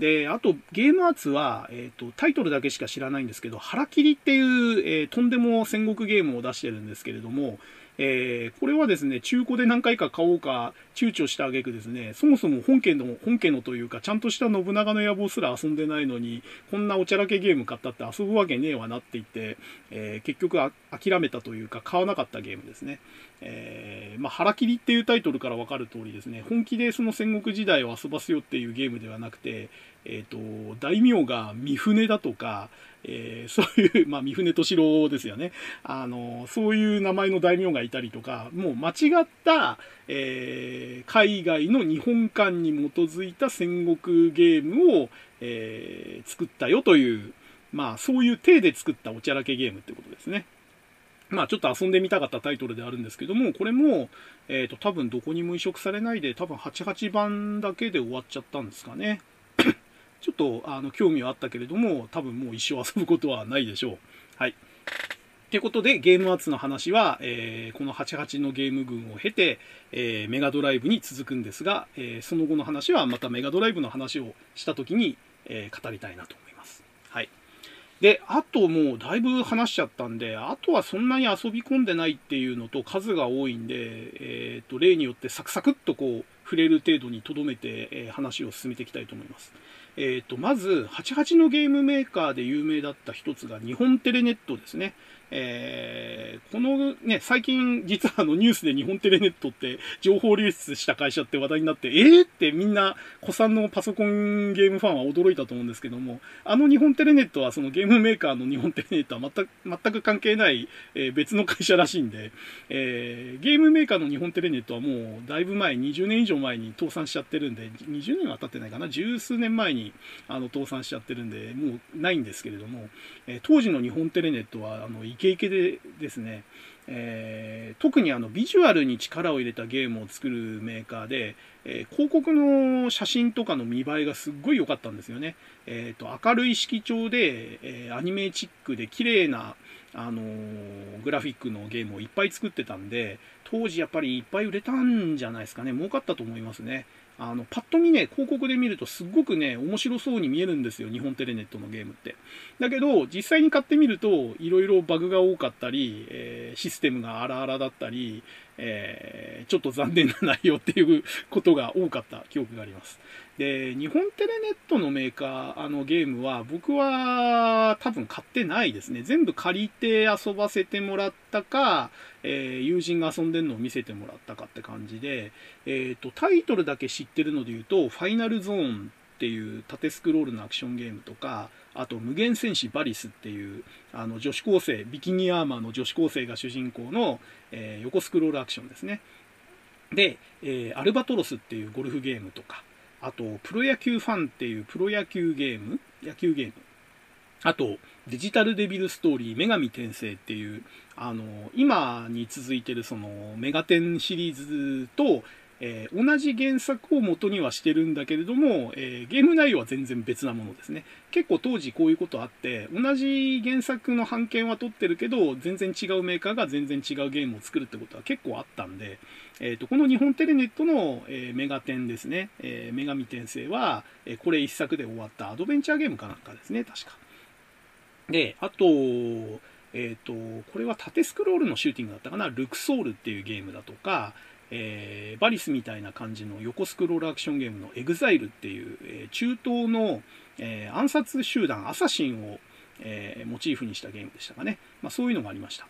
で、あと、ゲームアーツは、えっ、ー、と、タイトルだけしか知らないんですけど、腹切りっていう、えー、とんでも戦国ゲームを出してるんですけれども、えー、これはですね、中古で何回か買おうか躊躇した挙句ですね、そもそも本家の、本家のというか、ちゃんとした信長の野望すら遊んでないのに、こんなおちゃらけゲーム買ったって遊ぶわけねえわなって言って、えー、結局諦めたというか、買わなかったゲームですね。えー、まあ、腹切りっていうタイトルからわかる通りですね、本気でその戦国時代を遊ばせよっていうゲームではなくて、えっ、ー、と、大名が三船だとか、えー、そういう、まあ、三船敏郎ですよね。あの、そういう名前の大名がいたりとか、もう間違った、えー、海外の日本観に基づいた戦国ゲームを、えー、作ったよというまあそういう体で作ったおちゃらけゲームってことですね。まあちょっと遊んでみたかったタイトルであるんですけども、これも、えっ、と多分どこにも移植されないで、多分88番だけで終わっちゃったんですかね。ちょっとあの興味はあったけれども、多分もう一生遊ぶことはないでしょう。はい。ということで、ゲームアーツの話は、えー、この88のゲーム群を経て、えー、メガドライブに続くんですが、えー、その後の話はまたメガドライブの話をした時に、え語りたいなと思います。はい。で、あともうだいぶ話しちゃったんで、あとはそんなに遊び込んでないっていうのと数が多いんで、えっ、と、例によってサクサクっとこう、触れる程度にとどめて、え話を進めていきたいと思います。えっ、と、まず、88のゲームメーカーで有名だった一つが日本テレネットですね。えー、このね、最近実はあのニュースで日本テレネットって情報流出した会社って話題になって、えー？ってみんな古参のパソコンゲームファンは驚いたと思うんですけども、あの日本テレネットはそのゲームメーカーの日本テレネットは全く全く関係ない、えー、別の会社らしいんで、えー、ゲームメーカーの日本テレネットはもうだいぶ前、20年以上前に倒産しちゃってるんで、20年は経ってないかな、十数年前にあの倒産しちゃってるんで、もうないんですけれども、えー、当時の日本テレネットはあのイケイケでですね、えー、特にあのビジュアルに力を入れたゲームを作るメーカーで、えー、広告の写真とかの見栄えがすっごい良かったんですよね。えーと、明るい色調で、えー、アニメチックで綺麗な、あのグラフィックのゲームをいっぱい作ってたんで、当時やっぱりいっぱい売れたんじゃないですかね。儲かったと思いますね。あの、パッと見ね、広告で見るとすっごくね、面白そうに見えるんですよ、日本テレネットのゲームって。だけど、実際に買ってみると、いろいろバグが多かったり、えー、システムが荒々だったり、えー、ちょっと残念な内容っていうことが多かった記憶があります。で、日本テレネットのメーカー、あのゲームは、僕は多分買ってないですね。全部借りて遊ばせてもらったか、えー、友人が遊んでるのを見せてもらったかって感じで、えっ、ー、と、タイトルだけ知ってるので言うと、ファイナルゾーンっていう縦スクロールのアクションゲームとか、あと、無限戦士バリスっていう、あの、女子高生、ビキニアーマーの女子高生が主人公の、えー、横スクロールアクションですね。で、えー、アルバトロスっていうゴルフゲームとか、あと、プロ野球ファンっていうプロ野球ゲーム、野球ゲーム。あと、デジタルデビルストーリー、女神転生っていう、あの、今に続いてるその、メガテンシリーズと、えー、同じ原作を元にはしてるんだけれども、えー、ゲーム内容は全然別なものですね。結構当時こういうことあって、同じ原作の版権は取ってるけど、全然違うメーカーが全然違うゲームを作るってことは結構あったんで、え、ー、と、この日本テレネットの、えメガテンですね、え女神転生は、えこれ一作で終わったアドベンチャーゲームかなんかですね、確か。で、あと、えっ、と、これは縦スクロールのシューティングだったかな、ルクソールっていうゲームだとか、えー、バリスみたいな感じの横スクロールアクションゲームのエグザイルっていう、えー、中東の、えー、暗殺集団アサシンを、えモチーフにしたゲームでしたかね。まあ、そういうのがありました。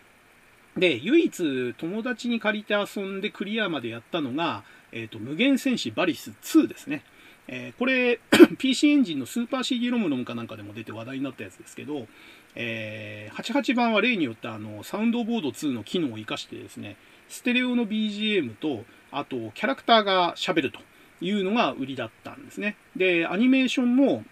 で、唯一友達に借りて遊んでクリアまでやったのが、えっ、と、無限戦士バリス2ですね。えこれ、*coughs* PC エンジンのスーパー CD ロムロムかなんかでも出て話題になったやつですけど、えー、88番は例によってあの、サウンドボード2の機能を活かしてですね、ステレオの BGM と、あと、キャラクターが喋るというのが売りだったんですね。で、アニメーションも、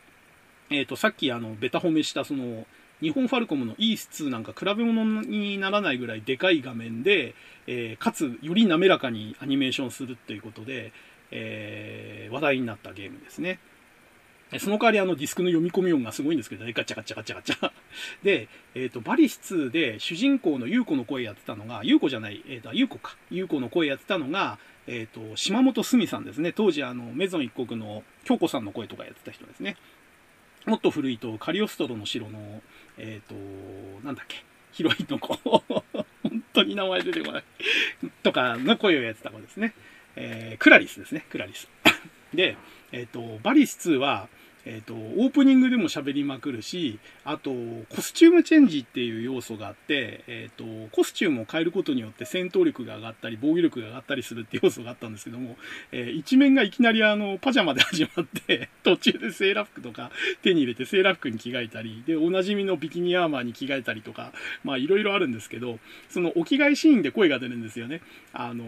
えっ、ー、と、さっきあの、ベタ褒めしたその、日本ファルコムのイース2なんか比べ物にならないぐらいでかい画面で、えー、かつより滑らかにアニメーションするっていうことで、えー、話題になったゲームですね。その代わりあのディスクの読み込み音がすごいんですけどね、ガチャガチャガチャガチャ。*laughs* で、えっ、ー、と、バリス2で主人公の優子の声やってたのが、優子じゃない、えっ、ー、と、優子か。優子の声やってたのが、えっ、ー、と、島本すみさんですね。当時あの、メゾン一国の京子さんの声とかやってた人ですね。もっと古いと、カリオストロの城の、えっ、と、なんだっけ、ヒロインの子。*laughs* 本当に名前出てこないとかの声をやってた子ですね。えークラリスですね、クラリス。で、えっ、と、バリス2は、えっ、ー、と、オープニングでも喋りまくるし、あと、コスチュームチェンジっていう要素があって、えっ、ー、と、コスチュームを変えることによって戦闘力が上がったり、防御力が上がったりするっていう要素があったんですけども、えー、一面がいきなりあの、パジャマで始まって、*laughs* 途中でセーラー服とか手に入れてセーラー服に着替えたり、で、おなじみのビキニアーマーに着替えたりとか、まあ、いろいろあるんですけど、そのお着替えシーンで声が出るんですよね。あの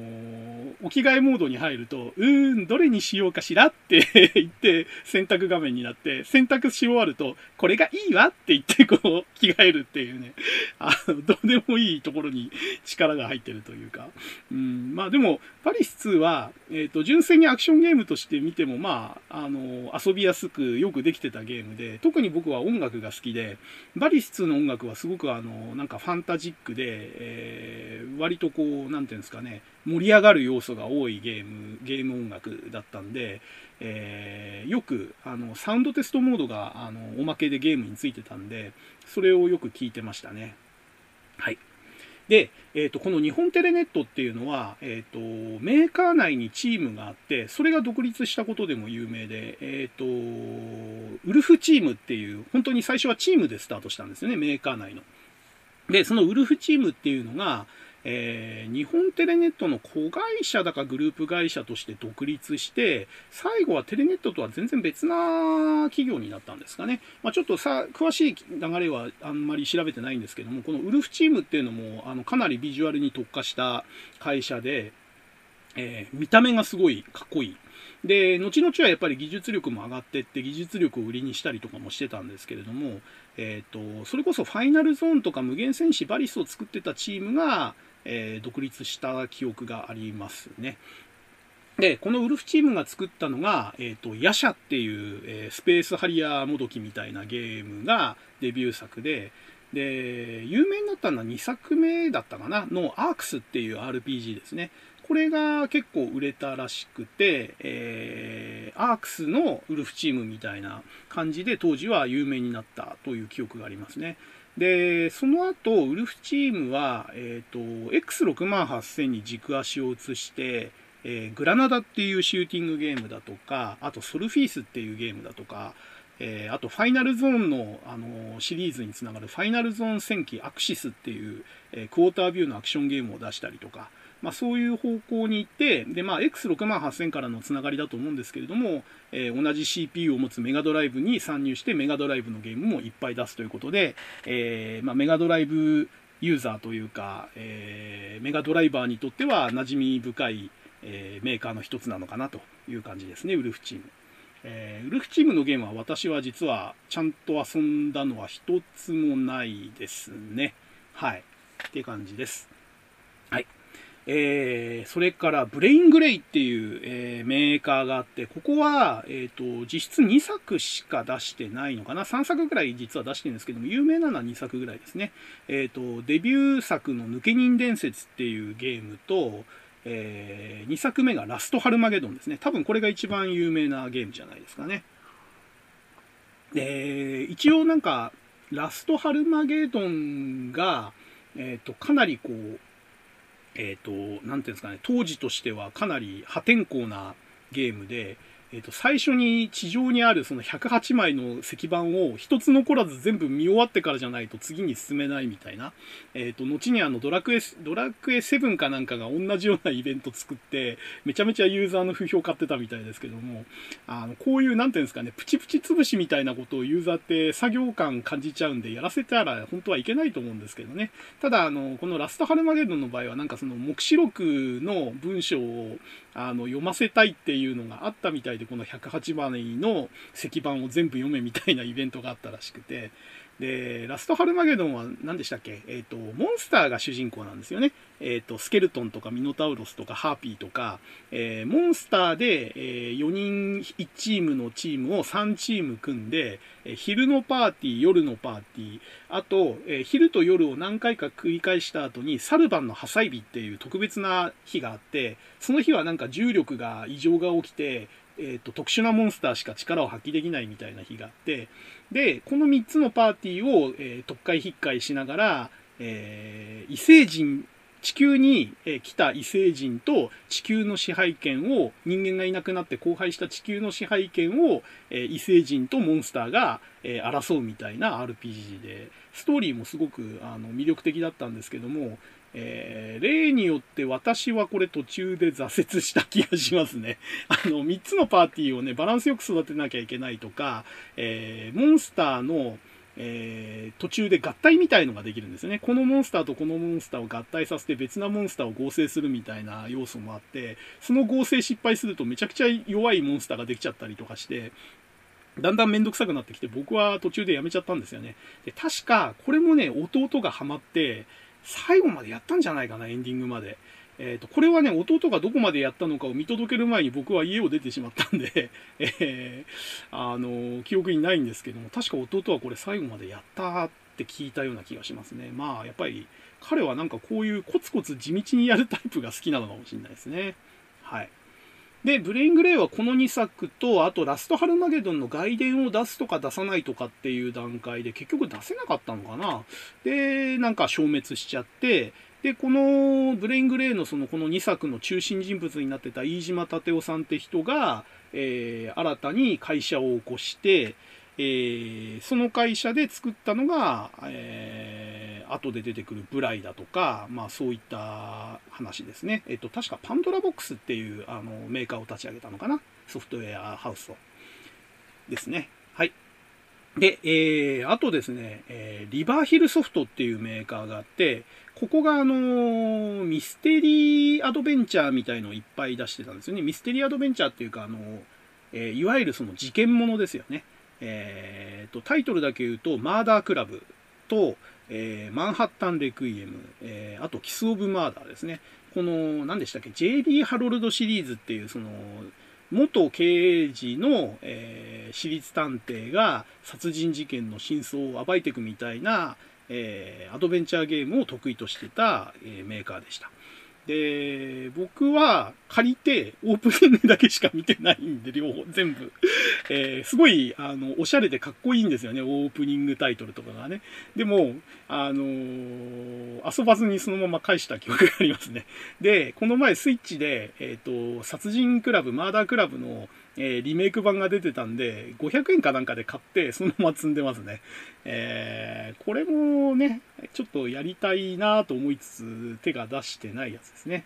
お着替えモードに入ると、うーん、どれにしようかしらって *laughs* 言って選択画面になって、選択し終わると、これがいいわって言ってこう、着替えるっていうね、あの、どうでもいいところに力が入ってるというか。うん、まあでも、パリス2は、えっ、ー、と、純粋にアクションゲームとして見ても、まあ、あの、遊びやすくよくできてたゲームで、特に僕は音楽が好きで、バリス2の音楽はすごくあの、なんかファンタジックで、えー、割とこう、なんていうんですかね、盛り上がる要素が多いゲーム、ゲーム音楽だったんで、えー、よくあのサウンドテストモードがあのおまけでゲームについてたんで、それをよく聞いてましたね。はい。で、えーと、この日本テレネットっていうのは、えーと、メーカー内にチームがあってそれが独立したことでも有名で、えーとウルフチームっていう本当に最初はチームでスタートしたんですよねメーカー内の。でそのウルフチームっていうのが、えー、日本テレネットの子会社だかグループ会社として独立して、最後はテレネットとは全然別な企業になったんですかね。まあ、ちょっとさ、詳しい流れはあんまり調べてないんですけども、このウルフチームっていうのも、あの、かなりビジュアルに特化した会社で、えー、見た目がすごいかっこいい。で、後々はやっぱり技術力も上がってって、技術力を売りにしたりとかもしてたんですけれども、えっ、ー、と、それこそファイナルゾーンとか無限戦士バリスを作ってたチームが、えー、独立した記憶がありますね。で、このウルフチームが作ったのが、えっ、ー、と、ヤシャっていう、えー、スペースハリアーもどきみたいなゲームがデビュー作で、で、有名になったのは2作目だったかな？のアークスっていう RPG ですね。これが結構売れたらしくて、えー、アークスのウルフチームみたいな感じで当時は有名になったという記憶がありますね。で、その後、ウルフチームは、えっ、ー、と、X68000 に軸足を移して、えー、グラナダっていうシューティングゲームだとか、あとソルフィースっていうゲームだとか、えー、あとファイナルゾーンの、あのシリーズにつながるファイナルゾーン戦記アクシスっていう、えクォータービューのアクションゲームを出したりとか、まあ、そういう方向に行って、で、まあ、X68000 からのつながりだと思うんですけれども、えー、同じ CPU を持つメガドライブに参入して、メガドライブのゲームもいっぱい出すということで、えー、まあ、メガドライブユーザーというか、えー、メガドライバーにとっては馴染み深い、えメーカーの一つなのかなという感じですね、ウルフチーム。えー、ウルフチームのゲームは私は実はちゃんと遊んだのは一つもないですね。はい。って感じです。えー、それからブレイングレイっていう、えー、メーカーがあって、ここは、えっ、ー、と、実質2作しか出してないのかな ?3 作ぐらい実は出してるんですけども、有名なのは2作ぐらいですね。えっ、と、デビュー作の抜け人伝説っていうゲームと、え2作目がラストハルマゲドンですね。多分これが一番有名なゲームじゃないですかね。で、一応なんか、ラストハルマゲドンが、えっ、と、かなりこう、えっ、ー、と、なんていうんですかね、当時としてはかなり破天荒なゲームで、えっ、ー、と、最初に地上にあるその108枚の石板を一つ残らず全部見終わってからじゃないと次に進めないみたいな。えっ、ー、と、後にあのドラクエ、ドラクエ7かなんかが同じようなイベント作って、めちゃめちゃユーザーの不評買ってたみたいですけども、あの、こういう、なんていうんですかね、プチプチ潰しみたいなことをユーザーって作業感感じちゃうんで、やらせたら本当はいけないと思うんですけどね。ただ、あの、このラストハルマゲドンの場合はなんかその目視録の文章をあの読ませたいっていうのがあったみたいで、この108番の石板を全部読めみたいなイベントがあったらしくて、で、ラストハルマゲドンは何でしたっけ？えっ、ー、と、モンスターが主人公なんですよね。えっ、ー、と、スケルトンとかミノタウロスとかハーピーとか、えー、モンスターで、え4人1チームのチームを3チーム組んで、え昼のパーティー、夜のパーティー、あと、え昼と夜を何回か繰り返した後に、サルバンの破砕日っていう特別な日があって、その日はなんか重力が異常が起きて、えっ、ー、と、特殊なモンスターしか力を発揮できないみたいな日があって、で、この3つのパーティーを、えー、特会引っかいしながら、えー、異星人、地球に、え来た異星人と地球の支配権を、人間がいなくなって荒廃した地球の支配権を、え異星人とモンスターが、え争うみたいな RPG で、ストーリーもすごくあの魅力的だったんですけども、えー、例によって私はこれ途中で挫折した気がしますね。*laughs* あの、3つのパーティーをね、バランスよく育てなきゃいけないとか、えー、モンスターの、えー、途中で合体みたいのができるんですよね。このモンスターとこのモンスターを合体させて別なモンスターを合成するみたいな要素もあって、その合成失敗するとめちゃくちゃ弱いモンスターができちゃったりとかして、だんだんめんどくさくなってきて、僕は途中でやめちゃったんですよね。で、確か、これもね、弟がハマって、最後までやったんじゃないかな、エンディングまで。えっ、ー、と、これはね、弟がどこまでやったのかを見届ける前に僕は家を出てしまったんで *laughs* えー、あの、記憶にないんですけども、確か弟はこれ最後までやったって聞いたような気がしますね。まあ、やっぱり、彼はなんかこういうコツコツ地道にやるタイプが好きなのかもしれないですね。はい。で、ブレイングレイはこの2作と、あとラストハルマゲドンの外伝を出すとか出さないとかっていう段階で結局出せなかったのかな。で、なんか消滅しちゃって、で、このブレイングレイのそのこの2作の中心人物になってた飯島立夫さんって人が、えー、新たに会社を起こして、えー、その会社で作ったのが、えー、後で出てくるブライだとか、まあそういった話ですね。えっと、確かパンドラボックスっていうあのメーカーを立ち上げたのかな？ソフトウェアハウスを。ですね。はい。で、えー、あとですね、えー、リバーヒルソフトっていうメーカーがあって、ここがあのー、ミステリーアドベンチャーみたいのをいっぱい出してたんですよね。ミステリーアドベンチャーっていうか、あのー、えー、いわゆるその事件ものですよね。えーと、タイトルだけ言うと、マーダークラブと、えー、マンハッタン・レクイエム、えー、あと、キス・オブ・マーダーですね。この、何でしたっけ、JB ハロルドシリーズっていう、その、元刑事の、えー、私立探偵が殺人事件の真相を暴いていくみたいな、えー、アドベンチャーゲームを得意としてた、えー、メーカーでした。で、僕は借りてオープニングだけしか見てないんで、両方、全部。えー、すごい、あの、おしゃれでかっこいいんですよね、オープニングタイトルとかがね。でも、あのー、遊ばずにそのまま返した記憶がありますね。で、この前スイッチで、えっ、ー、と、殺人クラブ、マーダークラブの、えー、リメイク版が出てたんで、500円かなんかで買って、そのまま積んでますね。えー、これもね、ちょっとやりたいなと思いつつ、手が出してないやつですね。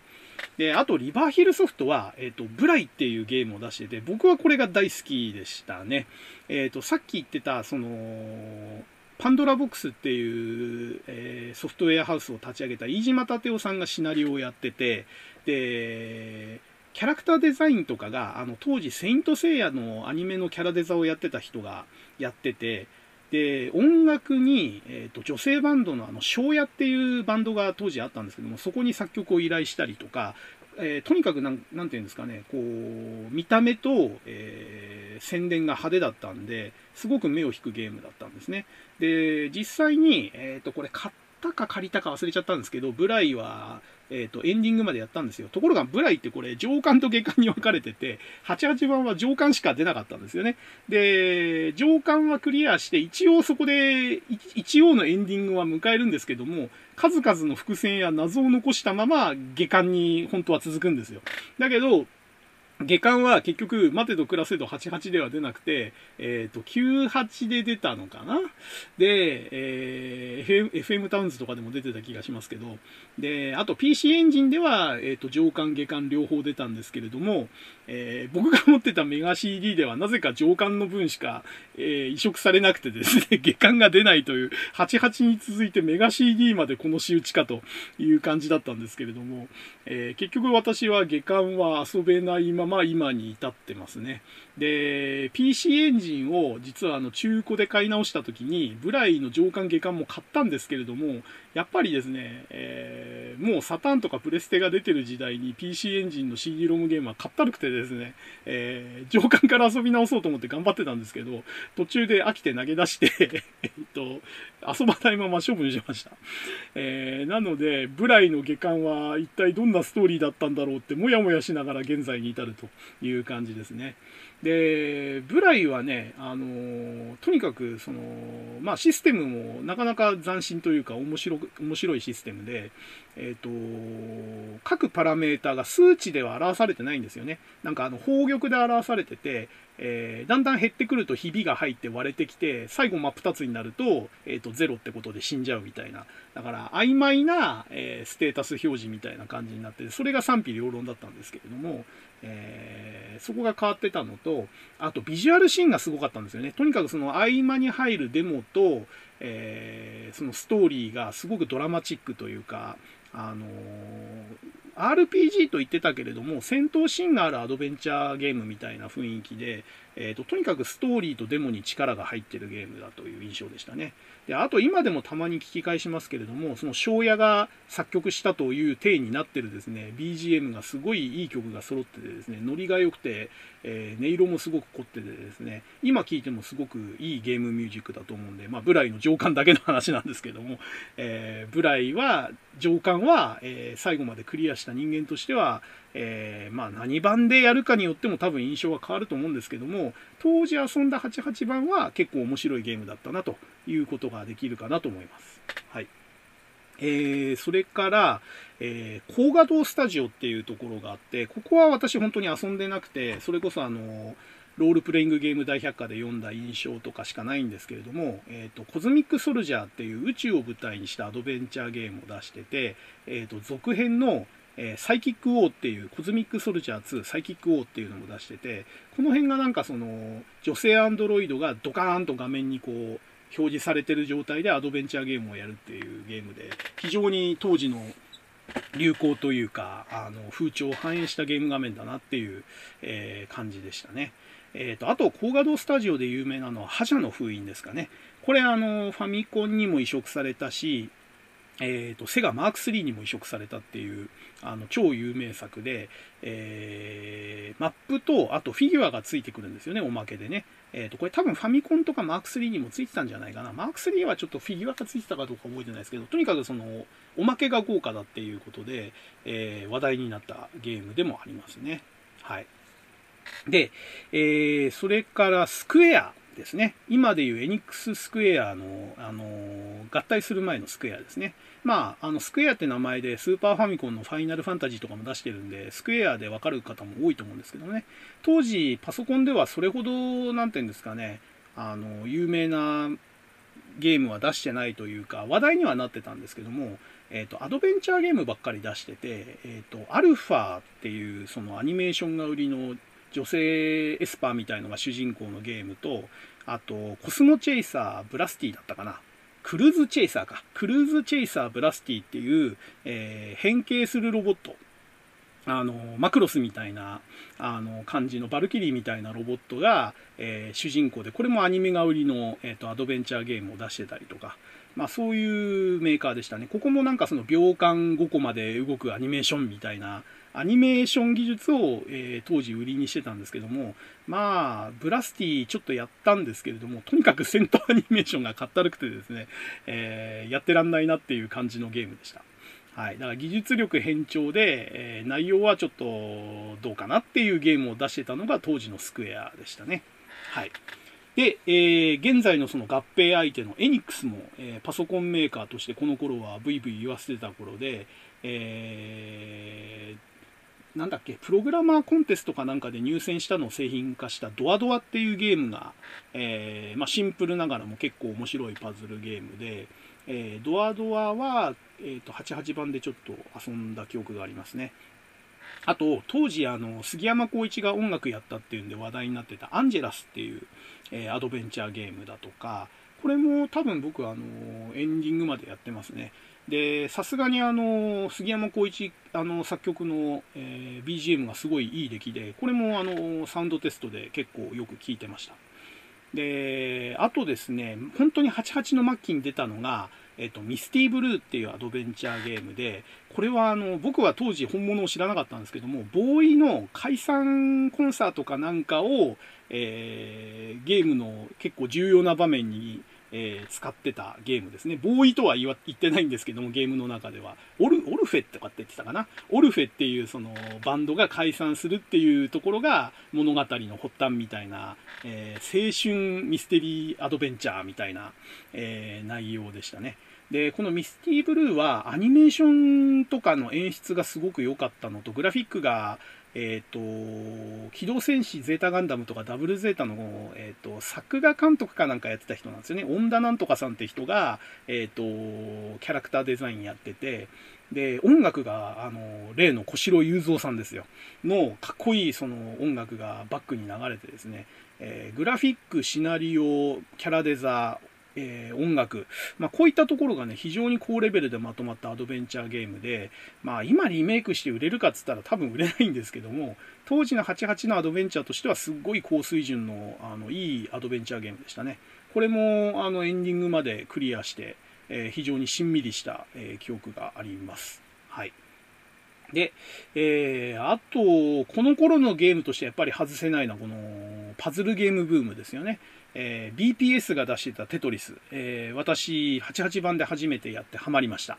で、あと、リバーヒルソフトは、えっ、ー、と、ブライっていうゲームを出してて、僕はこれが大好きでしたね。えっ、と、さっき言ってた、その、パンドラボックスっていう、えー、ソフトウェアハウスを立ち上げた飯島立夫さんがシナリオをやってて、で、キャラクターデザインとかが、あの、当時、セイントセイヤのアニメのキャラデザをやってた人がやってて、で、音楽に、えっ、ー、と、女性バンドのあの、庄屋っていうバンドが当時あったんですけども、そこに作曲を依頼したりとか、えー、とにかくなん、なんていうんですかね、こう、見た目と、えー、宣伝が派手だったんで、すごく目を引くゲームだったんですね。で、実際に、えっ、ー、と、これ買ったか借りたか忘れちゃったんですけど、ブライは、えっ、ー、と、エンディングまでやったんですよ。ところが、ブライってこれ、上巻と下巻に分かれてて、88番は上巻しか出なかったんですよね。で、上巻はクリアして、一応そこで、一応のエンディングは迎えるんですけども、数々の伏線や謎を残したまま、下巻に本当は続くんですよ。だけど、下巻は結局、待てと暮らせと88では出なくて、えっ、ー、と、98で出たのかな？で、えー、FM タウンズとかでも出てた気がしますけど、で、あと PC エンジンでは、えっ、ー、と、上巻、下巻両方出たんですけれども、えー、僕が持ってたメガ CD ではなぜか上巻の分しか、えー、移植されなくてですね、*laughs* 下巻が出ないという、88に続いてメガ CD までこの仕打ちかという感じだったんですけれども、え、結局私は下巻は遊べないまま今に至ってますね。で、PC エンジンを実はあの中古で買い直した時に、ブライの上巻下巻も買ったんですけれども、やっぱりですね、えー、もうサタンとかプレステが出てる時代に PC エンジンの CD ロムゲームはかったるくてですね、えー、上巻から遊び直そうと思って頑張ってたんですけど、途中で飽きて投げ出して *laughs* えっと、遊ばないまま処分しました。えー、なので、ブライの下巻は一体どんなストーリーだったんだろうって、もやもやしながら現在に至るという感じですね。で、ブライはね、あの、とにかく、その、まあ、システムもなかなか斬新というか面白面白いシステムで、えっ、ー、と、各パラメータが数値では表されてないんですよね。なんかあの、宝玉で表されてて、えー、だんだん減ってくるとひびが入って割れてきて、最後真っ二つになると、えっ、ー、と、ゼロってことで死んじゃうみたいな。だから、曖昧な、えステータス表示みたいな感じになって、それが賛否両論だったんですけれども、えー、そこが変わってたのと、あとビジュアルシーンがすごかったんですよね。とにかくその合間に入るデモと、えー、そのストーリーがすごくドラマチックというか、あのー、RPG と言ってたけれども、戦闘シーンがあるアドベンチャーゲームみたいな雰囲気で、えーと、とにかくストーリーとデモに力が入ってるゲームだという印象でしたね。であと今でもたまに聞き返しますけれども、その庄屋が作曲したという体になってるですね、BGM がすごいいい曲が揃っててですね、ノリが良くて、えー、音色もすごく凝っててですね、今聴いてもすごくいいゲームミュージックだと思うんで、まあ、ブライの上巻だけの話なんですけども、えー、ブライは、上巻は、えー、最後までクリアした人間としては、えー、まあ何番でやるかによっても多分印象は変わると思うんですけども、当時遊んだ88番は結構面白いゲームだったなということができるかなと思います。はい。えー、それから、えー、高画堂スタジオっていうところがあって、ここは私本当に遊んでなくて、それこそあの、ロールプレイングゲーム大百科で読んだ印象とかしかないんですけれども、え、ー、と、コズミックソルジャーっていう宇宙を舞台にしたアドベンチャーゲームを出してて、え、ー、と、続編の、えー、サイキック王っていう、コズミックソルジャー2サイキック王っていうのも出してて、この辺がなんかその、女性アンドロイドがドカーンと画面にこう、表示されてる状態でアドベンチャーゲームをやるっていうゲームで、非常に当時の流行というか、あの、風潮を反映したゲーム画面だなっていう、えー、感じでしたね。えっ、ー、と、あと、高画堂スタジオで有名なのは、覇者の封印ですかね。これ、あの、ファミコンにも移植されたし、えっ、ー、と、セガマーク3にも移植されたっていう、あの、超有名作で、えー、マップと、あとフィギュアがついてくるんですよね、おまけでね。えっ、ー、と、これ多分ファミコンとかマーク3にもついてたんじゃないかな。マーク3はちょっとフィギュアがついてたかどうか覚えてないですけど、とにかくその、おまけが豪華だっていうことで、えー、話題になったゲームでもありますね。はい。で、えー、それからスクエアですね。今でいうエニックススクエアの、あの合体する前のスクエアですね。まあ、あの、スクエアって名前でスーパーファミコンのファイナルファンタジーとかも出してるんで、スクエアでわかる方も多いと思うんですけどね。当時、パソコンではそれほど、なんていうんですかね、あの、有名なゲームは出してないというか、話題にはなってたんですけども、えっ、ー、と、アドベンチャーゲームばっかり出してて、えっ、ー、と、アルファっていうそのアニメーションが売りの女性エスパーみたいのが主人公のゲームと、あと、コスモチェイサーブラスティだったかな。クルーズチェイサーか。クルーズチェイサーブラスティっていう、えー、変形するロボット。あの、マクロスみたいな、あの、感じのバルキリーみたいなロボットが、えー、主人公で、これもアニメが売りの、えっ、ー、と、アドベンチャーゲームを出してたりとか、まあそういうメーカーでしたね。ここもなんかその秒間5個まで動くアニメーションみたいな、アニメーション技術を、えー、当時売りにしてたんですけども、まあ、ブラスティちょっとやったんですけれども、とにかく戦闘アニメーションがかったるくてですね、えー、やってらんないなっていう感じのゲームでした。はい。だから技術力偏重で、えー、内容はちょっとどうかなっていうゲームを出してたのが当時のスクエアでしたね。はい。で、えー、現在のその合併相手のエニックスも、えー、パソコンメーカーとしてこの頃はブイブイ言わせてた頃で、えー、なんだっけ、プログラマーコンテストかなんかで入選したのを製品化したドアドアっていうゲームが、えー、まあ、シンプルながらも結構面白いパズルゲームで、えー、ドアドアは、えーと、88番でちょっと遊んだ記憶がありますね。あと、当時、あの、杉山浩一が音楽やったっていうんで話題になってたアンジェラスっていう、えー、アドベンチャーゲームだとか、これも多分僕、あの、エンディングまでやってますね。で、さすがにあの、杉山浩一、あの、作曲の、えー、BGM がすごいいい出来で、これもあの、サウンドテストで結構よく聴いてました。で、あとですね、本当に88の末期に出たのが、えっと、ミスティーブルーっていうアドベンチャーゲームで、これはあの、僕は当時本物を知らなかったんですけども、ボーイの解散コンサートかなんかを、えー、ゲームの結構重要な場面にえー、使ってたゲームですね。ボーイとは言ってないんですけども、ゲームの中では。オル、オルフェとかって言ってたかな？オルフェっていうそのバンドが解散するっていうところが物語の発端みたいな、えー、青春ミステリーアドベンチャーみたいな、えー、内容でしたね。で、このミスティーブルーはアニメーションとかの演出がすごく良かったのと、グラフィックがえっ、ー、と、機動戦士ゼータガンダムとかダブルゼータの、えっ、ー、と、作画監督かなんかやってた人なんですよね。恩田なんとかさんって人が、えっ、ー、と、キャラクターデザインやってて、で、音楽が、あの、例の小城雄三さんですよ。の、かっこいいその音楽がバックに流れてですね、えグラフィック、シナリオ、キャラデザ、えー、音楽、まあ、こういったところがね、非常に高レベルでまとまったアドベンチャーゲームで、まあ、今リメイクして売れるかっつったら多分売れないんですけども、当時の88のアドベンチャーとしてはすっごい高水準の、あの、いいアドベンチャーゲームでしたね。これも、あの、エンディングまでクリアして、えー、非常にしんみりした、えー、記憶があります。はい。で、えー、あと、この頃のゲームとしてやっぱり外せないのは、この、パズルゲームブームですよね。えー、BPS が出してたテトリス、えー、私、88番で初めてやってハマりました。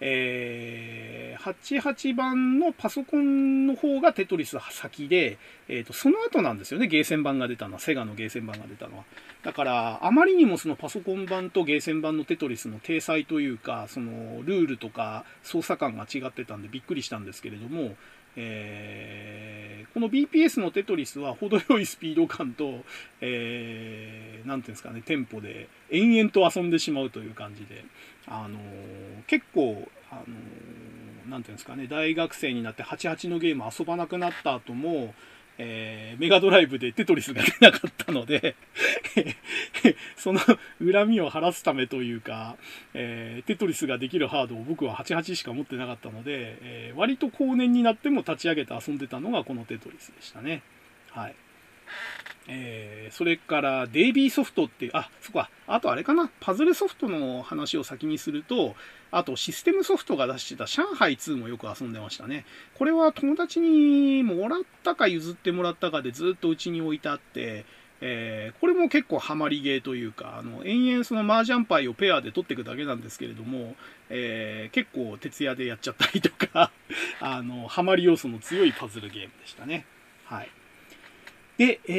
えー、88番のパソコンの方がテトリス先で、えーと、その後なんですよね、ゲーセン版が出たのは、セガのゲーセン版が出たのは。だから、あまりにもそのパソコン版とゲーセン版のテトリスの体裁というか、そのルールとか操作感が違ってたんでびっくりしたんですけれども、えー、この BPS のテトリスは程よいスピード感と、えー、ていうんですかね、テンポで延々と遊んでしまうという感じで、あのー、結構、あのー、ていうんですかね、大学生になって88のゲーム遊ばなくなった後も、えー、メガドライブでテトリスが出なかったので *laughs* その恨みを晴らすためというか、えー、テトリスができるハードを僕は88しか持ってなかったので、えー、割と後年になっても立ち上げて遊んでたのがこのテトリスでしたね。はい。えー、それからデイビーソフトって、あ、そこは、あとあれかな、パズルソフトの話を先にすると、あとシステムソフトが出してた上海2もよく遊んでましたね。これは友達にもらったか譲ってもらったかでずっとうちに置いてあって、えー、これも結構ハマりゲーというか、あの、延々その麻雀牌をペアで取っていくだけなんですけれども、えー、結構徹夜でやっちゃったりとか *laughs* あの、ハマり要素の強いパズルゲームでしたね。はい。で、え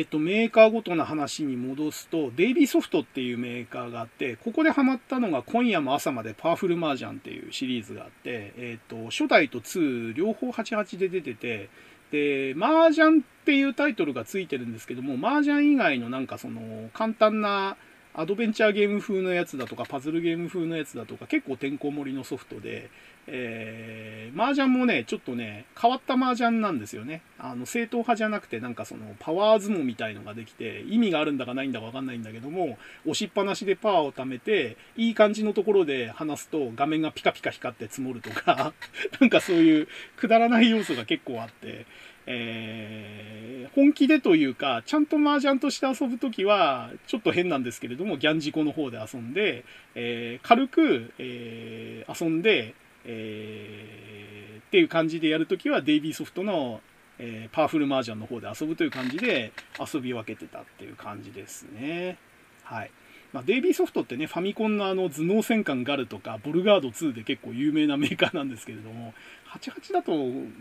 ーと、メーカーごとの話に戻すと、デイビーソフトっていうメーカーがあって、ここでハマったのが今夜も朝までパワフルマージャンっていうシリーズがあって、えーと、初代と2両方88で出てて、で、麻雀っていうタイトルがついてるんですけども、麻雀以外のなんかその簡単なアドベンチャーゲーム風のやつだとか、パズルゲーム風のやつだとか、結構てんこ盛りのソフトで、えー、麻雀もね、ちょっとね、変わった麻雀なんですよね。あの、正統派じゃなくて、なんかその、パワー相撲みたいのができて、意味があるんだかないんだかわかんないんだけども、押しっぱなしでパワーを貯めて、いい感じのところで話すと、画面がピカピカ光って積もるとか、*laughs* なんかそういう、くだらない要素が結構あって、えー、本気でというか、ちゃんと麻雀として遊ぶときは、ちょっと変なんですけれども、ギャンジコの方で遊んで、えー、軽く、えー、遊んで、えー、っていう感じでやるときは、デイビーソフトの、えー、パワフル麻雀の方で遊ぶという感じで遊び分けてたっていう感じですね。はい。まあ、デイビーソフトってね、ファミコンのあの頭脳戦艦ガルとか、ボルガード2で結構有名なメーカーなんですけれども、88だと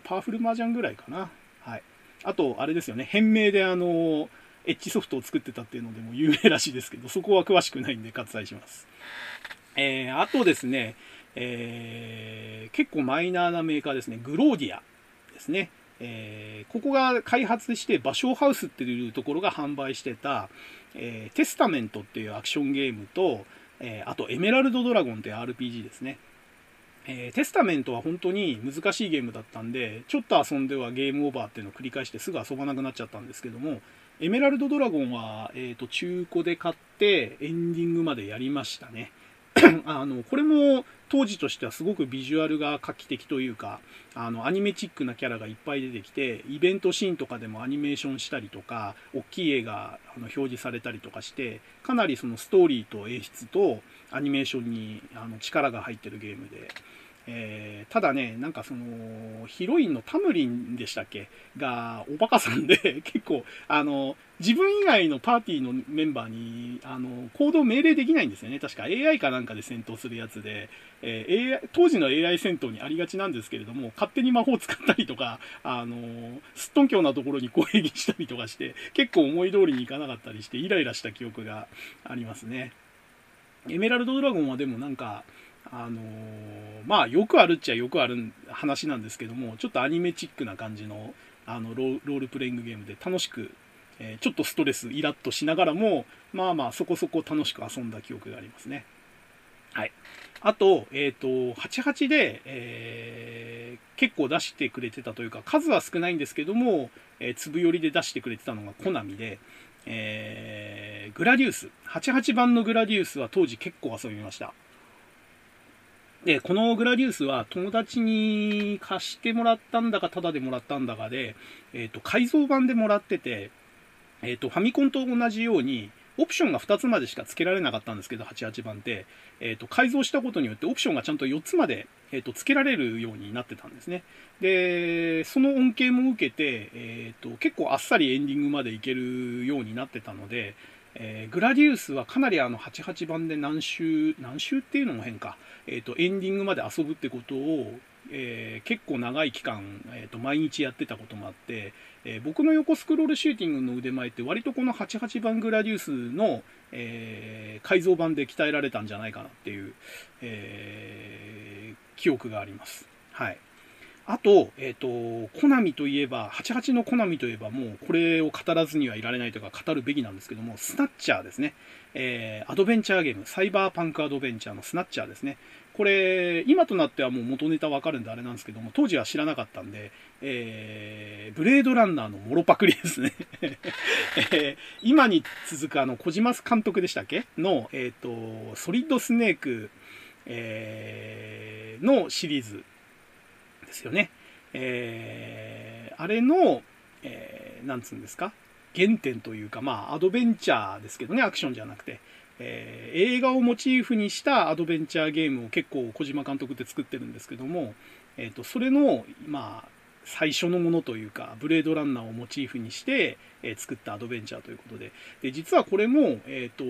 パワフル麻雀ぐらいかな。はい。あと、あれですよね、変名であの、エッジソフトを作ってたっていうのでも有名らしいですけど、そこは詳しくないんで割愛します。えー、あとですね、えー、結構マイナーなメーカーですね、グローディアですね。えー、ここが開発してバショーハウスっていうところが販売してた、えー、テスタメントっていうアクションゲームと、えー、あとエメラルドドラゴンっていう RPG ですね。え、テスタメントは本当に難しいゲームだったんで、ちょっと遊んではゲームオーバーっていうのを繰り返してすぐ遊ばなくなっちゃったんですけども、エメラルドドラゴンは、えーと、中古で買ってエンディングまでやりましたね。*clears throat* あの、これも当時としてはすごくビジュアルが画期的というか、あの、アニメチックなキャラがいっぱい出てきて、イベントシーンとかでもアニメーションしたりとか、大きい絵があの表示されたりとかして、かなりそのストーリーと演出とアニメーションにあの力が入ってるゲームで、えー、ただね、なんかその、ヒロインのタムリンでしたっけ？が、おバカさんで、*laughs* 結構、あの、自分以外のパーティーのメンバーに、あの、行動命令できないんですよね。確か AI かなんかで戦闘するやつで、えー、AI、当時の AI 戦闘にありがちなんですけれども、勝手に魔法使ったりとか、あの、すっとんきょうなところに攻撃したりとかして、結構思い通りにいかなかったりして、イライラした記憶がありますね。エメラルドドラゴンはでもなんか、あのー、まあよくあるっちゃよくある話なんですけどもちょっとアニメチックな感じのあのロールプレイングゲームで楽しく、えー、ちょっとストレスイラッとしながらもまあまあそこそこ楽しく遊んだ記憶がありますねはいあと,、えーと、88で、えー、結構出してくれてたというか数は少ないんですけども、えー、粒寄りで出してくれてたのがコナミでえー、グラディウス。88番のグラディウスは当時結構遊びました。で、このグラディウスは友達に貸してもらったんだか、タダでもらったんだかで、えっ、ー、と、改造版でもらってて、えっ、ー、と、ファミコンと同じように、オプションが2つまでしか付けられなかったんですけど、88番って、えっ、ー、と、改造したことによってオプションがちゃんと4つまで、えっ、と、付けられるようになってたんですね。で、その恩恵も受けて、えっ、と、結構あっさりエンディングまでいけるようになってたので、えー、グラディウスはかなりあの88番で何周、何周っていうのも変か、え、ー、と、エンディングまで遊ぶってことを、えー、結構長い期間、えーと、毎日やってたこともあって、えー、僕の横スクロールシューティングの腕前って割とこの88番グラディウスの、え改造版で鍛えられたんじゃないかなっていう、え記憶があります。はい。あと、えっ、ー、と、コナミといえば、88のコナミといえばもうこれを語らずにはいられないというか語るべきなんですけども、スナッチャーですね。えー、アドベンチャーゲーム、サイバーパンクアドベンチャーのスナッチャーですね。これ、今となってはもう元ネタわかるんであれなんですけども、当時は知らなかったんで、えー、ブレードランナーのモロパクリですね *laughs* えー、今に続くあの、小島監督でしたっけ？の、えっ、ー、と、ソリッドスネーク、えー、のシリーズですよね。えー、あれの、えー、なんつうんですか？原点というか、まあ、アドベンチャーですけどね、アクションじゃなくて、えー、映画をモチーフにしたアドベンチャーゲームを結構小島監督って作ってるんですけども、えっ、ー、と、それの、まあ、最初のものというか、ブレードランナーをモチーフにして、え、作ったアドベンチャーということで、で実はこれも、えっ、と、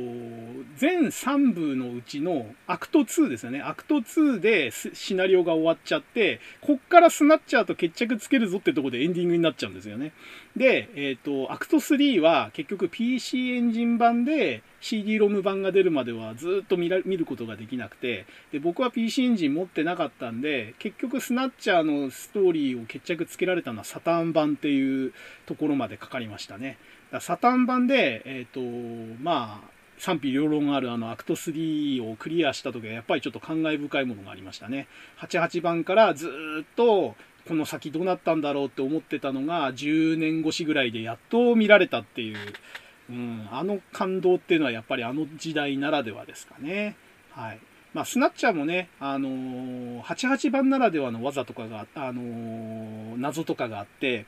全3部のうちのアクト2ですよね。アクト2でシナリオが終わっちゃって、こっからスナッチャーと決着つけるぞってとこでエンディングになっちゃうんですよね。で、えっ、と、アクト3は結局 PC エンジン版で、CD-ROM 版が出るまではずっと見ることができなくてで僕は PC エンジン持ってなかったんで結局スナッチャーのストーリーを決着つけられたのはサターン版っていうところまでかかりましたねだサターン版でえっ、ー、とまあ賛否両論あるあのアクト3をクリアした時はやっぱりちょっと感慨深いものがありましたね88番からずっとこの先どうなったんだろうって思ってたのが10年越しぐらいでやっと見られたっていううん、あの感動っていうのはやっぱりあの時代ならではですかね。はい。まあ、スナッチャーもね、あのー、88番ならではの技とかが、あのー、謎とかがあって、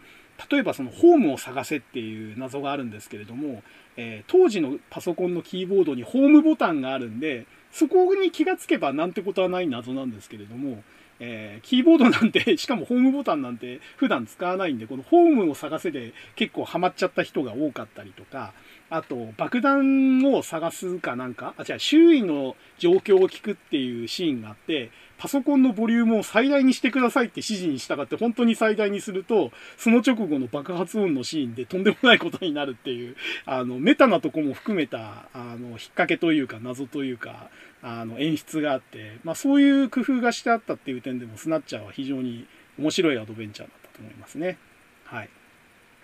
例えばそのホームを探せっていう謎があるんですけれども、えー、当時のパソコンのキーボードにホームボタンがあるんで、そこに気がつけばなんてことはない謎なんですけれども、えー、キーボードなんて、*laughs* しかもホームボタンなんて普段使わないんで、このホームを探せで結構ハマっちゃった人が多かったりとか、あと、爆弾を探すかなんか、あ、違う、周囲の状況を聞くっていうシーンがあって、パソコンのボリュームを最大にしてくださいって指示に従って本当に最大にすると、その直後の爆発音のシーンでとんでもないことになるっていう、あの、メタなとこも含めた、あの、引っ掛けというか謎というか、あの、演出があって、まあそういう工夫がしてあったっていう点でも、スナッチャーは非常に面白いアドベンチャーだったと思いますね。はい。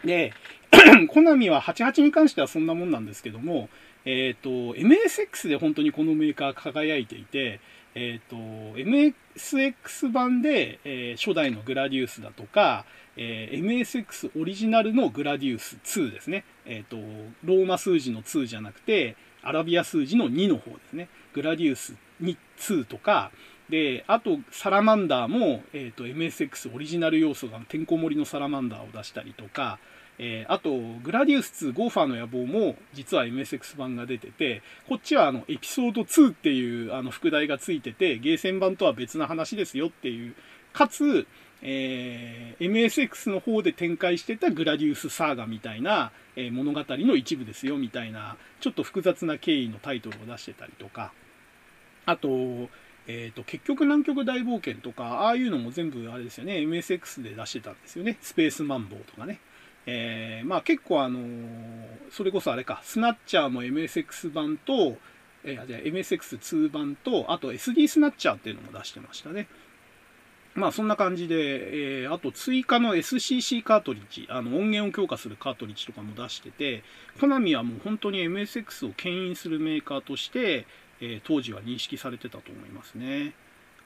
で、*clears throat* コナミは88に関してはそんなもんなんですけども、えっ、ー、と、MSX で本当にこのメーカー輝いていて、えっ、ー、と、MSX 版で、えー、初代のグラディウスだとか、えー、MSX オリジナルのグラディウス2ですね。えっ、と、ローマ数字の2じゃなくて、アラビア数字の2の方ですね。グラディウス2とか、で、あと、サラマンダーも、えっ、と、MSX オリジナル要素がてんこ盛りのサラマンダーを出したりとか、えー、あと、グラディウス2ゴーファーの野望も実は MSX 版が出てて、こっちはあのエピソード2っていうあの副題がついてて、ゲーセン版とは別な話ですよっていう、かつ、えー、MSX の方で展開してたグラディウスサーガみたいな、えー、物語の一部ですよみたいな、ちょっと複雑な経緯のタイトルを出してたりとか、あと、えっ、ー、と、結局南極大冒険とか、ああいうのも全部あれですよね、MSX で出してたんですよね。スペースマンボウとかね。えー、まあ結構あの、それこそあれか、スナッチャーも MSX 版と、えー、じゃ MSX2 版と、あと SD スナッチャーっていうのも出してましたね。まあそんな感じで、えー、あと追加の SCC カートリッジ、あの音源を強化するカートリッジとかも出してて、コナミはもう本当に MSX を牽引するメーカーとして、えー、当時は認識されてたと思いますね。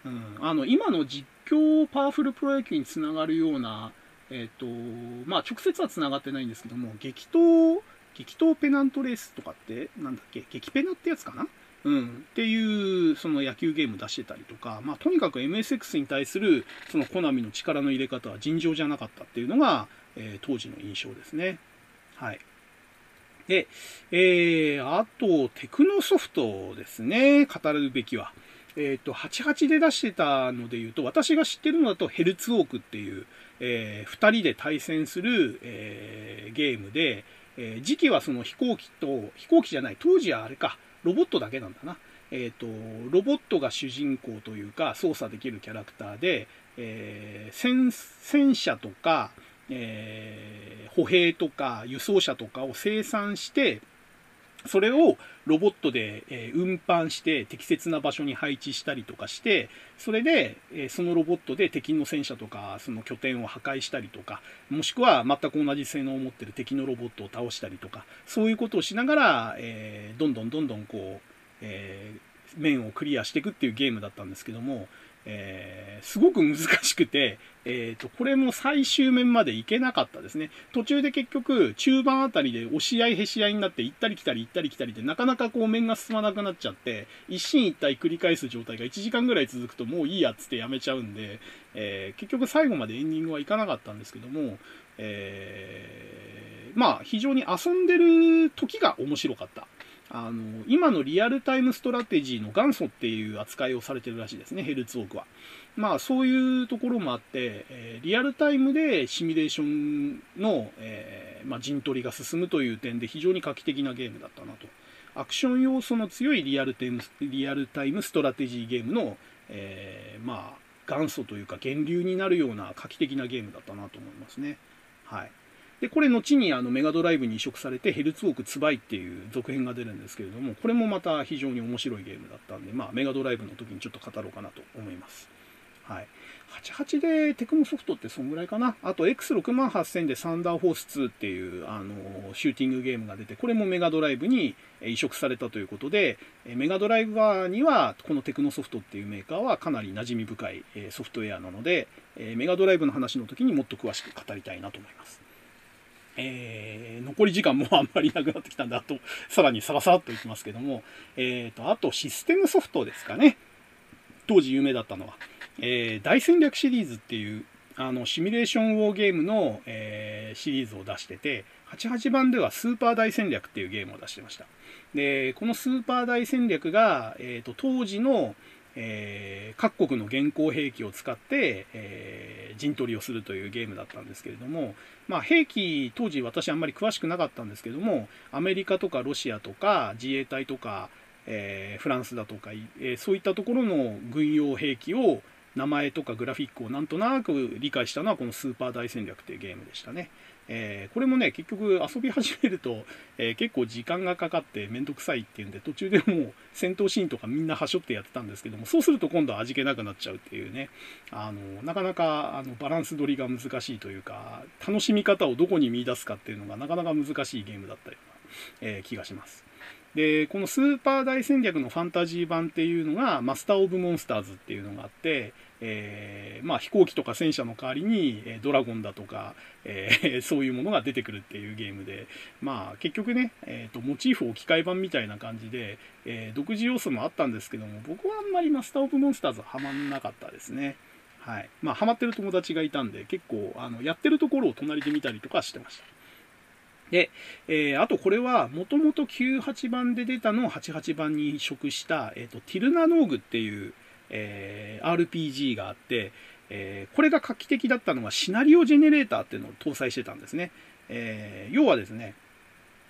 うん、あの今の実況パワフルプロ野球につながるようなえっ、ー、と、まあ、直接は繋がってないんですけども、激闘激闘ペナントレースとかって、なんだっけ、激ペナってやつかな？うん、っていうその野球ゲーム出してたりとか、まあ、とにかく MSX に対するそのコナミの力の入れ方は尋常じゃなかったっていうのが、えー、当時の印象ですね。はい。で、えー、あと、テクノソフトですね、語るべきは。えっ、ー、と、88で出してたので言うと、私が知ってるのだとヘルツウォークっていう、えー、2人で対戦する、えー、ゲームで、えー、時期はその飛行機と、飛行機じゃない、当時はあれか、ロボットだけなんだな。えっ、と、ロボットが主人公というか、操作できるキャラクターで、え、戦、戦車とか、え、歩兵とか輸送車とかを生産して、それをロボットで、え運搬して適切な場所に配置したりとかして、それで、えそのロボットで敵の戦車とかその拠点を破壊したりとか、もしくは全く同じ性能を持ってる敵のロボットを倒したりとか、そういうことをしながら、えどんどんどんどんこう、え面をクリアしていくっていうゲームだったんですけども、えー、すごく難しくて、えーと、これも最終面までいけなかったですね。途中で結局、中盤あたりで押し合いへし合いになって、行ったり来たり行ったり来たりで、なかなかこう面が進まなくなっちゃって、一進一退繰り返す状態が1時間ぐらい続くともういいやっつってやめちゃうんで、えー、結局最後までエンディングはいかなかったんですけども、えー、まあ非常に遊んでる時が面白かった。あの、今のリアルタイムストラテジーの元祖っていう扱いをされてるらしいですね、ヘルツオークは。まあ、そういうところもあって、えー、リアルタイムでシミュレーションの、えー、まあ、陣取りが進むという点で非常に画期的なゲームだったなと。アクション要素の強いリアルタイムリアルタイムストラテジーゲームの、えー、まあ、元祖というか源流になるような画期的なゲームだったなと思いますね。はい。で、これ後にあのメガドライブに移植されてヘルツウォークツバイっていう続編が出るんですけれども、これもまた非常に面白いゲームだったんで、まあメガドライブの時にちょっと語ろうかなと思います。はい。88でテクノソフトってそんぐらいかな。あと X68000 でサンダーフォース2っていうあのシューティングゲームが出て、これもメガドライブに移植されたということで、メガドライブ側にはこのテクノソフトっていうメーカーはかなり馴染み深いソフトウェアなので、メガドライブの話の時にもっと詳しく語りたいなと思います。えー、残り時間もあんまりなくなってきたんで、あと、*laughs* さらにさらさらっといきますけども、え、ー、と、あとシステムソフトですかね。当時有名だったのは。えー、大戦略シリーズっていう、あの、シミュレーションウォーゲームの、えー、シリーズを出してて、88番ではスーパー大戦略っていうゲームを出してました。で、このスーパー大戦略が、えっ、と、当時の、えー、各国の現行兵器を使って、えー、陣取りをするというゲームだったんですけれども、まあ、兵器、当時私あんまり詳しくなかったんですけども、アメリカとかロシアとか自衛隊とか、えー、フランスだとか、えそういったところの軍用兵器を名前とかグラフィックをなんとなく理解したのはこのスーパー大戦略というゲームでしたね。えー、これもね、結局遊び始めると、えー、結構時間がかかってめんどくさいっていうんで、途中でもう戦闘シーンとかみんなはしょってやってたんですけども、そうすると今度は味気なくなっちゃうっていうね、あの、なかなかあのバランス取りが難しいというか、楽しみ方をどこに見出すかっていうのがなかなか難しいゲームだったような、えー、気がします。で、このスーパー大戦略のファンタジー版っていうのが、マスター・オブ・モンスターズっていうのがあって、えー、まあ、飛行機とか戦車の代わりに、ドラゴンだとか、えー、*laughs* そういうものが出てくるっていうゲームで、まあ、結局ね、えーと、モチーフ置き換え版みたいな感じで、えー、独自要素もあったんですけども、僕はあんまりマスター・オブ・モンスターズはハマんなかったですね。はい。まあ、ハマってる友達がいたんで、結構、あの、やってるところを隣で見たりとかしてました。で、えー、あとこれは、もともと98番で出たのを88番に移植した、えっ、ー、と、ティルナノーグっていう、えー、RPG があって、えー、これが画期的だったのはシナリオジェネレーターっていうのを搭載してたんですね。えー、要はですね、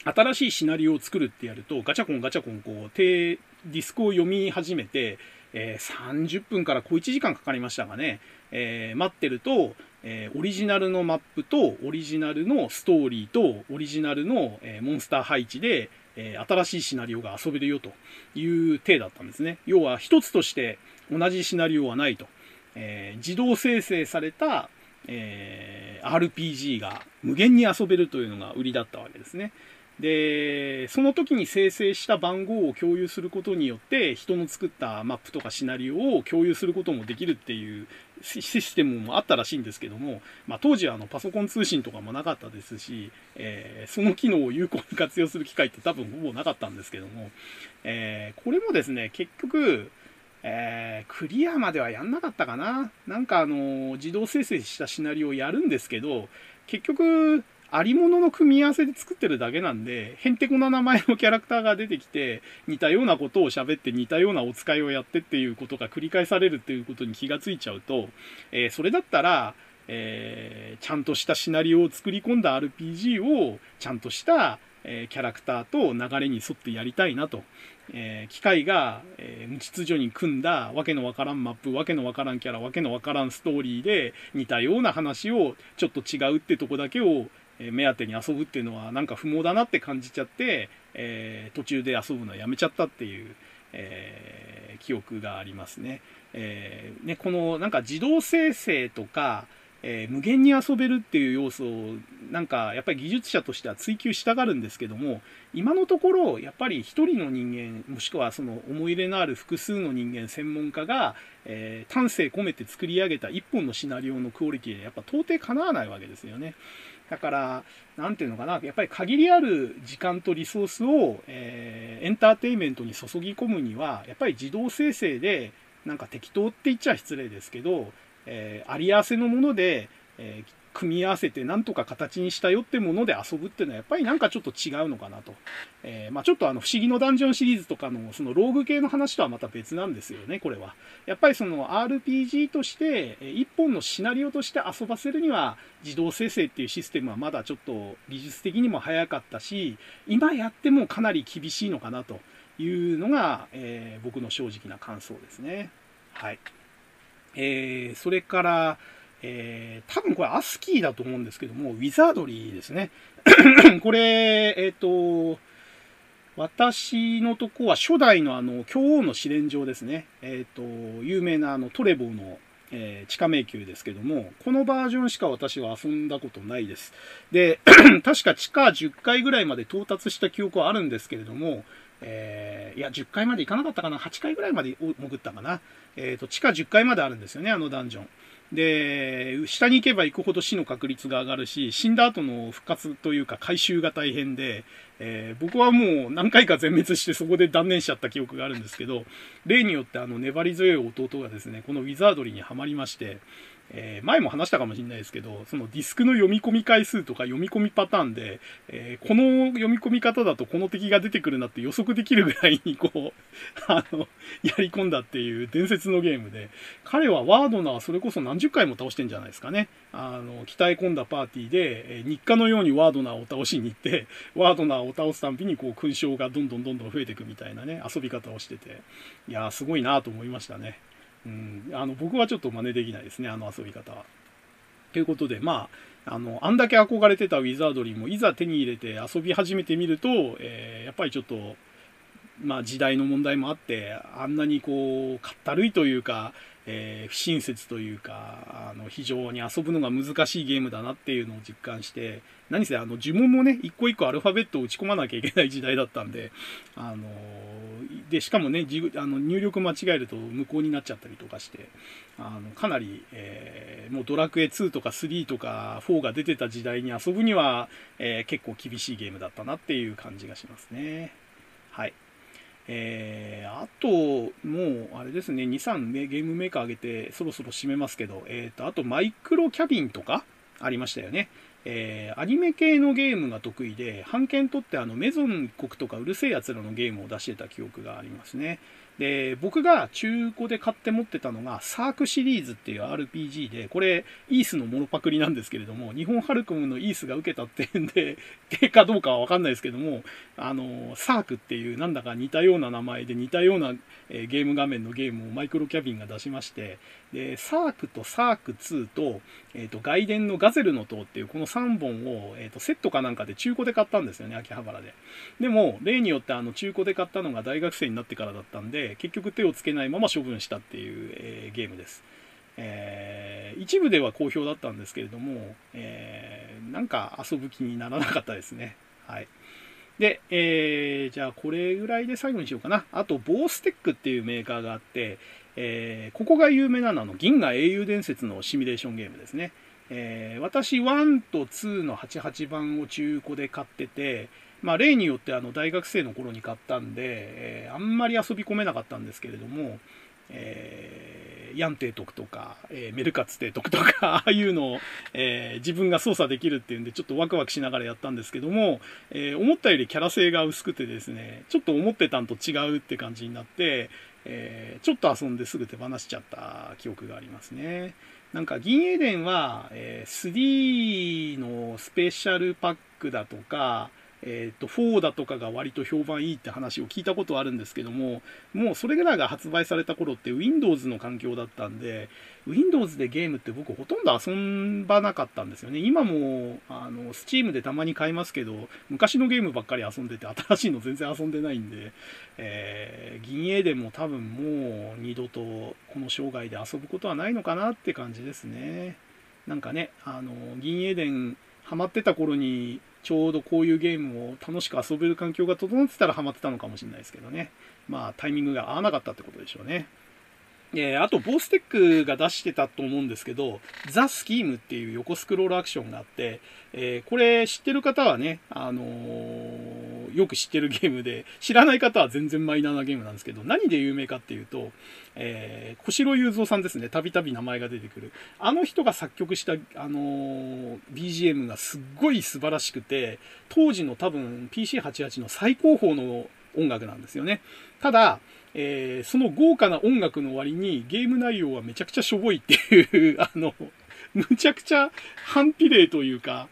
新しいシナリオを作るってやると、ガチャコンガチャコンこう、ディスクを読み始めて、えー、30分から小1時間かかりましたがね、えー、待ってると、えー、オリジナルのマップと、オリジナルのストーリーと、オリジナルの、えモンスター配置で、え新しいシナリオが遊べるよという体だったんですね。要は一つとして同じシナリオはないと。えー、自動生成された、えー、RPG が無限に遊べるというのが売りだったわけですね。で、その時に生成した番号を共有することによって、人の作ったマップとかシナリオを共有することもできるっていうシステムもあったらしいんですけども、まあ、当時はあのパソコン通信とかもなかったですし、えー、その機能を有効に活用する機会って多分ほぼなかったんですけども、えー、これもですね、結局、えー、クリアまではやんなかったかな。なんかあの、自動生成したシナリオをやるんですけど、結局、ありものの組み合わせで作ってるだけなんで、へんてこな名前のキャラクターが出てきて、似たようなことを喋って似たようなお使いをやってっていうことが繰り返されるっていうことに気がついちゃうと、えー、それだったら、えー、ちゃんとしたシナリオを作り込んだ RPG をちゃんとした、え、キャラクターと流れに沿ってやりたいなと。えー、機械が、えー、無秩序に組んだわけのわからんマップ、わけのわからんキャラ、わけのわからんストーリーで似たような話をちょっと違うってとこだけを目当てに遊ぶっていうのはなんか不毛だなって感じちゃって、え、途中で遊ぶのやめちゃったっていう、え、記憶がありますね。え、ね、このなんか自動生成とか、えー、無限に遊べるっていう要素をなんかやっぱり技術者としては追求したがるんですけども今のところやっぱり一人の人間もしくはその思い入れのある複数の人間専門家が、えー、丹精込めて作り上げた一本のシナリオのクオリティでやっぱ到底かなわないわけですよね。だから、なんていうのかな、やっぱり限りある時間とリソースを、えー、エンターテインメントに注ぎ込むには、やっぱり自動生成で、なんか適当って言っちゃ失礼ですけど、えー、あり合わせのもので、えー、組み合わせてなんとか形にしたよってもので遊ぶっていうのはやっぱりなんかちょっと違うのかなと。えー、まあちょっとあの不思議のダンジョンシリーズとかのそのローグ系の話とはまた別なんですよね、これは。やっぱりその RPG として、一本のシナリオとして遊ばせるには自動生成っていうシステムはまだちょっと技術的にも早かったし、今やってもかなり厳しいのかなというのが、えー、僕の正直な感想ですね。はい。えー、それから、えー、多分これアスキーだと思うんですけども、ウィザードリーですね。*coughs* これ、えっ、ー、と、私のとこは初代のあの、京王の試練場ですね。えっ、ー、と、有名なあの、トレボーの、えー、地下迷宮ですけども、このバージョンしか私は遊んだことないです。で、*coughs* 確か地下10階ぐらいまで到達した記憶はあるんですけれども、えー、いや、10階まで行かなかったかな ?8 階ぐらいまで潜ったかな？えっ、ー、と、地下10階まであるんですよね、あのダンジョン。で、下に行けば行くほど死の確率が上がるし、死んだ後の復活というか回収が大変で、えー、僕はもう何回か全滅してそこで断念しちゃった記憶があるんですけど、例によってあの粘り強い弟がですね、このウィザードリーにはまりまして、えー、前も話したかもしれないですけど、そのディスクの読み込み回数とか読み込みパターンで、えー、この読み込み方だとこの敵が出てくるなって予測できるぐらいにこう、*laughs* あの、やり込んだっていう伝説のゲームで、彼はワードナーそれこそ何十回も倒してんじゃないですかね。あの、鍛え込んだパーティーで、え、日課のようにワードナーを倒しに行って、ワードナーを倒すたんびにこう勲章がどんどんどんどん増えていくみたいなね、遊び方をしてて、いやーすごいなと思いましたね。うん、あの僕はちょっと真似できないですね、あの遊び方は。ということで、まあ、あの、あんだけ憧れてたウィザードリーもいざ手に入れて遊び始めてみると、えー、やっぱりちょっと、まあ時代の問題もあって、あんなにこう、かったるいというか、えー、不親切というか、あの、非常に遊ぶのが難しいゲームだなっていうのを実感して、何せあの、呪文もね、一個一個アルファベットを打ち込まなきゃいけない時代だったんで、あの、で、しかもね、あの入力間違えると無効になっちゃったりとかして、あの、かなり、えー、もうドラクエ2とか3とか4が出てた時代に遊ぶには、えー、結構厳しいゲームだったなっていう感じがしますね。はい。えー、あと、もう、あれですね、2、3ね、ゲームメーカー上げて、そろそろ締めますけど、えっ、ー、と、あと、マイクロキャビンとかありましたよね。えー、アニメ系のゲームが得意で、版権取ってあのメゾン国とかうるせえやつらのゲームを出してた記憶がありますね。で、僕が中古で買って持ってたのが、サークシリーズっていう RPG で、これ、イースのモノパクリなんですけれども、日本ハルコムのイースが受けたってんで、*laughs* 手かどうかはわかんないですけども、あの、サークっていうなんだか似たような名前で似たような、えー、ゲーム画面のゲームをマイクロキャビンが出しまして、で、サークとサーク2と、え、ー、と、外伝のガゼルの塔っていうこの3本を、え、ー、と、セットかなんかで中古で買ったんですよね、秋葉原で。でも、例によってあの、中古で買ったのが大学生になってからだったんで、結局手をつけないまま処分したっていう、えー、ゲームです。えー、一部では好評だったんですけれども、えー、なんか遊ぶ気にならなかったですね。はい。で、えー、じゃあこれぐらいで最後にしようかな。あと、ボーステックっていうメーカーがあって、えー、ここが有名なのは銀河英雄伝説のシミュレーションゲームですね。えー、私1と2の88番を中古で買ってて、まあ、例によってあの大学生の頃に買ったんで、えー、あんまり遊び込めなかったんですけれども、えー、ヤン提督とか、えー、メルカツ提督とか、*laughs* ああいうのを、えー、自分が操作できるっていうんで、ちょっとワクワクしながらやったんですけども、え思ったよりキャラ性が薄くてですね、ちょっと思ってたんと違うって感じになって、えちょっと遊んですぐ手放しちゃった記憶がありますね。なんか銀英伝は、え3のスペシャルパックだとか、えっ、ー、と、4だとかが割と評判いいって話を聞いたことあるんですけども、もうそれぐらいが発売された頃って Windows の環境だったんで、Windows でゲームって僕ほとんど遊ばなかったんですよね。今も、あの、Steam でたまに買いますけど、昔のゲームばっかり遊んでて、新しいの全然遊んでないんで、えー、銀英伝も多分もう二度とこの生涯で遊ぶことはないのかなって感じですね。なんかね、あの、銀英伝ハマってた頃に、ちょうどこういうゲームを楽しく遊べる環境が整ってたらハマってたのかもしれないですけどね。まあ、タイミングが合わなかったってことでしょうね。えー、あと、ボーステックが出してたと思うんですけど、ザ・スキームっていう横スクロールアクションがあって、えー、これ知ってる方はね、あのー、よく知ってるゲームで、知らない方は全然マイナーなゲームなんですけど、何で有名かっていうと、えー、小城雄三さんですね、たびたび名前が出てくる。あの人が作曲した、あの BGM がすっごい素晴らしくて、当時の多分 PC88 の最高峰の音楽なんですよね。ただ、えー、その豪華な音楽の割にゲーム内容はめちゃくちゃしょぼいっていうあの、むちゃくちゃ反比例というか、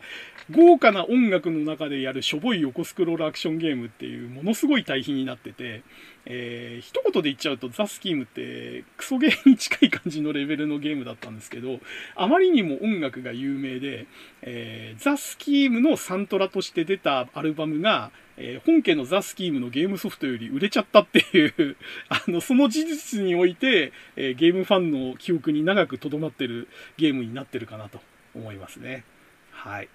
豪華な音楽の中でやるしょぼい横スクロールアクションゲームっていうものすごい対比になってて、えー、一言で言っちゃうとザ・スキームってクソゲーに近い感じのレベルのゲームだったんですけど、あまりにも音楽が有名で、えー、ザ・スキームのサントラとして出たアルバムが、えー、本家のザ・スキームのゲームソフトより売れちゃったっていう *laughs* あの、その事実において、えー、ゲームファンの記憶に長く留まってるゲームになってるかなと思いますね。はい。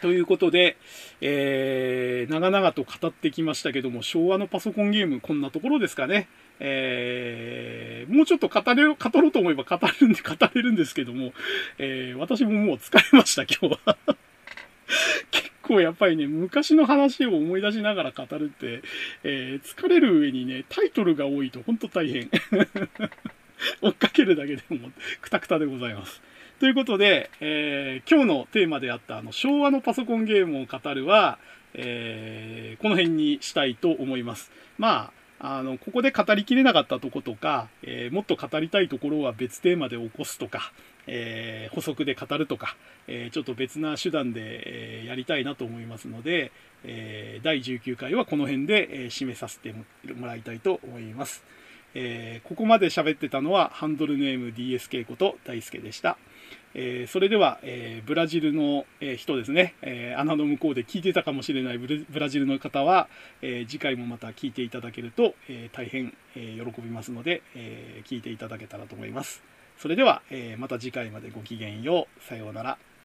ということで、えー、長々と語ってきましたけども、昭和のパソコンゲーム、こんなところですかね。えー、もうちょっと語れ、語ろうと思えば語るんで、語れるんですけども、えー、私ももう疲れました、今日は。*laughs* 結構やっぱりね、昔の話を思い出しながら語るって、えー、疲れる上にね、タイトルが多いと本当大変。*laughs* 追っかけるだけでもくたくたでございます。ということで、えー、今日のテーマであったあの昭和のパソコンゲームを語るは、えー、この辺にしたいと思います。まあ、あの、ここで語りきれなかったとことか、えー、もっと語りたいところは別テーマで起こすとか、えー、補足で語るとか、えー、ちょっと別な手段で、えやりたいなと思いますので、え第19回はこの辺で、え締めさせてもらいたいと思います。えここまで喋ってたのはハンドルネーム DSK こと大輔でした。えー、それでは、えー、ブラジルの、えー、人ですね、え穴の向こうで聞いてたかもしれないブラジルの方は、え次回もまた聞いていただけると、え大変、え喜びますので、え聞いていただけたらと思います。それでは、えまた次回までごきげんよう。さようなら。